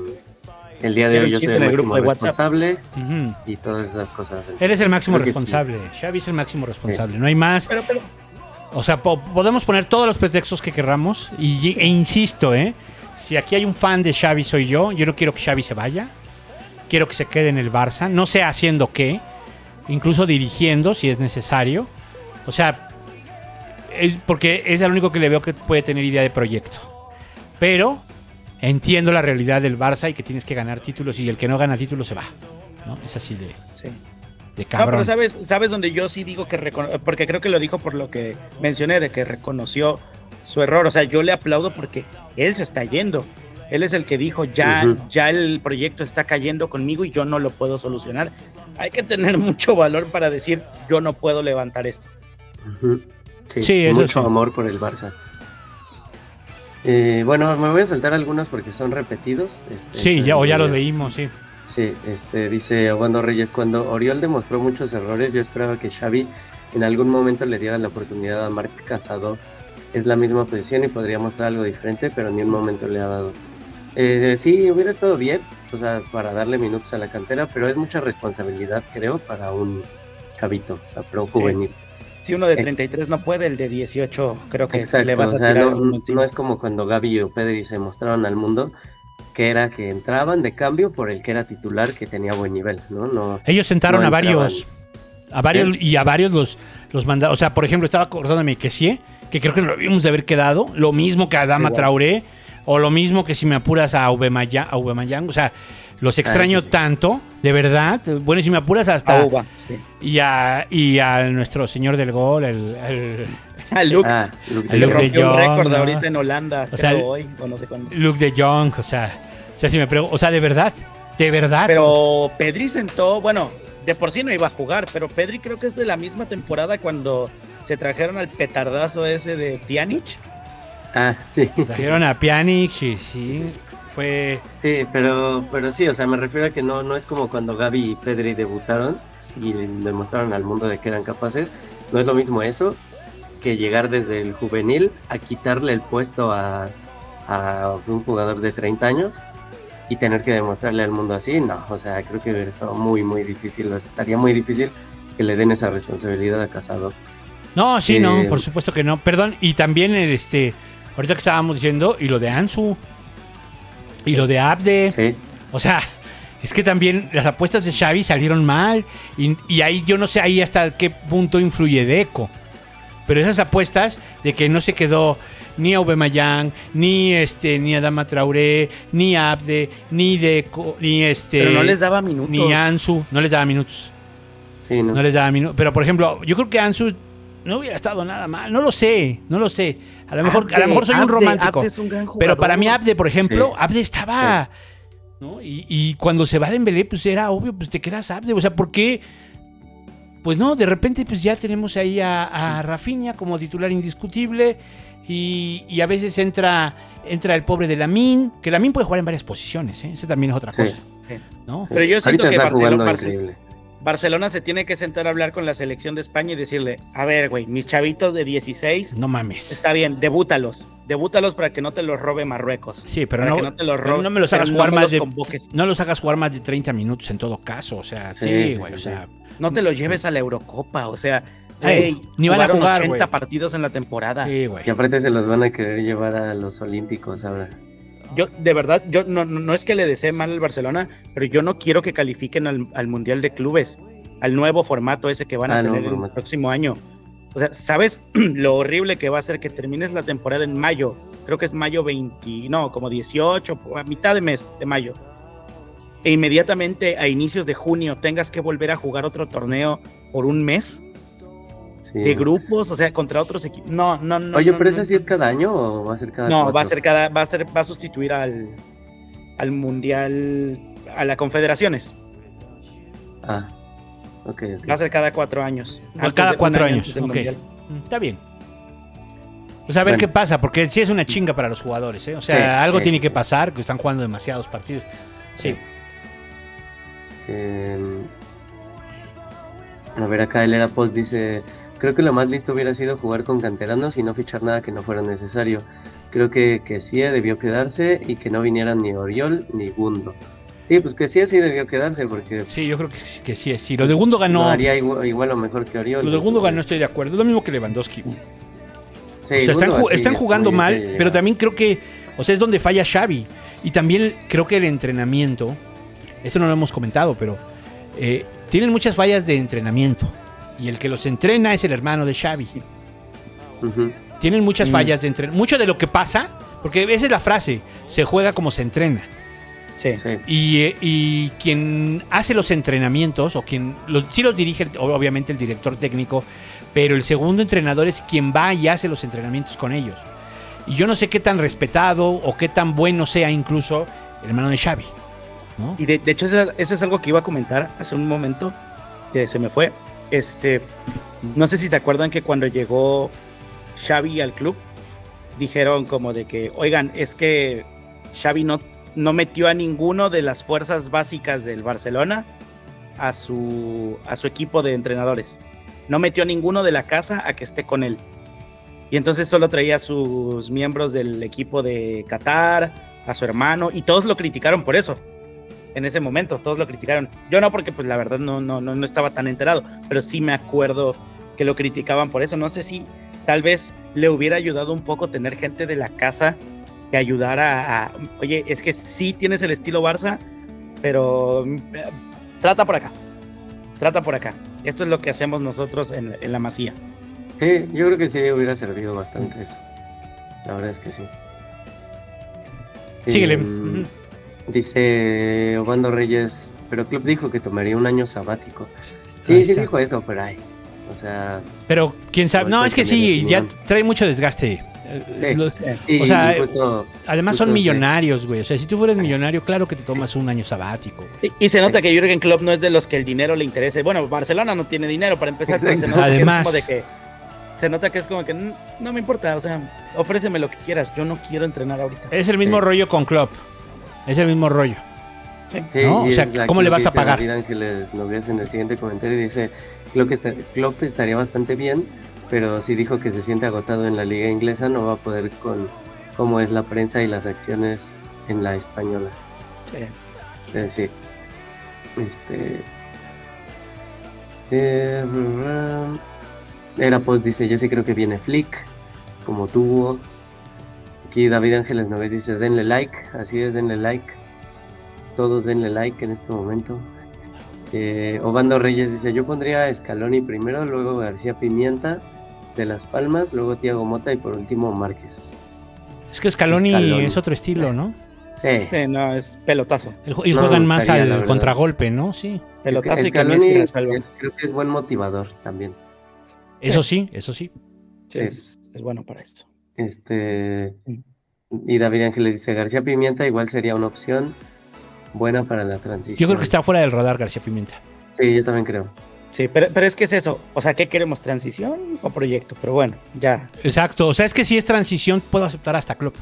el día de hoy yo soy en el el grupo máximo de WhatsApp. responsable Ujú. y todas esas cosas. Eres el máximo Creo que sí. responsable. Xavi es el máximo responsable. No hay más. pero, pero O sea, po- podemos poner todos los pretextos que querramos. Y, e insisto, ¿eh? Si aquí hay un fan de Xavi soy yo, yo no quiero que Xavi se vaya. Quiero que se quede en el Barça. No sé haciendo qué. Incluso dirigiendo si es necesario. O sea, es porque es el único que le veo que puede tener idea de proyecto. Pero entiendo la realidad del Barça y que tienes que ganar títulos y el que no gana títulos se va. ¿no? Es así de, sí. de No, cabrón. pero sabes, sabes donde yo sí digo que recono- porque creo que lo dijo por lo que mencioné de que reconoció su error. O sea, yo le aplaudo porque él se está yendo. Él es el que dijo ya, ya el proyecto está cayendo conmigo y yo no lo puedo solucionar. Hay que tener mucho valor para decir yo no puedo levantar esto. Sí, Sí, eso mucho sí. amor por el Barça. Eh, bueno, me voy a saltar algunos porque son repetidos. este, Sí, ya, o ya los leímos, sí. Sí, este, dice Aguando Reyes, cuando Oriol demostró muchos errores, yo esperaba que Xavi en algún momento le diera la oportunidad a Marc Casado. Es la misma posición y podría mostrar algo diferente, pero ni un momento le ha dado. Eh, sí, hubiera estado bien, o sea, para darle minutos a la cantera, pero es mucha responsabilidad, creo, para un chavito, o sea, un juvenil. Si uno de Eh. 33 no puede, el de 18 creo que Exacto, le vas a o sea, tirar no, es como cuando Gaby o Pedri se mostraron al mundo, que era que entraban de cambio por el que era titular, que tenía buen nivel, ¿no? no Ellos sentaron No a varios. A varios y a varios los, los mandaron. O sea, por ejemplo, estaba acordándome que sí, que creo que lo vimos de haber quedado. Lo mismo que a Dama Igual. Traoré. O lo mismo que si me apuras a Aubameyang. a Aubameyang, O sea, los extraño Ah, sí, sí. tanto, de verdad. Bueno, y si me apuras hasta. A sí. Y a, y a nuestro señor del gol, el, el Ah, Luke, Ah, Luke de Luke Jong. de rompió un Jong, récord ¿no? ahorita en Holanda, O sea, creo hoy, o no sé cuándo. Luke de Jong. O sea, o sea, si me pregun- o sea, de verdad. De verdad. Pero Pedri sentó, bueno, de por sí no iba a jugar, pero Pedri creo que es de la misma temporada cuando se trajeron al petardazo ese de Pjanic. Ah, sí. Trajeron a Pjanic y sí. Fue. Sí, pero, pero sí, o sea, me refiero a que no, no es como cuando Gaby y Pedri debutaron y demostraron al mundo de que eran capaces. No es lo mismo eso que llegar desde el juvenil a quitarle el puesto a, a un jugador de 30 años y tener que demostrarle al mundo así. No, o sea, creo que hubiera estado muy, muy difícil. Estaría muy difícil que le den esa responsabilidad a Casado. No, sí, Eh, no, por supuesto que no. Perdón, y también este, ahorita que estábamos diciendo, y lo de Ansu, y lo de Abde, Sí, o sea, es que también las apuestas de Xavi salieron mal, y, y ahí yo no sé ahí hasta qué punto influye Deco. Pero esas apuestas de que no se quedó ni Aubameyang, ni este, ni Adama Traoré, ni Abde, ni Deco, ni este, Pero no les daba minutos. ni Ansu, no les daba minutos. sí, no. No les daba minutos. Pero, por ejemplo, yo creo que Ansu no hubiera estado nada mal. No lo sé, no lo sé. A lo mejor, a lo mejor soy un Abde, romántico. Abde es un gran pero para mí Abde, por ejemplo, Sí. Abde estaba... ¿no? Y, y cuando se va Dembélé, pues era obvio, pues te quedas Abde. O sea, ¿por qué? pues no, de repente pues ya tenemos ahí a, a Rafinha como titular indiscutible y, y a veces entra, entra el pobre de Lamin, que Lamin puede jugar en varias posiciones, ¿eh? esa también es otra Sí. cosa. ¿no? Pero yo siento Ahorita que Barcelona. Barcelona se tiene que sentar a hablar con la selección de España y decirle, a ver, güey, mis chavitos de 16, No mames. está bien, debútalos. Debútalos para que no te los robe Marruecos. Sí, pero para no, que no te los robe. no me los hagas jugar más de convoques. no los hagas jugar más de 30 minutos en todo caso, o sea, sí, güey, sí, o sí. sea, No te los lleves a la Eurocopa, o sea, Ey, güey, ni van a jugar, 80 güey. partidos en la temporada. sí, güey. Y aparte se los van a querer llevar a los Olímpicos ahora. Yo, de verdad, yo no, no no es que le desee mal al Barcelona, pero yo no quiero que califiquen al, al Mundial de Clubes, al nuevo formato ese que van a Ah, tener el formato. próximo año. O sea, ¿sabes lo horrible que va a ser que termines la temporada en mayo? Creo que es mayo 20, no, como 18, a mitad de mes de mayo. E inmediatamente a inicios de junio tengas que volver a jugar otro torneo por un mes Sí. de grupos, o sea, contra otros equipos. No, no, no. Oye, no, pero no, esa sí es cada año o va a ser cada no, cuatro? va a ser cada, va a ser, va a sustituir al, al mundial, a la confederaciones. Ah, ok, ok. Va a ser cada cuatro años. Cada cuatro año años, ok. Mm, Está bien. Pues a ver Bueno. qué pasa, porque sí es una chinga para los jugadores, ¿eh? O sea, Sí, algo sí. tiene que pasar, que están jugando demasiados partidos. Sí. Eh, a ver, acá el Era Post dice: Creo que lo más listo hubiera sido jugar con canteranos y no fichar nada que no fuera necesario. Creo que, que sí debió quedarse y que no vinieran ni Oriol ni Gundo. Sí, pues que sí, sí debió quedarse porque Sí, yo creo que, sí- que sí es. Sí, lo de Gundogan no no. haría igual, igual o mejor que Oriol. Lo de Gundogan no Entonces, estoy de acuerdo. Es lo mismo que Lewandowski. sí, o sea, están, jugando mal, bien pero también creo que, o sea, es donde falla Xavi. Y también creo que el entrenamiento, esto no lo hemos comentado, pero eh, tienen muchas fallas de entrenamiento. Y el que los entrena es el hermano de Xavi. Tienen muchas Mm. fallas de entrenamiento. Mucho de lo que pasa, porque esa es la frase, se juega como se entrena. Sí. Sí. Y, eh, y quien hace los entrenamientos, o quien los, sí los dirige, el- obviamente el director técnico, pero el segundo entrenador es quien va y hace los entrenamientos con ellos. Y yo no sé qué tan respetado o qué tan bueno sea incluso el hermano de Xavi. ¿no? Y de, de hecho, eso, eso es algo que iba a comentar hace un momento que se me fue. Este, no sé si se acuerdan que cuando llegó Xavi al club, dijeron como de que, oigan, es que Xavi no, no metió a ninguno de las fuerzas básicas del Barcelona a su, a su equipo de entrenadores. No metió a ninguno de la casa a que esté con él. Y entonces solo traía a sus miembros del equipo de Qatar, a su hermano, y todos lo criticaron por eso en ese momento, todos lo criticaron. Yo no, porque pues la verdad no, no, no, no estaba tan enterado, pero sí me acuerdo que lo criticaban por eso. No sé si tal vez le hubiera ayudado un poco tener gente de la casa que ayudara a, oye, es que sí tienes el estilo Barça, pero mm, eh, trata por acá, trata por acá. Esto es lo que hacemos nosotros en, en la masía. Sí, yo creo que sí hubiera servido bastante eso. La verdad es que sí. Síguele. Em. Dice Obando Reyes, pero Club dijo que tomaría un año sabático. Ahí Sí, sí está. dijo eso, pero ay. O sea, Pero quién sabe. No, es que sí, ya trae mucho desgaste. Eh, Sí. lo- y, O sea, justo- además son Justo, sí. millonarios, güey. O sea, si tú fueras millonario, claro que te tomas un año sabático. Y, y se nota que Jürgen Klopp no es de los que el dinero le interese. Bueno, Barcelona no tiene dinero para empezar, pero se nota Además. que es como de que se nota que es como que "Mm, no me importa, o sea, ofréceme lo que quieras, yo no quiero entrenar ahorita. Es el mismo Sí. rollo con Klopp. Es el mismo rollo. Sí, ¿no? O y sea, es la- ¿cómo le vas a pagar? Ángeles Nogués en el siguiente comentario dice, Klopp, está- Klopp estaría bastante bien, pero sí dijo que se siente agotado en la liga inglesa, no va a poder con cómo es la prensa y las acciones en la española. Sí. Es decir, este... eh, era post dice, yo sí creo que viene Flick, como tuvo. Aquí David Ángeles Nogués dice, denle like, así es, denle like. Todos denle like en este momento. Eh, Obando Reyes dice, yo pondría a Scaloni primero, luego García Pimienta de Las Palmas, luego Tiago Mota y por último Márquez. Es que Scaloni, Scaloni. es otro estilo, ¿no? Sí. Sí, no, es pelotazo. El- Ellos No me juegan más al contragolpe, ¿no? Sí. Pelotazo y que Scaloni resuelva. eh, creo que es buen motivador también. Eso sí, eso sí. Sí, es, es bueno para esto. Este y David Ángeles dice García Pimienta igual sería una opción buena para la transición. Yo creo que está fuera del radar García Pimienta. Sí, yo también creo. Sí, pero, pero es que es eso. O sea, ¿qué queremos? ¿Transición o proyecto? Pero bueno, ya. Exacto. O sea, es que si es transición, puedo aceptar hasta Klopp.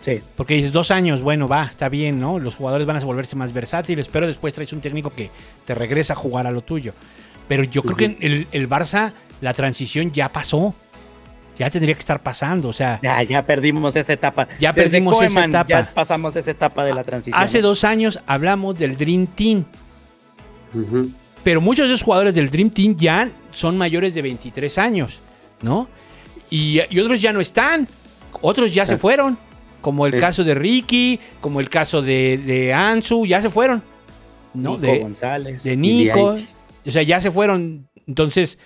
Sí. Porque dices dos años, bueno, va, está bien, ¿no? Los jugadores van a volverse más versátiles, pero después traes un técnico que te regresa a jugar a lo tuyo. Pero yo creo que en el, el Barça, la transición ya pasó. Ya tendría que estar pasando. O sea, Ya, ya perdimos esa etapa. Ya Desde perdimos esa etapa. Ya pasamos esa etapa de la transición. hace dos años hablamos del Dream Team. Pero muchos de esos jugadores del Dream Team ya son mayores de 23 años, ¿no? Y, y otros ya no están. Otros ya se fueron. Como el Sí. caso de Ricky, como el caso de, de Ansu, ya se fueron. ¿no? Nico de, González. de Nico. O sea, ya se fueron. Entonces,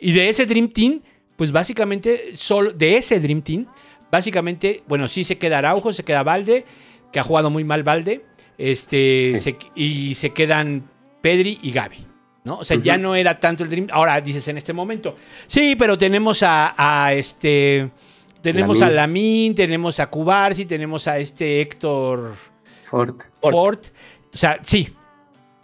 y de ese Dream Team, pues básicamente, solo de ese Dream Team, básicamente, bueno, sí se queda Araujo, se queda Valde, que ha jugado muy mal Valde, este, Sí. se- y se quedan Pedri y Gaby. ¿no? O sea, ya no era tanto el Dream. Ahora dices en este momento. Sí, pero tenemos a, a este. Tenemos a. Lamin, tenemos a Cubarsi, tenemos a este Héctor. Ford. Ford. O sea, sí.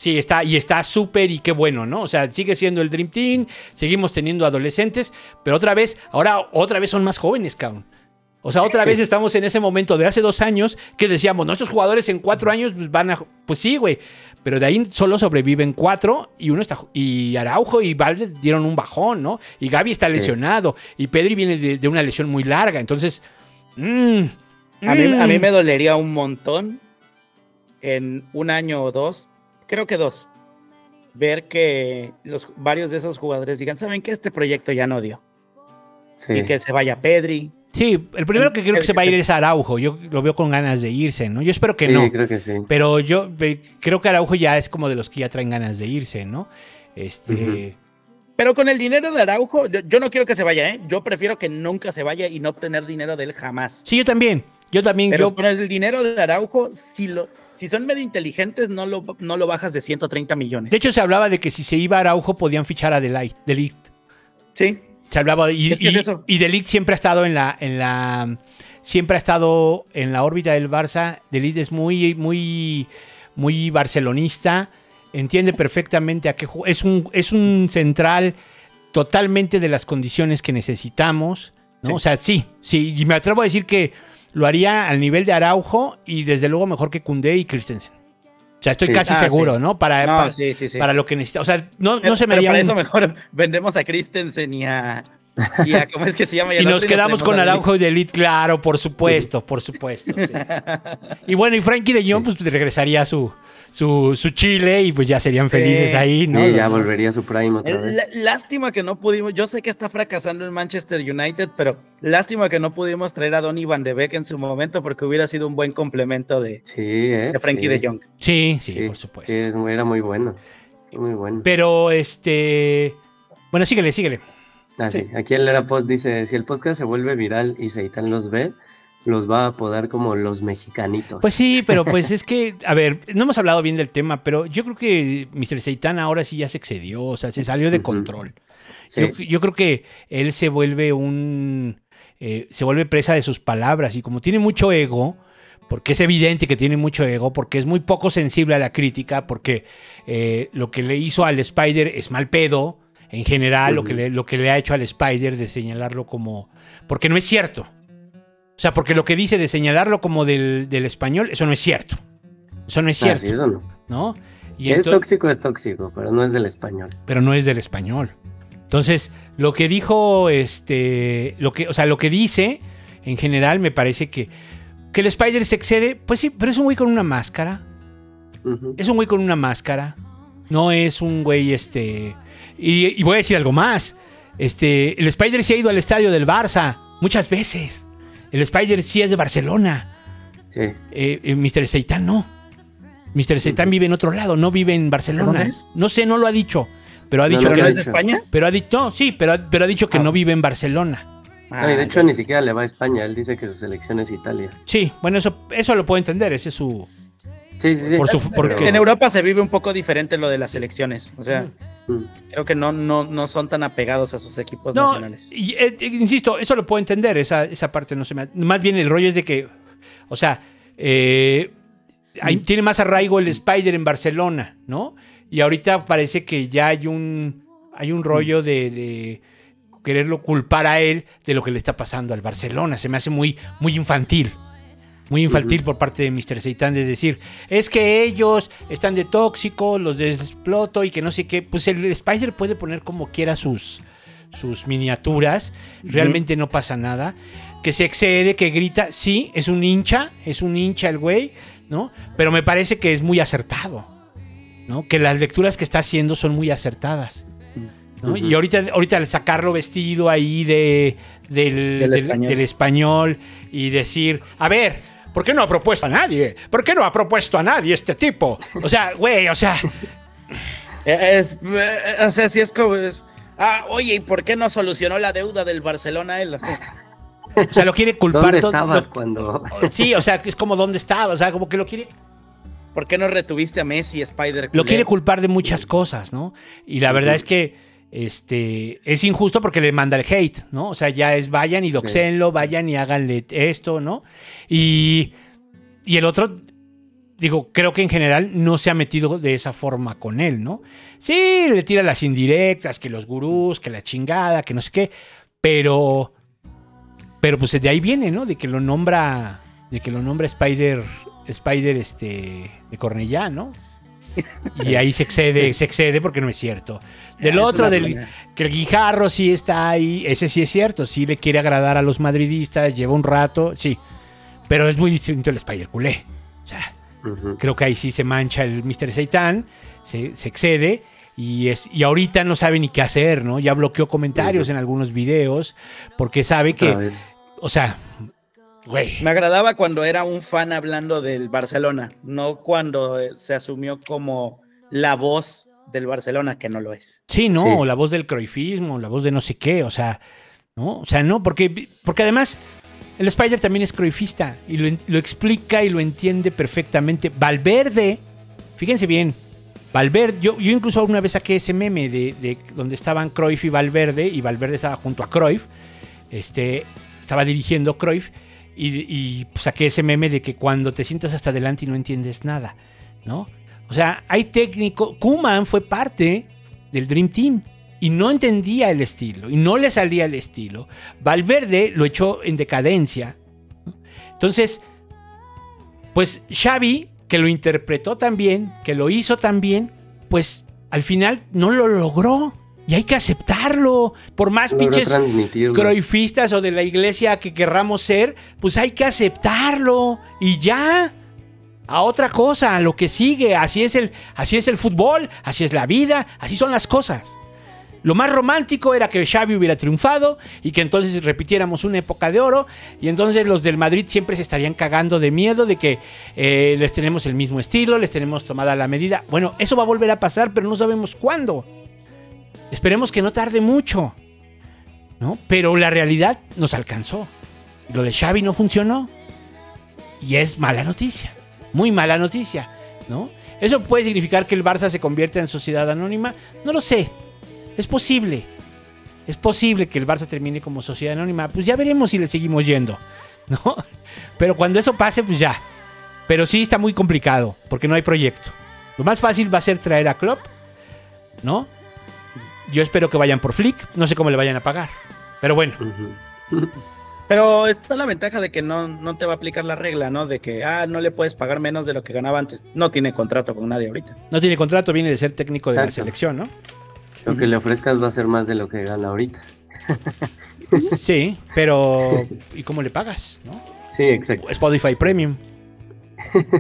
Sí, está, y está súper y qué bueno, ¿no? O sea, sigue siendo el Dream Team, seguimos teniendo adolescentes, pero otra vez, ahora otra vez son más jóvenes, cabrón. O sea, otra vez estamos en ese momento de hace dos años que decíamos, nuestros jugadores en cuatro años pues, van a. Pues sí, güey. Pero de ahí solo sobreviven cuatro y uno está. Y Araujo y Valde dieron un bajón, ¿no? Y Gaby está Sí. lesionado. Y Pedri viene de, de una lesión muy larga. Entonces. mm, A mí, a mí mm. me dolería un montón en un año o dos, creo que dos, ver que los, varios de esos jugadores digan, ¿saben qué? Este proyecto ya no dio. Sí. Y que se vaya Pedri. Sí, el primero que creo que se va a ir es Araujo. Yo lo veo con ganas de irse, ¿no? Yo espero que Sí, no. creo que sí. Pero yo creo que Araujo ya es como de los que ya traen ganas de irse, ¿no? Este. Pero con el dinero de Araujo, yo, yo no quiero que se vaya, ¿eh? Yo prefiero que nunca se vaya y no obtener dinero de él jamás. Sí, yo también. Yo también. Pero yo, con el dinero de Araujo, si, lo, si son medio inteligentes, no lo, no lo bajas de 130 millones. de hecho, se hablaba de que si se iba Araujo podían fichar a Delight. Delict. sí. Se hablaba de- y, Es que es y- eso. y Delict siempre ha estado en la, en la. Siempre ha estado en la órbita del Barça. Delict es muy, muy, muy barcelonista. Entiende perfectamente a qué es un, es un central totalmente de las condiciones que necesitamos. ¿no? Sí. O sea, sí, sí. Y me atrevo a decir que lo haría al nivel de Araujo y desde luego mejor que Koundé y Christensen. O sea, estoy Sí. casi Ah, seguro, sí. ¿no? Para, No, para, sí, sí, sí. para lo que necesita. O sea, no, no se me Pero para un- eso mejor vendemos a Christensen y a, y a- ¿cómo es que se llama? Y nos quedamos con. Araujo y de Elite, claro, por supuesto, por supuesto. Y bueno, y Frankie de Jong, pues regresaría a su, su, su Chile y pues ya serían felices Sí. ahí, ¿no? Sí, ya volvería a su prime otra Eh, vez. lá- Lástima que no pudimos, yo sé que está fracasando en Manchester United, pero lástima que no pudimos traer a Donny Van de Beek en su momento porque hubiera sido un buen complemento de, Sí, ¿eh? de Frankie sí. de Jong. Sí, sí, Sí, por supuesto. sí, era muy bueno. Muy bueno. Pero este. Bueno, síguele, síguele. Ah, sí. Aquí el Era Post dice: si el podcast se vuelve viral y Seitan los ve, los va a apodar como los mexicanitos. Pues sí, pero pues es que, a ver, no hemos hablado bien del tema, pero yo creo que Mr. Seitan ahora sí ya se excedió, o sea, se salió de control. Sí. Yo, yo creo que él se vuelve un. eh, se vuelve presa de sus palabras y como tiene mucho ego, porque es evidente que tiene mucho ego, porque es muy poco sensible a la crítica, porque eh, lo que le hizo al Spider es mal pedo, en general, lo, que le, lo que le ha hecho al Spider de señalarlo como. Porque no es cierto. O sea, porque lo que dice de señalarlo como del, del español, eso no es cierto. Eso no es Ah, cierto, sí, eso no. ¿no? Y Que es tóxico, es tóxico, pero no es del español. pero no es del español. Entonces, lo que dijo, este, lo que, o sea, lo que dice, en general, me parece que, que el Spider se excede, pues sí, pero es un güey con una máscara. Es un güey con una máscara. No es un güey, este. Y, y voy a decir algo más. Este, el Spider sí ha ido al estadio del Barça muchas veces. El Spider sí es de Barcelona. Sí. Eh, eh, Mr. Seitan no. Mr. Seitan vive en otro lado, no vive en Barcelona. dónde es? No sé, no lo ha dicho. Pero ha dicho no, ¿Pero que es de. España? pero ha dicho, no, sí, pero, pero ha dicho que Ah. no vive en Barcelona. No, y de Ah, hecho ni siquiera le va a España, él dice que su selección es Italia. Sí, bueno, eso, eso lo puedo entender, ese es su... Sí, sí, sí. Por su- porque- En Europa se vive un poco diferente lo de las selecciones. O sea, Mm. Creo que no, no, no son tan apegados a sus equipos No, nacionales. y, eh, eh, insisto, eso lo puedo entender, esa, esa parte no se me... Más bien el rollo es de que, o sea, eh, hay- tiene más arraigo el Spider en Barcelona, ¿no? Y ahorita parece que ya hay un, hay un rollo de, de quererlo culpar a él de lo que le está pasando al Barcelona. Se me hace muy, muy infantil. Muy infantil por parte de Mr. Seitan de decir, es que ellos están de tóxico, los exploto y que no sé qué. Pues el Spider puede poner como quiera sus, sus miniaturas, realmente no pasa nada. Que se excede, que grita, sí, es un hincha, es un hincha el güey, ¿no? Pero me parece que es muy acertado, ¿no? Que las lecturas que está haciendo son muy acertadas. ¿no? Y ahorita, ahorita al sacarlo vestido ahí de, del, Del del- español. del español y decir, a ver, ¿por qué no ha propuesto a nadie? ¿Por qué no ha propuesto a nadie este tipo? O sea, güey, o sea, Eh, es- eh, o sea, si es como. es- ah, oye, ¿y por qué no solucionó la deuda del Barcelona él? o sea, lo quiere culpar ¿Dónde todo- estabas lo- cuando.? Sí, o sea, es como dónde estaba, o sea, como que lo quiere ¿Por qué no retuviste a Messi, Spider? lo culero? quiere culpar de muchas cosas, ¿no? Y la verdad es que este es injusto porque le manda el hate, ¿no? O sea, ya es vayan y doxenlo, vayan y háganle esto, ¿no? Y, y el otro, digo, creo que en general no se ha metido de esa forma con él, ¿no? Sí, le tira las indirectas, que los gurús, que la chingada, que no sé qué, pero, pero pues de ahí viene, ¿no? De que lo nombra, de que lo nombra Spider, Spider, este, de Cornellá, ¿no? Y ahí se excede, se excede porque no es cierto. Del Es otro, del, que el Guijarro sí está ahí, ese sí es cierto, sí le quiere agradar a los madridistas, lleva un rato, sí. Pero es muy distinto el Spider culé. O sea, creo que ahí sí se mancha el Mr. Seitan, se, se excede. Y, es, y ahorita no sabe ni qué hacer, ¿no? Ya bloqueó comentarios en algunos videos porque sabe que, o sea, güey, Me agradaba cuando era un fan hablando del Barcelona, no cuando eh, se asumió como la voz del Barcelona, que no lo es. Sí, no, Sí. la voz del croifismo, la voz de no sé qué, o sea, ¿no? O sea, no, porque, porque además el Spider también es croifista y lo, lo explica y lo entiende perfectamente. Valverde, fíjense bien, Valverde, yo, yo incluso alguna vez saqué ese meme de, de donde estaban Cruyff y Valverde y Valverde estaba junto a Cruyff, este, estaba dirigiendo Cruyff y, saqué ese meme de que cuando te sientas hasta adelante y no entiendes nada, ¿no? O sea, hay técnico, Kuman fue parte del Dream Team y no entendía el estilo y no le salía el estilo. Valverde lo echó en decadencia. Entonces, pues Xavi, que lo interpretó tan bien, que lo hizo tan bien, pues al final no lo logró. Y hay que aceptarlo. Por más pinches croifistas o de la iglesia que querramos ser, pues hay que aceptarlo. Y ya. A otra cosa, a lo que sigue. Así es el, así es el fútbol, así es la vida, así son las cosas. Lo más romántico era que Xavi hubiera triunfado y que entonces repitiéramos una época de oro y entonces los del Madrid siempre se estarían cagando de miedo de que eh, les tenemos el mismo estilo, les tenemos tomada la medida. Bueno, eso va a volver a pasar, pero no sabemos cuándo. Esperemos que no tarde mucho, ¿no? Pero la realidad nos alcanzó. Lo de Xavi no funcionó y es mala noticia, muy mala noticia, ¿no? ¿Eso puede significar que el Barça se convierta en sociedad anónima? No lo sé. Es posible. Es posible que el Barça termine como sociedad anónima. Pues ya veremos si le seguimos yendo. ¿No? Pero cuando eso pase, pues ya. Pero sí está muy complicado. Porque no hay proyecto. Lo más fácil va a ser traer a Klopp. ¿No? Yo espero que vayan por Flick. No sé cómo le vayan a pagar. Pero bueno. Pero está la ventaja de que no, no te va a aplicar la regla, ¿no? De que, ah, no le puedes pagar menos de lo que ganaba antes. No tiene contrato con nadie ahorita. No tiene contrato. Viene de ser técnico de la Exacto. selección, ¿no? Lo que le ofrezcas va a ser más de lo que gana ahorita. Sí. Pero... ¿Y cómo le pagas? ¿No? Sí, exacto. Spotify Premium.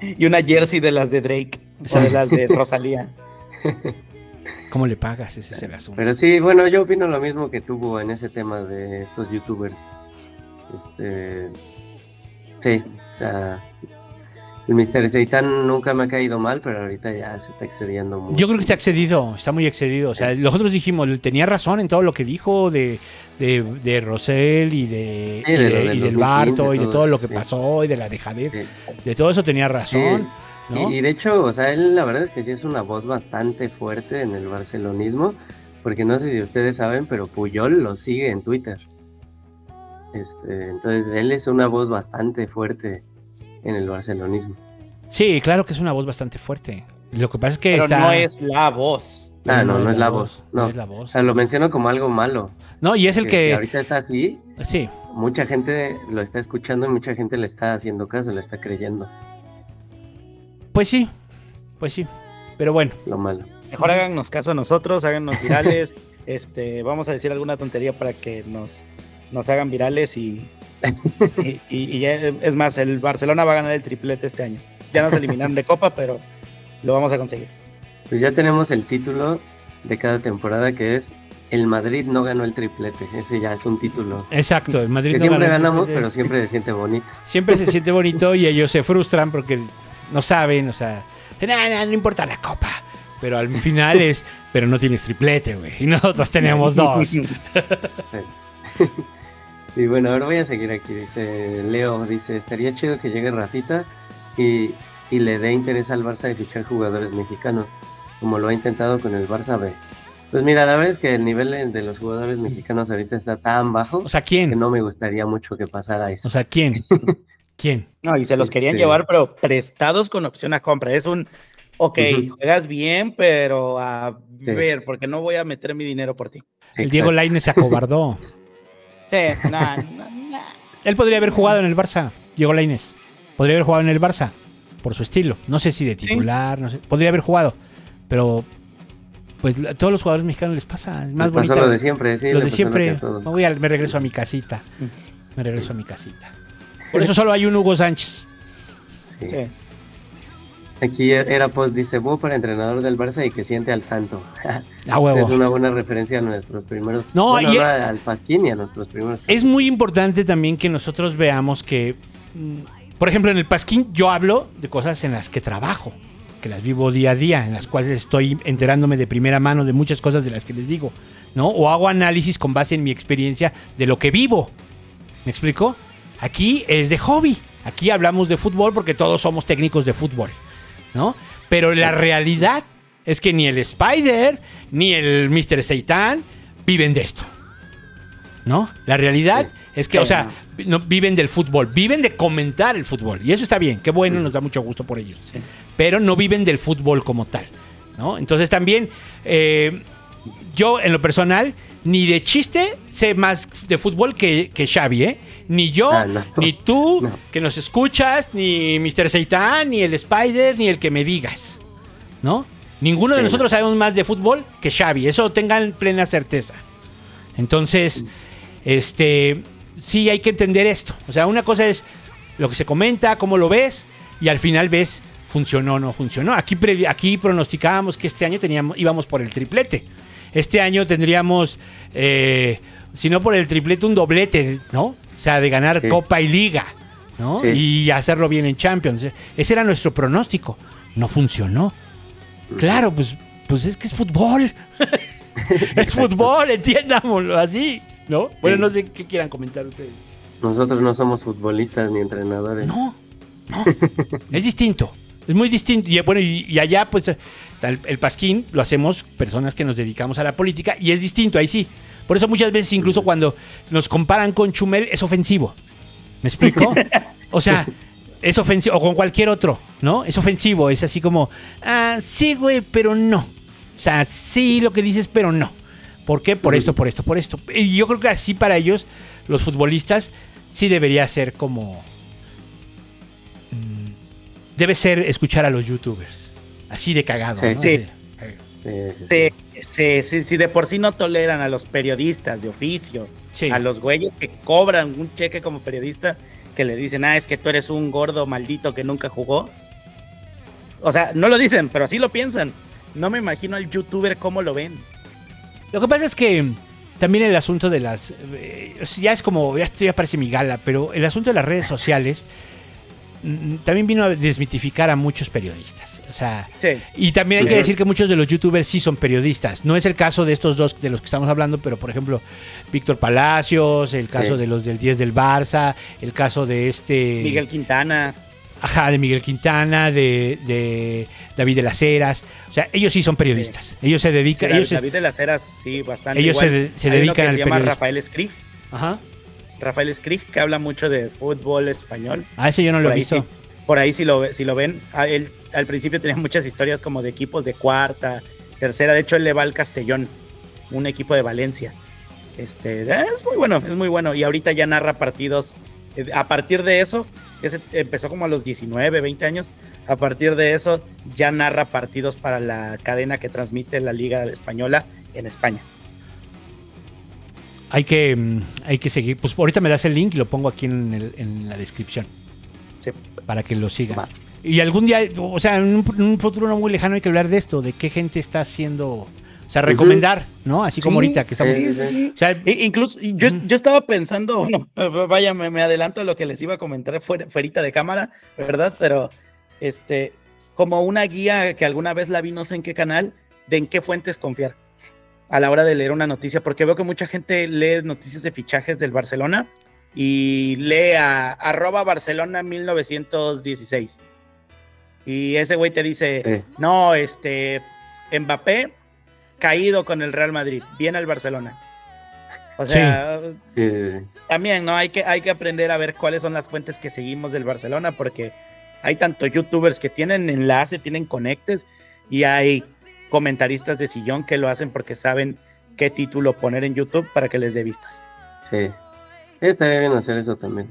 Y una jersey de las de Drake. O de las de Rosalía. ¿Cómo le pagas? Ese es el asunto. Pero sí, bueno, yo opino lo mismo que tuvo en ese tema de estos youtubers. Este. Sí, o sea. El Mr. Seitan nunca me ha caído mal, pero ahorita ya se está excediendo mucho. Yo creo que está excedido, está muy excedido. O sea, nosotros dijimos, tenía razón en todo lo que dijo de, de, de Rosell y, de, Sí, y, de de- lo del y del 2015, Barto y de todo lo que sí. pasó y de la dejadez. Sí. De todo eso tenía razón. Y, y de hecho, o sea, él la verdad es que sí es una voz bastante fuerte en el barcelonismo, porque no sé si ustedes saben, pero Puyol lo sigue en Twitter. Este, entonces, él es una voz bastante fuerte en el barcelonismo. Sí, claro que es una voz bastante fuerte. Lo que pasa es que Pero está... no es la voz. Ah, no, no es la voz. No, es la voz. O sea, lo menciono como algo malo. No, y es el Si que... ahorita está así, Sí, mucha gente lo está escuchando y mucha gente le está haciendo caso, le está creyendo. Pues sí, pues sí. Pero bueno, Lo malo. Mejor háganos caso a nosotros, háganos virales. este, vamos a decir alguna tontería para que nos, nos hagan virales y, y, y- y ya, es más, el Barcelona va a ganar el triplete este año. Ya nos eliminaron de Copa, pero lo vamos a conseguir. Pues ya tenemos el título de cada temporada que es El Madrid no ganó el triplete. Ese ya es un título. exacto. El Madrid Que no siempre ganó el ganamos, pero siempre se siente bonito. siempre se siente bonito y ellos se frustran porque no saben, o sea, "Nah, nah, no importa la copa. Pero al final es, pero no tienes triplete, güey. Y nosotros tenemos dos. Y bueno, ahora voy a seguir aquí. Dice Leo, dice, estaría chido que llegue Rafita y, y le dé interés al Barça de fichar jugadores mexicanos, como lo ha intentado con el Barça B. Pues mira, la verdad es que el nivel de los jugadores mexicanos ahorita está tan bajo O sea, que ¿quién? no me gustaría mucho que pasara eso. O sea, ¿quién? ¿Quién? No, y se los querían Este- llevar, pero prestados con opción a compra. Es un, ok, juegas bien, pero a Sí. ver, porque no voy a meter mi dinero por ti. El Diego Lainez se acobardó. Sí, no, no. Él podría haber jugado en el Barça, Diego Lainez. Podría haber jugado en el Barça, por su estilo. No sé si de titular, no sé. Podría haber jugado, pero pues a todos los jugadores mexicanos les pasa. Es más bonito. lo de siempre, sí, Los de lo siempre. Me, voy a- me regreso a mi casita. Me regreso a mi casita. Por eso solo hay un Hugo Sánchez. Sí. Sí. Aquí era post dice, Bo para entrenador del Barça y que siente al santo. A Es huevo. una buena referencia a nuestros primeros. No, bueno, y- no, al Pasquín y a nuestros primeros. Es muy importante también que nosotros veamos que, mm, por ejemplo, en el Pasquín yo hablo de cosas en las que trabajo, que las vivo día a día, en las cuales estoy enterándome de primera mano de muchas cosas de las que les digo, ¿no? O hago análisis con base en mi experiencia de lo que vivo. ¿Me explico? Aquí es de hobby. Aquí hablamos de fútbol porque todos somos técnicos de fútbol, ¿no? Pero la realidad es que ni el Spider ni el Mr. Seitan viven de esto. ¿No? La realidad es que, o sea, no viven del fútbol, viven de comentar el fútbol. Y eso está bien, qué bueno, nos da mucho gusto por ellos. Pero no viven del fútbol como tal. ¿no? Entonces también, eh, yo en lo personal, ni de chiste sé más de fútbol que, que Xavi, ¿eh? Ni yo, Ah, no. ni tú, No. que nos escuchas, ni Mr. Seitan, ni el Spider, ni el que me digas. ¿No? Ninguno de Sí, nosotros sabemos más de fútbol que Xavi. Eso tengan plena certeza. Entonces, este, sí hay que entender esto. O sea, una cosa es lo que se comenta, cómo lo ves, y al final ves funcionó o no funcionó. Aquí, aquí pronosticábamos que este año teníamos, íbamos por el triplete. Este año tendríamos, eh, si no por el triplete, un doblete, ¿no? O sea, de ganar Sí. Copa y Liga, ¿no? Sí. Y hacerlo bien en Champions. Ese era nuestro pronóstico. No funcionó. Claro, pues, pues es que es fútbol. es fútbol, entiendámoslo así, ¿no? Bueno, Sí. no sé qué quieran comentar ustedes. Nosotros no somos futbolistas ni entrenadores. No, no. es distinto. Es muy distinto. Y bueno, y, y allá, pues, el, el pasquín lo hacemos personas que nos dedicamos a la política y es distinto, ahí sí. Por eso muchas veces, incluso cuando nos comparan con Chumel, es ofensivo. ¿Me explico? O sea, es ofensivo, o con cualquier otro, ¿no? Es ofensivo, es así como, ah, sí, güey, pero no. O sea, sí lo que dices, pero no. ¿Por qué? Por esto, por esto, por esto. Y yo creo que así para ellos, los futbolistas, sí debería ser como debe ser escuchar a los youtubers. Así de cagado. Sí. ¿no? Sí. Así. Sí, sí, sí. Sí, sí, sí, sí, de por sí no toleran a los periodistas de oficio, Sí. a los güeyes que cobran un cheque como periodista, que le dicen, ah, es que tú eres un gordo maldito que nunca jugó. O sea, no lo dicen, pero sí lo piensan. No me imagino al youtuber cómo lo ven. Lo que pasa es que también el asunto de las. eh, ya es como. Ya, esto ya parece mi gala, pero el asunto de las redes sociales también vino a desmitificar a muchos periodistas. O sea. Sí. Y también hay que decir que muchos de los youtubers sí son periodistas. No es el caso de estos dos de los que estamos hablando, pero por ejemplo, Víctor Palacios, el caso Sí. de los del 10 del Barça, el caso de este. Miguel Quintana. Ajá, de Miguel Quintana, de, de David de las Heras. O sea, ellos sí son periodistas. Ellos se dedican. David, ellos se- David de las Heras, sí, bastante. ellos igual. se Hay uno dedican que al se llama periodismo. Rafael. Ajá. Rafael Scriff, que habla mucho de fútbol español. Ah, eso yo no lo Por he visto. sí. por ahí si lo, si lo ven, a él al principio tenía muchas historias como de equipos de cuarta, tercera, de hecho él le va al Castellón, un equipo de Valencia. Este, es muy bueno, es muy bueno y ahorita ya narra partidos a partir de eso, ese empezó como a los 19, 20 años, a partir de eso ya narra partidos para la cadena que transmite la Liga Española en España. Hay que, mm, hay que seguir. Pues ahorita me das el link y lo pongo aquí en, el- en la descripción. Sí. Para que lo sigan. Va. Y algún día, o sea, en un, en un futuro no muy lejano hay que hablar de esto, de qué gente está haciendo. O sea, recomendar, ¿no? Así como Sí, ahorita que estamos. sí, sí, sí. O sea, I- incluso yo, yo estaba pensando, bueno, vaya, me, me adelanto a lo que les iba a comentar fuera, fuerita de cámara, ¿verdad? Pero este, como una guía que alguna vez la vi, no sé en qué canal, de en qué fuentes confiar a la hora de leer una noticia, porque veo que mucha gente lee noticias de fichajes del Barcelona y lee a arroba Barcelona 1916. Y ese güey te dice, Sí. no, este, Mbappé caído con el Real Madrid, viene al Barcelona. O sea, Eh, también, ¿no? Hay que, hay que aprender a ver cuáles son las fuentes que seguimos del Barcelona, porque hay tanto youtubers que tienen enlace, tienen conectes, y hay comentaristas de sillón que lo hacen porque saben qué título poner en YouTube para que les dé vistas. sí. Estaría bien hacer eso también.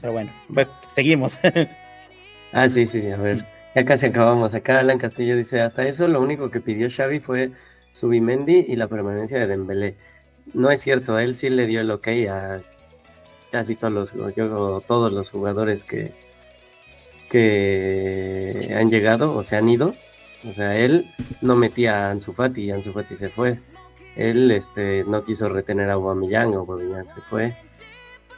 Pero bueno, pues, seguimos. Ah, sí, sí, sí, a ver. Ya casi acabamos. Acá Alan Castillo dice, hasta eso lo único que pidió Xavi fue Subimendi y la permanencia de Dembélé. No es cierto, a él sí le dio el ok a casi todos los, yo- todos los jugadores que, que han llegado o se han ido. O sea, él no metía a Ansu Fati y Ansu Fati se fue. Él este, no quiso retener a Aubameyang, Aubameyang se fue.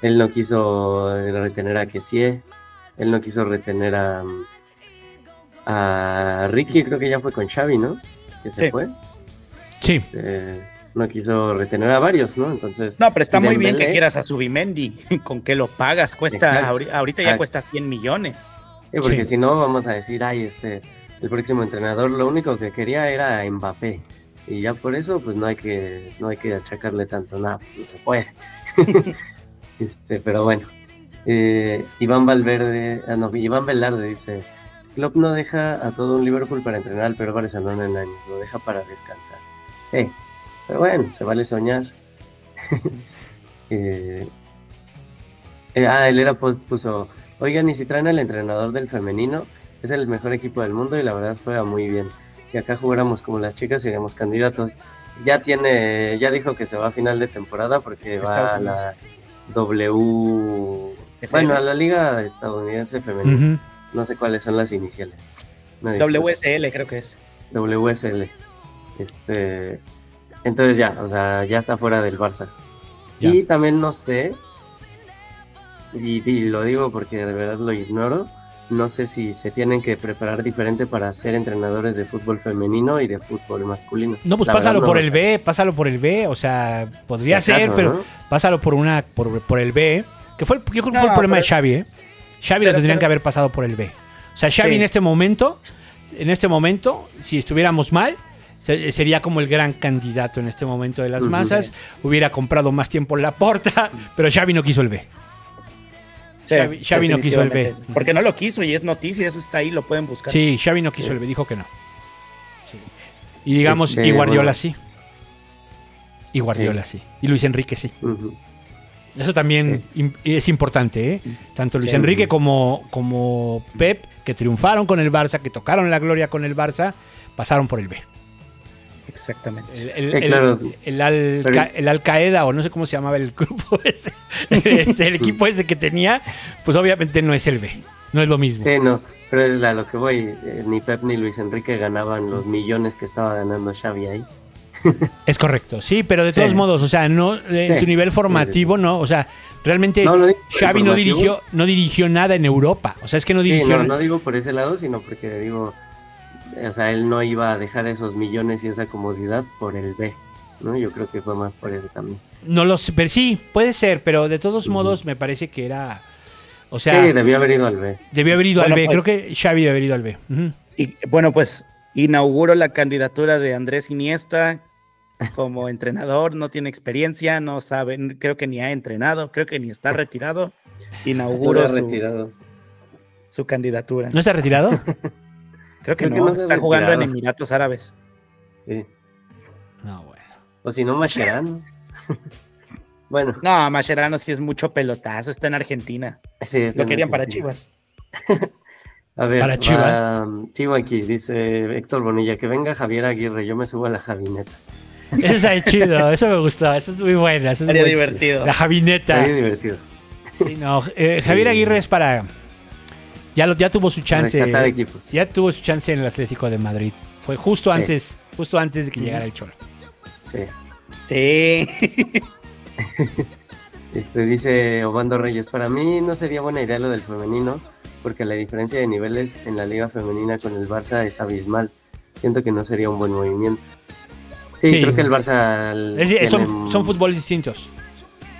Él no quiso retener a Kessie. Él no quiso retener a, a Ricky, creo que ya fue con Xavi, ¿no? Que se Sí. fue. sí. Eh, no quiso retener a varios, ¿no? Entonces, No, pero está muy bien que quieras a Subimendi. ¿Con qué lo pagas? Cuesta, Exacto. ahorita ya cuesta 100 millones. Sí, porque Sí. si no, vamos a decir, ay, este, el próximo entrenador lo único que quería era Mbappé. Y ya por eso, pues no hay que, no hay que achacarle tanto, nada, pues no se puede. este, pero bueno. Eh, Iván Valverde, ah, no, Iván Velarde dice, Klopp no deja a todo un Liverpool para entrenar al peor Barcelona en años, lo deja para descansar. Eh, pero bueno, se vale soñar. Eh, eh, ah, el era post puso, oigan, y si traen al entrenador del femenino, es el mejor equipo del mundo y la verdad juega muy bien. Si acá jugáramos como las chicas, seríamos candidatos. Ya tiene, ya dijo que se va a final de temporada porque va a la W, bueno, a la liga estadounidense femenina. No sé cuáles son las iniciales. WSL creo que es. WSL. Este, entonces ya, o sea, ya está fuera del Barça. Ya. Y también no sé, y, y lo digo porque de verdad lo ignoro, no sé si se tienen que preparar diferente para ser entrenadores de fútbol femenino y de fútbol masculino. No, pues La pásalo verdad, por no el. B, pásalo por el B, o sea, podría ser, pero ¿no? pásalo por una por, por el B, que fue el- yo creo que fue el problema de Xavi, ¿eh? Xavi lo tendrían pero- que haber pasado por el B. O sea, Xavi Sí. en este momento, en este momento, si estuviéramos mal, se- sería como el gran candidato en este momento de las masas, hubiera comprado más tiempo la porta, pero Xavi no quiso el B. Sí, Xavi- Xavi no quiso el B. Porque no lo quiso y es noticia, eso está ahí, lo pueden buscar. Sí, Xavi no quiso el B, dijo que no. Sí. Y digamos, Este, y Guardiola bueno. sí. Y Guardiola sí. Y Luis Enrique sí. Eso también es importante, ¿eh? Tanto Luis Sí. Enrique como, como Pep, que triunfaron con el Barça, que tocaron la gloria con el Barça, pasaron por el B. Exactamente. El, el- Sí, el- claro. el Al, el Al Qaeda, o no sé cómo se llamaba el grupo ese, este, el equipo ese que tenía, pues obviamente no es el B. No es lo mismo. Sí, no, pero es a lo que voy, eh, ni Pep ni Luis Enrique ganaban los millones que estaba ganando Xavi ahí. Es correcto, sí, pero de Sí. todos modos, o sea, no en Sí. tu nivel formativo, no, o sea, realmente No, no digo por el Xavi no dirigió, no dirigió nada en Europa. O sea, es que no Sí, dirigió. no, no digo por ese lado, sino porque digo, o sea, él no iba a dejar esos millones y esa comodidad por el B, ¿no? Yo creo que fue más por eso también. No lo sé, pero sí, puede ser, pero de todos modos me parece que era. O sea, sí, debió haber ido al B. debió haber ido Bueno, al B. pues- Creo que Xavi debió haber ido al B. Y bueno, pues inauguro la candidatura de Andrés Iniesta como entrenador, no tiene experiencia, no sabe, creo que ni ha entrenado, creo que ni está retirado. Inauguro Puro su, retirado. su candidatura. ¿No está retirado? Creo que Creo que no, ha está jugando en. Emiratos Árabes. Sí. No, bueno. O si no, Mascherano. bueno, No, Mascherano sí es mucho pelotazo, está en Argentina. sí, está Lo en querían para. Chivas. A ver, Para Chivas. va, Chivo aquí, dice Héctor Bonilla, que venga Javier Aguirre, yo me subo a la Javineta. Eso está chido, eso me gustó, eso es muy bueno. Eso es Sería muy- divertido. La Javineta. Está bien divertido. Sí, no, eh, Javier Aguirre es para. Ya, lo, ya tuvo su chance. Ya tuvo su chance en el Atlético de Madrid. Fue justo Sí. antes, justo antes de que llegara el Cholo. Sí. Sí. Este, dice Obando Reyes, para mí no sería buena idea lo del femenino, porque la diferencia de niveles en la liga femenina con el Barça es abismal. Siento que no sería un buen movimiento. Sí, Sí. creo que el Barça... Es son, son fútbol distintos.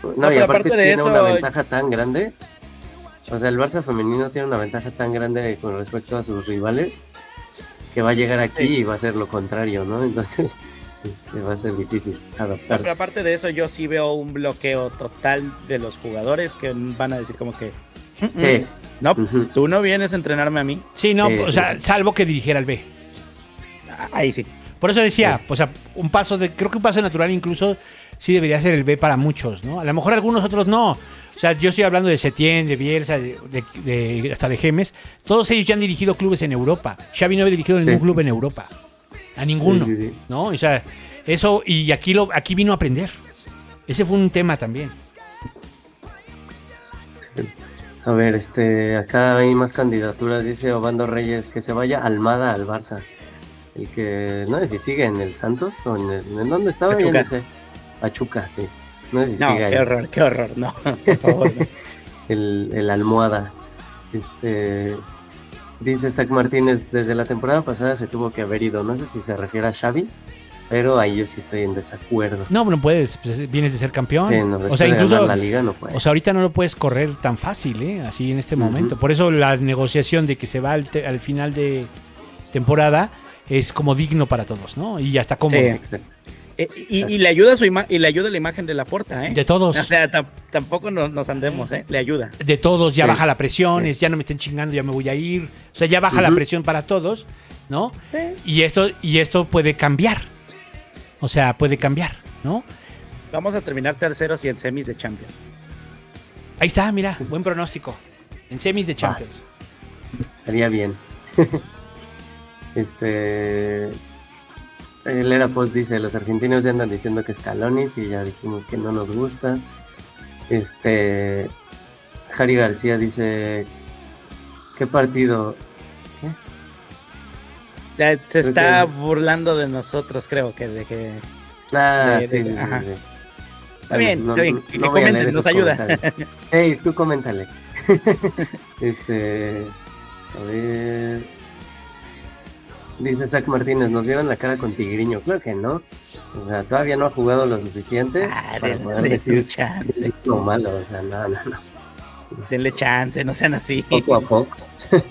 No, No, y aparte aparte de tiene eso- una ventaja tan grande. O sea, el Barça femenino tiene una ventaja tan grande con respecto a sus rivales que va a llegar aquí y va a ser lo contrario, ¿no? Entonces, este, va a ser difícil Pero adaptarse. aparte de eso, yo sí veo un bloqueo total de los jugadores que van a decir como que... "Mm, mm, Sí. No, Ujú. tú no vienes a entrenarme a mí. Sí, no, Sí, o sí, sea, sí. salvo que dirigiera el B. Ah, Ahí sí. Por eso decía, o sea, un paso de, creo que un paso natural incluso sí debería ser el B para muchos, ¿no? A lo mejor algunos otros no. O sea, yo estoy hablando de Setién, de Bielsa, de, de- de- hasta de Gemes. Todos ellos ya han dirigido clubes en Europa. Xavi no había dirigido ningún Sí. club en Europa. A ninguno, Sí, sí, sí. ¿no? O sea, eso, y aquí, lo, aquí vino a aprender. Ese fue un tema también. A ver, este, acá hay más candidaturas, dice Obando Reyes, que se vaya Almada al Barça. El que, no sé si sigue en el Santos o en, el, ¿en dónde estaba, Pachuca. Pachuca, sí. No sé si No, ahí. qué horror, qué horror. No, por favor. no. el, el almohada. Este dice Zach Martínez, desde la temporada pasada se tuvo que haber ido. No sé si se refiere a Xavi, pero ahí yo sí estoy en desacuerdo. No, no puedes, pues, vienes de ser campeón. Sí, no, o sea, incluso la liga no puede. O sea, ahorita no lo puedes correr tan fácil, ¿eh? Así en este momento. Por eso la negociación de que se va al, te- al final de temporada es como digno para todos, ¿no? Y ya está cómodo. Sí. Eh, y, y le ayuda su ima- y le ayuda la imagen de la porta, ¿eh? De todos. O sea, tam- tampoco nos, nos andemos, ¿eh? Le ayuda. De todos, ya Sí. baja la presión, es, ya no me estén chingando, ya me voy a ir. O sea, ya baja la presión para todos, ¿no? Y esto, y esto puede cambiar. O sea, puede cambiar, ¿no? Vamos a terminar terceros y en semis de Champions. Ahí está, mira, buen pronóstico. En semis de Champions. Estaría bien. este. El Era Post dice: Los argentinos ya andan diciendo que Scalonis y ya dijimos que no nos gusta. Este. Jari García dice: ¿Qué partido? Ya se Creo está que- burlando de nosotros, creo que de que. Ah, De- sí, de- sí, ajá. sí, sí. Está bien, está bien. Que, que a leer comenten, nos ayuda. Hey, tú coméntale. este. A ver. Dice Zach Martínez, nos vieron la cara con Tigriño. Claro que no. O sea, todavía no ha jugado lo suficiente Ah, para denle poder decir chance. si es lo malo. O sea, no, no, no. Denle chance, no sean así. Poco a poco.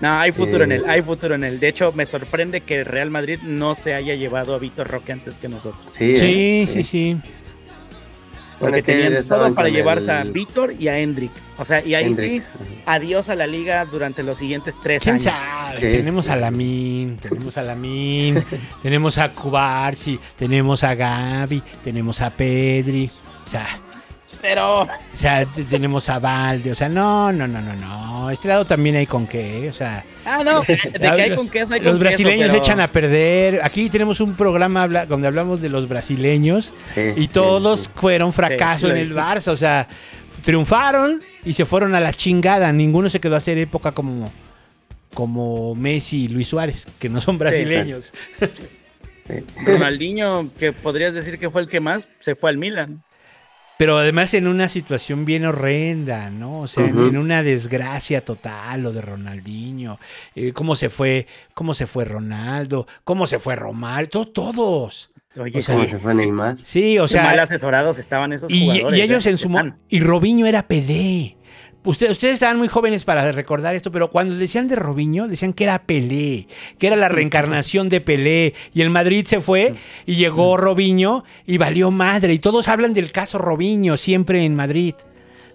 No, hay futuro en Eh. él, hay futuro en él. De hecho, me sorprende que el Real Madrid no se haya llevado a Víctor Roque antes que nosotros. Sí, Sí, ¿eh? sí, sí. Porque que tenían todo para llevarse a el Víctor y a Hendrik. O sea, y ahí Hendrik. sí, adiós a la liga durante los siguientes tres ¿Quién años. sabe? Sí, tenemos a Lamin, tenemos a Lamin, tenemos a Kubarsi, tenemos a Gaby, tenemos a Pedri. O sea, Pero o sea, te- tenemos a Valde. O sea, no, no, no, no, no. Este lado también hay con qué. O sea, Ah, no, de que hay con queso, hay con los brasileños queso, pero- echan a perder. Aquí tenemos un programa donde hablamos de los brasileños Sí, y todos sí. fueron fracaso Sí, sí, en el. Barça. O sea, triunfaron y se fueron a la chingada. Ninguno se quedó a hacer época como, como Messi y Luis Suárez, que no son brasileños. Sí. Ronaldinho, que podrías decir que fue el que más, se fue al Milan. Pero además en una situación bien horrenda, ¿no? O sea, en- una desgracia total lo de Ronaldinho. Eh, cómo se fue, cómo se fue Ronaldo, cómo se fue to- todos. Oye, O sea, ¿Cómo se fue Neymar? Sí, o qué mal sea, asesorados estaban esos y, jugadores. y ellos ¿eh? en su y Robinho era Pelé. Usted- ustedes estaban muy jóvenes para recordar esto, pero cuando decían de Robinho, decían que era Pelé, que era la reencarnación de Pelé. Y el Madrid se fue y llegó Robinho y valió madre. Y todos hablan del caso Robinho siempre en Madrid.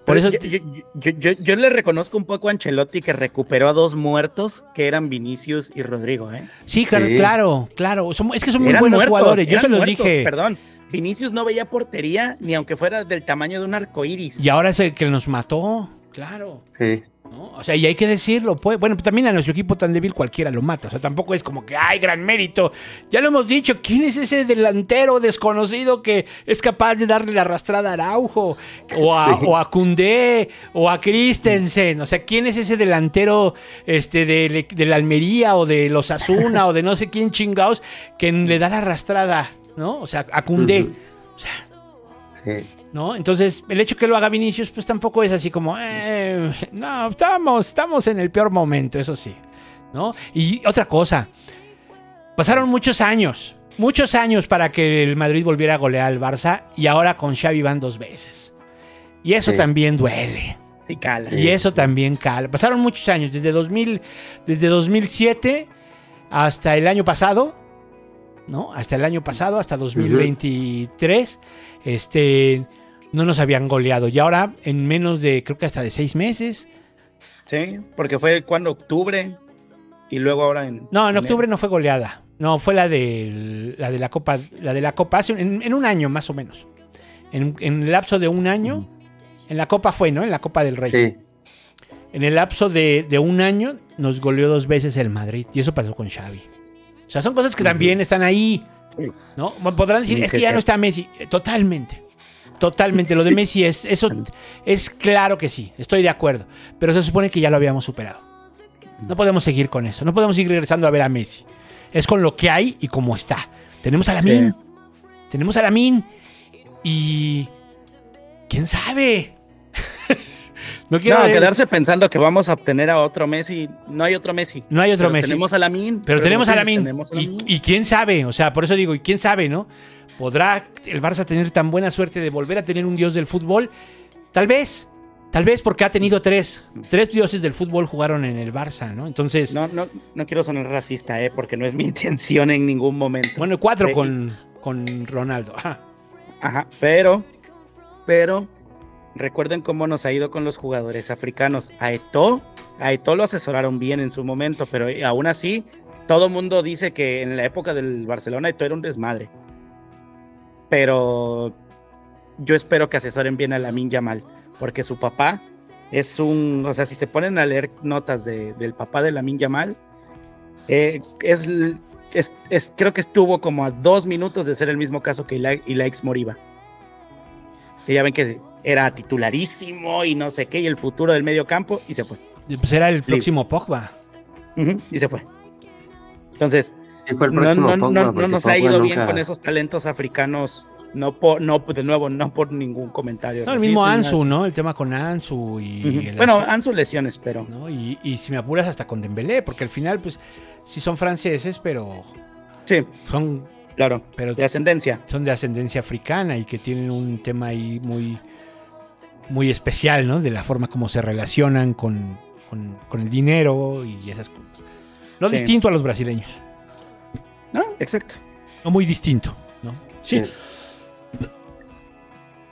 Por eso yo, yo- yo- yo- yo le reconozco un poco a Ancelotti que recuperó a dos muertos que eran Vinicius y Rodrigo, ¿eh? Sí, claro, Sí. claro, claro. Son- es que son muy Eran buenos muertos, jugadores. Yo se los muertos, dije. Perdón. Vinicius no veía portería ni aunque fuera del tamaño de un arco iris. Y ahora es el que nos mató. Claro. Sí. ¿no? O sea, y hay que decirlo. Pues, bueno, también a nuestro equipo tan débil cualquiera lo mata. O sea, tampoco es como que hay gran mérito. Ya lo hemos dicho. ¿Quién es ese delantero desconocido que es capaz de darle la arrastrada a Araujo? O a, Sí. o a Koundé, o a Christensen. O sea, ¿quién es ese delantero este, de, de la Almería o de los Asuna o de no sé quién chingados que le da la arrastrada? ¿No? O sea, a. Ujú. O sea, Sí. ¿No? Entonces, el hecho que lo haga Vinicius, pues tampoco es así como, eh, no, estamos, estamos en el peor momento, eso sí, ¿no? Y otra cosa, pasaron muchos años, muchos años para que el Madrid volviera a golear al Barça y ahora con Xavi van dos veces. Y eso Sí. también duele. Sí, cala. Y eso también cala. Pasaron muchos años, desde 2000, desde 2007 hasta el año pasado, ¿no? Hasta el año pasado, hasta 2023, este, no nos habían goleado. Y ahora, en menos de, creo que hasta de seis meses. Sí, porque fue cuando octubre y luego ahora en. No, en enero. octubre no fue goleada. No, fue la de la de la Copa, la de la Copa, hace un- en, en un año más o menos. En, en el lapso de un año, en la Copa fue, ¿no? En la Copa del Rey. Sí. En el lapso de, de un año nos goleó dos veces el Madrid. Y eso pasó con Xavi. O sea, son cosas que también están ahí. ¿No? Podrán decir, Sí, es que ya no está Messi. Totalmente. Totalmente. Lo de Messi es. Eso es claro que sí. Estoy de acuerdo. Pero se supone que ya lo habíamos superado. No podemos seguir con eso. No podemos seguir regresando a ver a Messi. Es con lo que hay y como está. Tenemos a Lamin. Tenemos a Lamin. Y. ¿Quién sabe? no quiero. No, de- quedarse pensando que vamos a obtener a otro Messi. No hay otro Messi. No hay otro Pero Messi. Tenemos a Lamin. Pero tenemos a Lamin. tenemos a Y, y quién sabe, o sea, por eso digo, y quién sabe, ¿no? ¿Podrá el Barça tener tan buena suerte de volver a tener un dios del fútbol? Tal vez. Tal vez porque ha tenido tres. Tres dioses del fútbol jugaron en el Barça, ¿no? Entonces, No, no, no quiero sonar racista, eh, porque no es mi intención en ningún momento. bueno, cuatro Sí. con, con Ronaldo. Ajá. Ajá, pero, pero, recuerden cómo nos ha ido con los jugadores africanos. A Eto'o, a Eto'o lo asesoraron bien en su momento, pero aún así, todo mundo dice que en la época del Barcelona Eto'o era un desmadre. Pero yo espero que asesoren bien a Lamin Yamal, porque su papá es un, o sea, si se ponen a leer notas de- del papá de Lamin Yamal, eh, es, es- es- creo que estuvo como a dos minutos de ser el mismo caso que Ila- Ilaix Moriba. Que ya ven que era titularísimo y no sé qué, y el futuro del medio campo, y se fue. Pues era el próximo Pogba. Y se fue. Entonces, no, no- no- no nos ha ido bien nunca- con esos talentos africanos. No por, no, de nuevo, no por ningún comentario. No, el mismo Ansu, ¿no? El tema con Ansu y. Ujú. el Bueno, Ansu, Ansu lesiones, pero. ¿no? Y, y si me apuras hasta con Dembélé, porque al final, pues, sí son franceses, pero Sí, son claro. Pero- de ascendencia. son de ascendencia africana y que tienen un tema ahí muy, muy especial, ¿no? De la forma como se relacionan con, con- con el dinero y esas cosas. No Sí. distinto a los brasileños, No, exacto. no muy distinto, ¿no? Sí. Sí.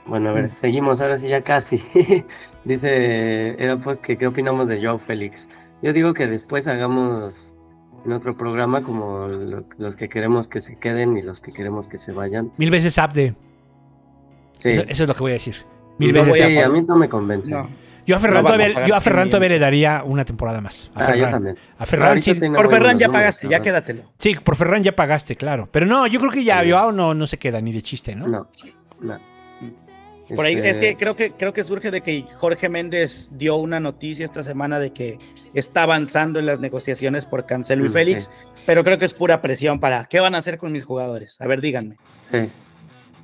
Bueno, a ver, seguimos, ahora sí ya casi. Dice, era pues que qué opinamos de Joao Félix. Yo digo que después hagamos en otro programa como lo- los que queremos que se queden y los que queremos que se vayan. Mil veces Abde. Sí, Eso, eso es lo que voy a decir. Mil No veces voy a mí no me convence. No. Yo a Ferran, No a todavía, pagar yo a 100 Ferran todavía le daría una temporada más. A Ah, yo Ferran. también. A Ferran sí. Por Ferran ya números, pagaste, ya quédatelo. Sí, por Ferran ya pagaste, claro. Pero no, yo creo que ya. Joao no, no se queda ni de chiste, ¿no? No, no. Por ahí Este, es que creo que creo que surge de que Jorge Méndez dio una noticia esta semana de que está avanzando en las negociaciones por Cancelo y Mm, Félix, sí. pero creo que es pura presión para ¿qué van a hacer con mis jugadores? A ver, díganme. Sí,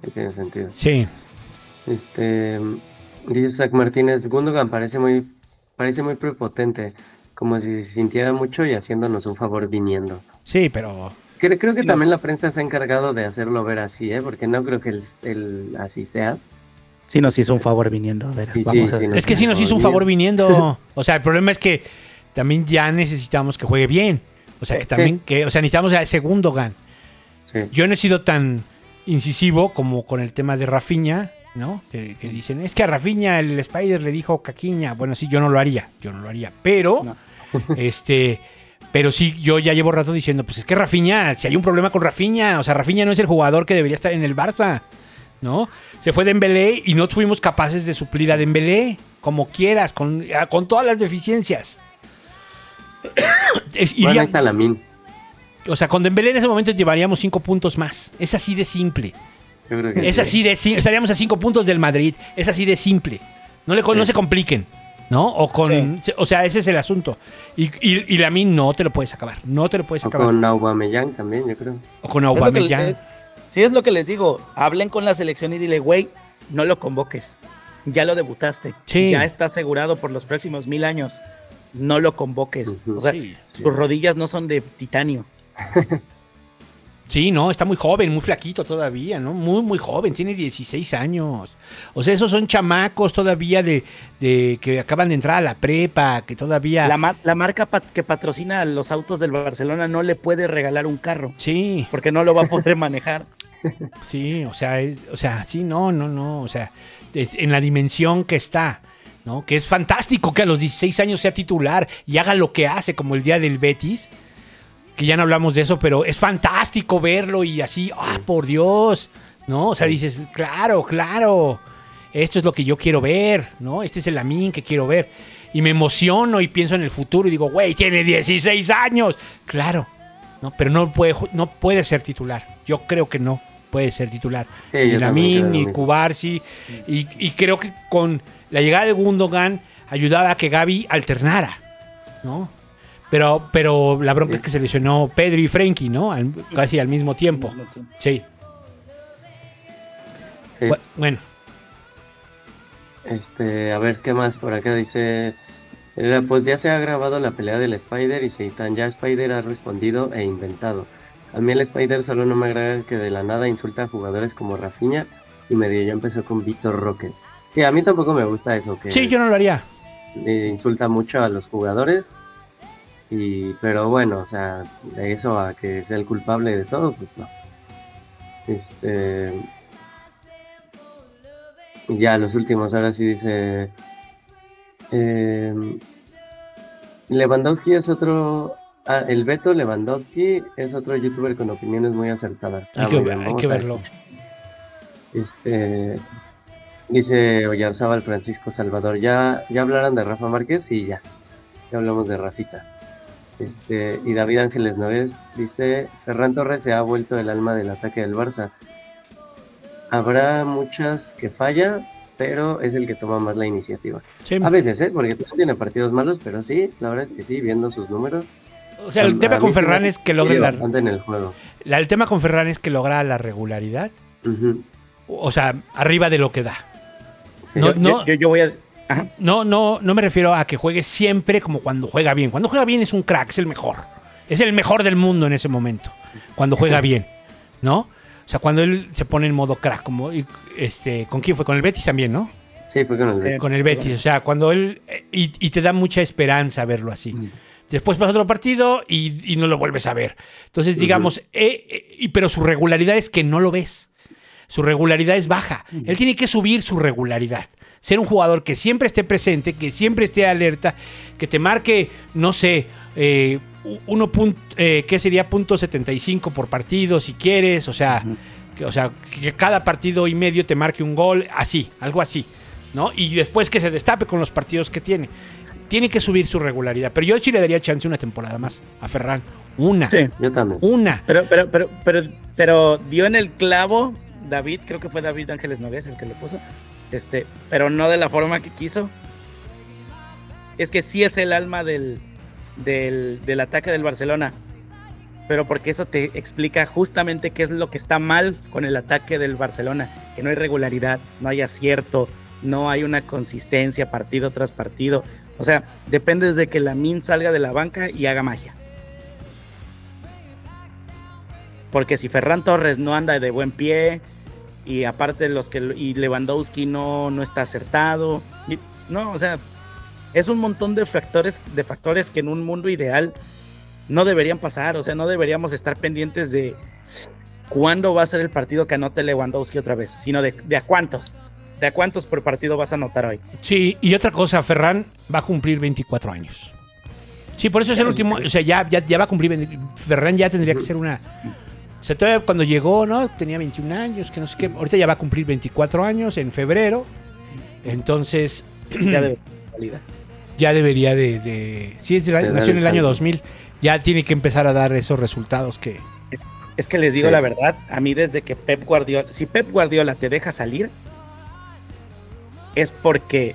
sí tiene sentido. Sí. Este, dice Zach Martínez, Gundogan parece muy, parece muy prepotente, como si sintiera mucho y haciéndonos un favor viniendo. Sí, pero. Creo, creo que también la prensa se ha encargado de hacerlo ver así, ¿eh? Porque no creo que el, el- así sea. Sí nos hizo un favor viniendo, a ver, Sí, vamos sí, a sí. Es que sí nos hizo un favor viniendo. O sea, el problema es que también ya necesitamos que juegue bien. O sea, que también, que, o sea, necesitamos al segundo GAN. Sí. Yo no he sido tan incisivo como con el tema de Rafinha, ¿no? Que, que dicen, es que a Rafiña el Spider le dijo caquiña. Bueno, sí, yo no lo haría, yo no lo haría, pero, No. este, pero sí, yo ya llevo rato diciendo, pues es que Rafiña, si hay un problema con Rafiña, o sea, Rafiña no es el jugador que debería estar en el Barça, ¿no? Se fue Dembélé y no fuimos capaces de suplir a Dembélé, como quieras, con, con todas las deficiencias. Es- Bueno, iría- ahí está la min. o sea, con Dembélé en ese momento llevaríamos cinco puntos más. Es así de simple. Yo creo que Es sí. así de simple. Estaríamos a cinco puntos del Madrid. Es así de simple. No, le, no se compliquen. ¿No? O con. O sea, ese es el asunto. Y, y, y la min no te lo puedes acabar. No te lo puedes O acabar. con Aubameyang también, yo creo. O con Aubameyang. sí, es lo que les digo. Hablen con la selección y dile, güey, no lo convoques. Ya lo debutaste. Sí. Ya está asegurado por los próximos mil años. No lo convoques. Ujú. O sea, Sí, sí. sus rodillas no son de titanio. Sí, no, está muy joven, muy flaquito todavía, ¿no? Muy, muy joven, tiene 16 años. O sea, esos son chamacos todavía de, de que acaban de entrar a la prepa, que todavía... La, ma- la marca pat- que patrocina los autos del Barcelona no le puede regalar un carro. Sí, Porque no lo va a poder manejar. sí, o sea, es- o sea, sí, no, no, no, o sea, es- en la dimensión que está, ¿no? Que es fantástico que a los 16 años sea titular y haga lo que hace, como el día del Betis, que ya no hablamos de eso, pero es fantástico verlo y así, ah, por Dios, ¿no? O sea, dices, claro, claro, esto es lo que yo quiero ver, ¿no? Este es el Amin que quiero ver. Y me emociono y pienso en el futuro y digo, güey, tiene 16 años. Claro, ¿no? Pero no puede, no puede ser titular. Yo creo que no puede ser titular. Sí, ni Lamin, ni. Kubarsi. Y, y creo que con la llegada de Gundogan ayudaba a que Gaby alternara, ¿no? Pero, pero la bronca es que se lesionó Pedro y Frenkie, ¿no? Al- casi al mismo tiempo. Sí. Sí. Bu- Bueno, Este, a ver qué más por acá dice. eh, Pues ya se ha grabado la pelea del Spider y Seitan. Ya Spider ha respondido e inventado. A mí el Spider solo no me agrada que de la nada insulta a jugadores como Rafinha y medio ya empezó con Víctor Roque. Sí, a mí tampoco me gusta eso, que sí, yo no lo haría. eh, insulta mucho a los jugadores. Y, pero bueno, o sea, de eso a que sea el culpable de todo, pues no. Este. y Ya, los últimos, ahora sí dice. em, Lewandowski es otro. ah, el Beto Lewandowski es otro youtuber con opiniones muy acertadas. Hay Ah, que, bien, hay que verlo. Este. Dice Oyarzábal Francisco Salvador. ¿Ya, ¿Ya hablaron de Rafa Márquez? Sí, ya. Ya hablamos de Rafita. Este, y David Ángeles Noves dice: Ferran Torres se ha vuelto el alma del ataque del Barça. Habrá muchas que falla, pero es el que toma más la iniciativa. Sí. A veces, ¿eh? Porque también tiene partidos malos, pero sí, la verdad es que sí, viendo sus números. O sea, el tema con Ferran es que logra la, en el juego. la- el tema con Ferran es que logra la regularidad. O sea, arriba de lo que da. sí. No, Yo- no, yo, yo voy a. Ajá. no, no, no me refiero a que juegue siempre como cuando juega bien. Cuando juega bien es un crack, es el mejor. Es el mejor del mundo en ese momento. Cuando juega bien, ¿no? O sea, cuando él se pone en modo crack, como este, ¿con quién fue? Con el Betis también, ¿no? Sí, fue con el Eh, Con el Betis, o sea, cuando él eh, y, y te da mucha esperanza verlo así. Después pasa otro partido y, y no lo vuelves a ver. Entonces, digamos, eh, eh, pero su regularidad es que no lo ves. Su regularidad es baja. Él tiene que subir su regularidad. Ser un jugador que siempre esté presente, que siempre esté alerta, que te marque, no sé, eh, uno punto, eh, ¿qué sería? Punto 75 por partido, si quieres. O sea, que, o sea, que cada partido y medio te marque un gol, así, algo así. ¿no? Y después que se destape con los partidos que tiene. Tiene que subir su regularidad. Pero yo sí le daría chance una temporada más a Ferran. Una. Sí. Yo también. Una. Pero, pero, pero, pero, pero dio en el clavo David, creo que fue David Ángeles Nogués el que lo puso. Este, pero no de la forma que quiso. Es que sí es el alma del, del, del ataque del Barcelona. Pero porque eso te explica justamente qué es lo que está mal con el ataque del Barcelona. Que no hay regularidad, no hay acierto, no hay una consistencia partido tras partido. O sea, depende de que la Min salga de la banca y haga magia. Porque si Ferran Torres no anda de buen pie y aparte los que y Lewandowski no, no está acertado, y- no, o sea, es un montón de factores de factores que en un mundo ideal no deberían pasar, o sea, no deberíamos estar pendientes de cuándo va a ser el partido que anote Lewandowski otra vez, sino de, de a cuántos. imagínate, ¿a cuántos por partido vas a anotar hoy? Sí, y otra cosa, Ferran va a cumplir 24 años. Sí, por eso es el último, o sea, ya, ya, ya va a cumplir, 20 Ferran ya tendría que ser una... O sea, todavía cuando llegó, ¿no? Tenía 21 años, que no sé qué. Ahorita ya va a cumplir 24 años en febrero. Entonces, Ya salida. ya debería de... de sí, es de la- De nació en el año salto. 2000. Ya tiene que empezar a dar esos resultados que... Es que les digo Sí. la verdad, a mí desde que Pep Guardiola, si Pep Guardiola te deja salir, es porque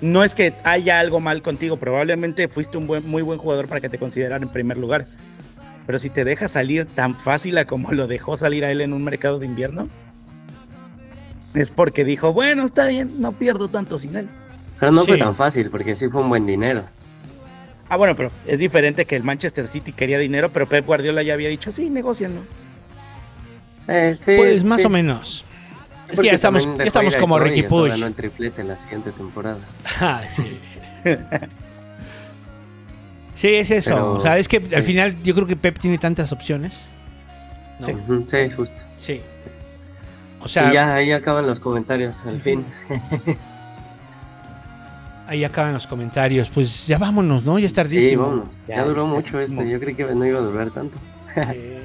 no es que haya algo mal contigo, probablemente fuiste un buen, muy buen jugador para que te consideraran en primer lugar. Pero si te deja salir tan fácil a como lo dejó salir a él en un mercado de invierno, es porque dijo, bueno, está bien, no pierdo tanto sin él. Pero no fue tan fácil, porque sí fue un buen dinero. Ah, bueno, pero es diferente que el Manchester City quería dinero, pero Pep Guardiola ya había dicho, sí, negocienlo. Eh, sí, Pues más sí. o menos. Es que ya estamos, ya estamos como Ricky Push. ganó el triplete la siguiente temporada. Ah, sí. Sí, es eso. Pero- o sea, es que al sí. final yo creo que Pep tiene tantas opciones. ¿no? Sí, justo. Sí. O sea, y ya ahí acaban los comentarios, al fin. ahí acaban los comentarios. Pues ya vámonos, ¿no? Ya es Sí, tardísimo. vámonos. Ya, Ya, duró mucho esto. Yo creí que no iba a durar tanto. Eh,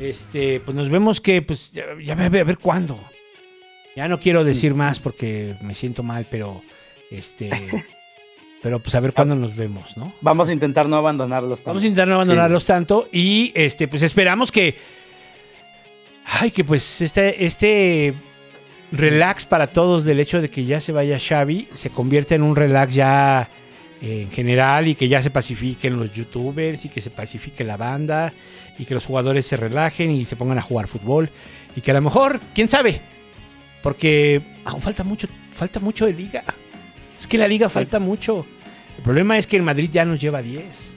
este, pues nos vemos que, pues, ya, ya a ver, a ver cuándo. Ya no quiero decir más porque me siento mal, pero este, pero pues a ver cuándo nos vemos, ¿no? Vamos a intentar no abandonarlos. Vamos a intentar no abandonarlos tanto y este, pues esperamos que, ay, que pues este, este relax para todos del hecho de que ya se vaya Xavi se convierta en un relax ya eh, en general y que ya se pacifiquen los youtubers y que se pacifique la banda y que los jugadores se relajen y se pongan a jugar fútbol y que a lo mejor, quién sabe, porque aún falta mucho, falta mucho de liga. Es que la liga falta mucho. El problema es que el Madrid ya nos lleva 10.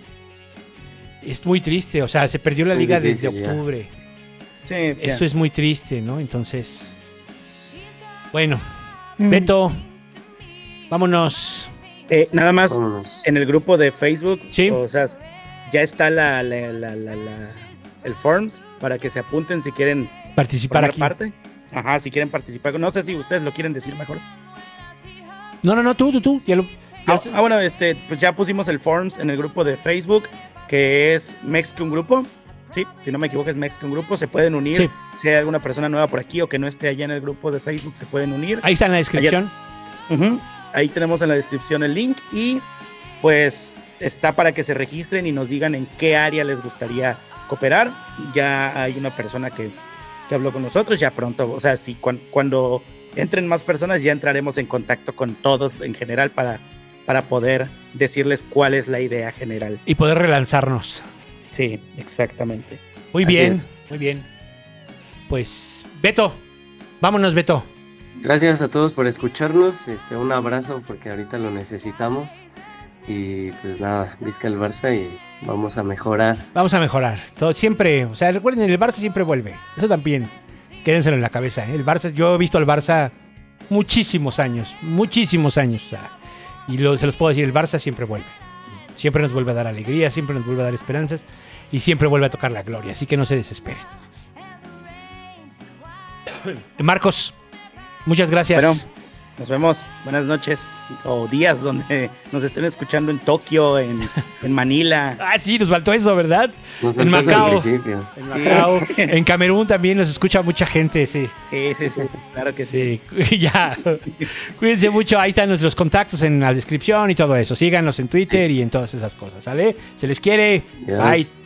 Es muy triste, o sea, se perdió la Muy liga desde difícil octubre. Sí, Eso es muy triste, ¿no? Entonces, bueno, Mm. Beto, vámonos. Eh, nada más Vámonos. en el grupo de Facebook, Sí. o sea, ya está la, la- la- la- la- el forms para que se apunten si quieren Participar aquí. parte. Ajá, si quieren participar. No sé si ustedes lo quieren decir mejor. No, no, no, tú, tú, tú. Ya lo, ya Ah, ah, bueno, este, pues ya pusimos el forms en el grupo de Facebook, que es Mexican Grupo. Sí, si no me equivoco es Mexican Grupo. Se pueden unir. Sí. Si hay alguna persona nueva por aquí o que no esté allá en el grupo de Facebook, se pueden unir. Ahí está en la descripción. Ahí tenemos en la descripción el link y pues está para que se registren y nos digan en qué área les gustaría cooperar. Ya hay una persona que, que habló con nosotros, ya pronto, o sea, si cuan- cuando entren más personas ya entraremos en contacto con todos en general para, para poder decirles cuál es la idea general. Y poder relanzarnos. Sí, exactamente. Muy Así bien, es. muy bien. Pues, Beto, vámonos, Beto. Gracias a todos por escucharnos. Este, un abrazo porque ahorita lo necesitamos. Y pues nada, visca el Barça y vamos a mejorar. Vamos a mejorar. Todo, siempre, o sea, recuerden, el Barça siempre vuelve. Eso también, quédenselo en la cabeza. ¿eh? El Barça, yo he visto al Barça muchísimos años, muchísimos años. y se los puedo decir, el Barça siempre vuelve. Siempre nos vuelve a dar alegría, siempre nos vuelve a dar esperanzas y siempre vuelve a tocar la gloria. Así que no se desesperen. Marcos, muchas gracias. Bueno, nos vemos. Buenas noches o días donde nos estén escuchando en Tokio, en, en Manila. Ah, sí, nos faltó eso, ¿verdad? Nos En Macao. En Sí. Macao, en Camerún también nos escucha mucha gente, sí. Sí, sí, sí, claro que sí. Sí, ya. Cuídense mucho. Ahí están nuestros contactos en la descripción y todo eso. Síganos en Twitter y en todas esas cosas, ¿sale? Se les quiere. Yes. Bye.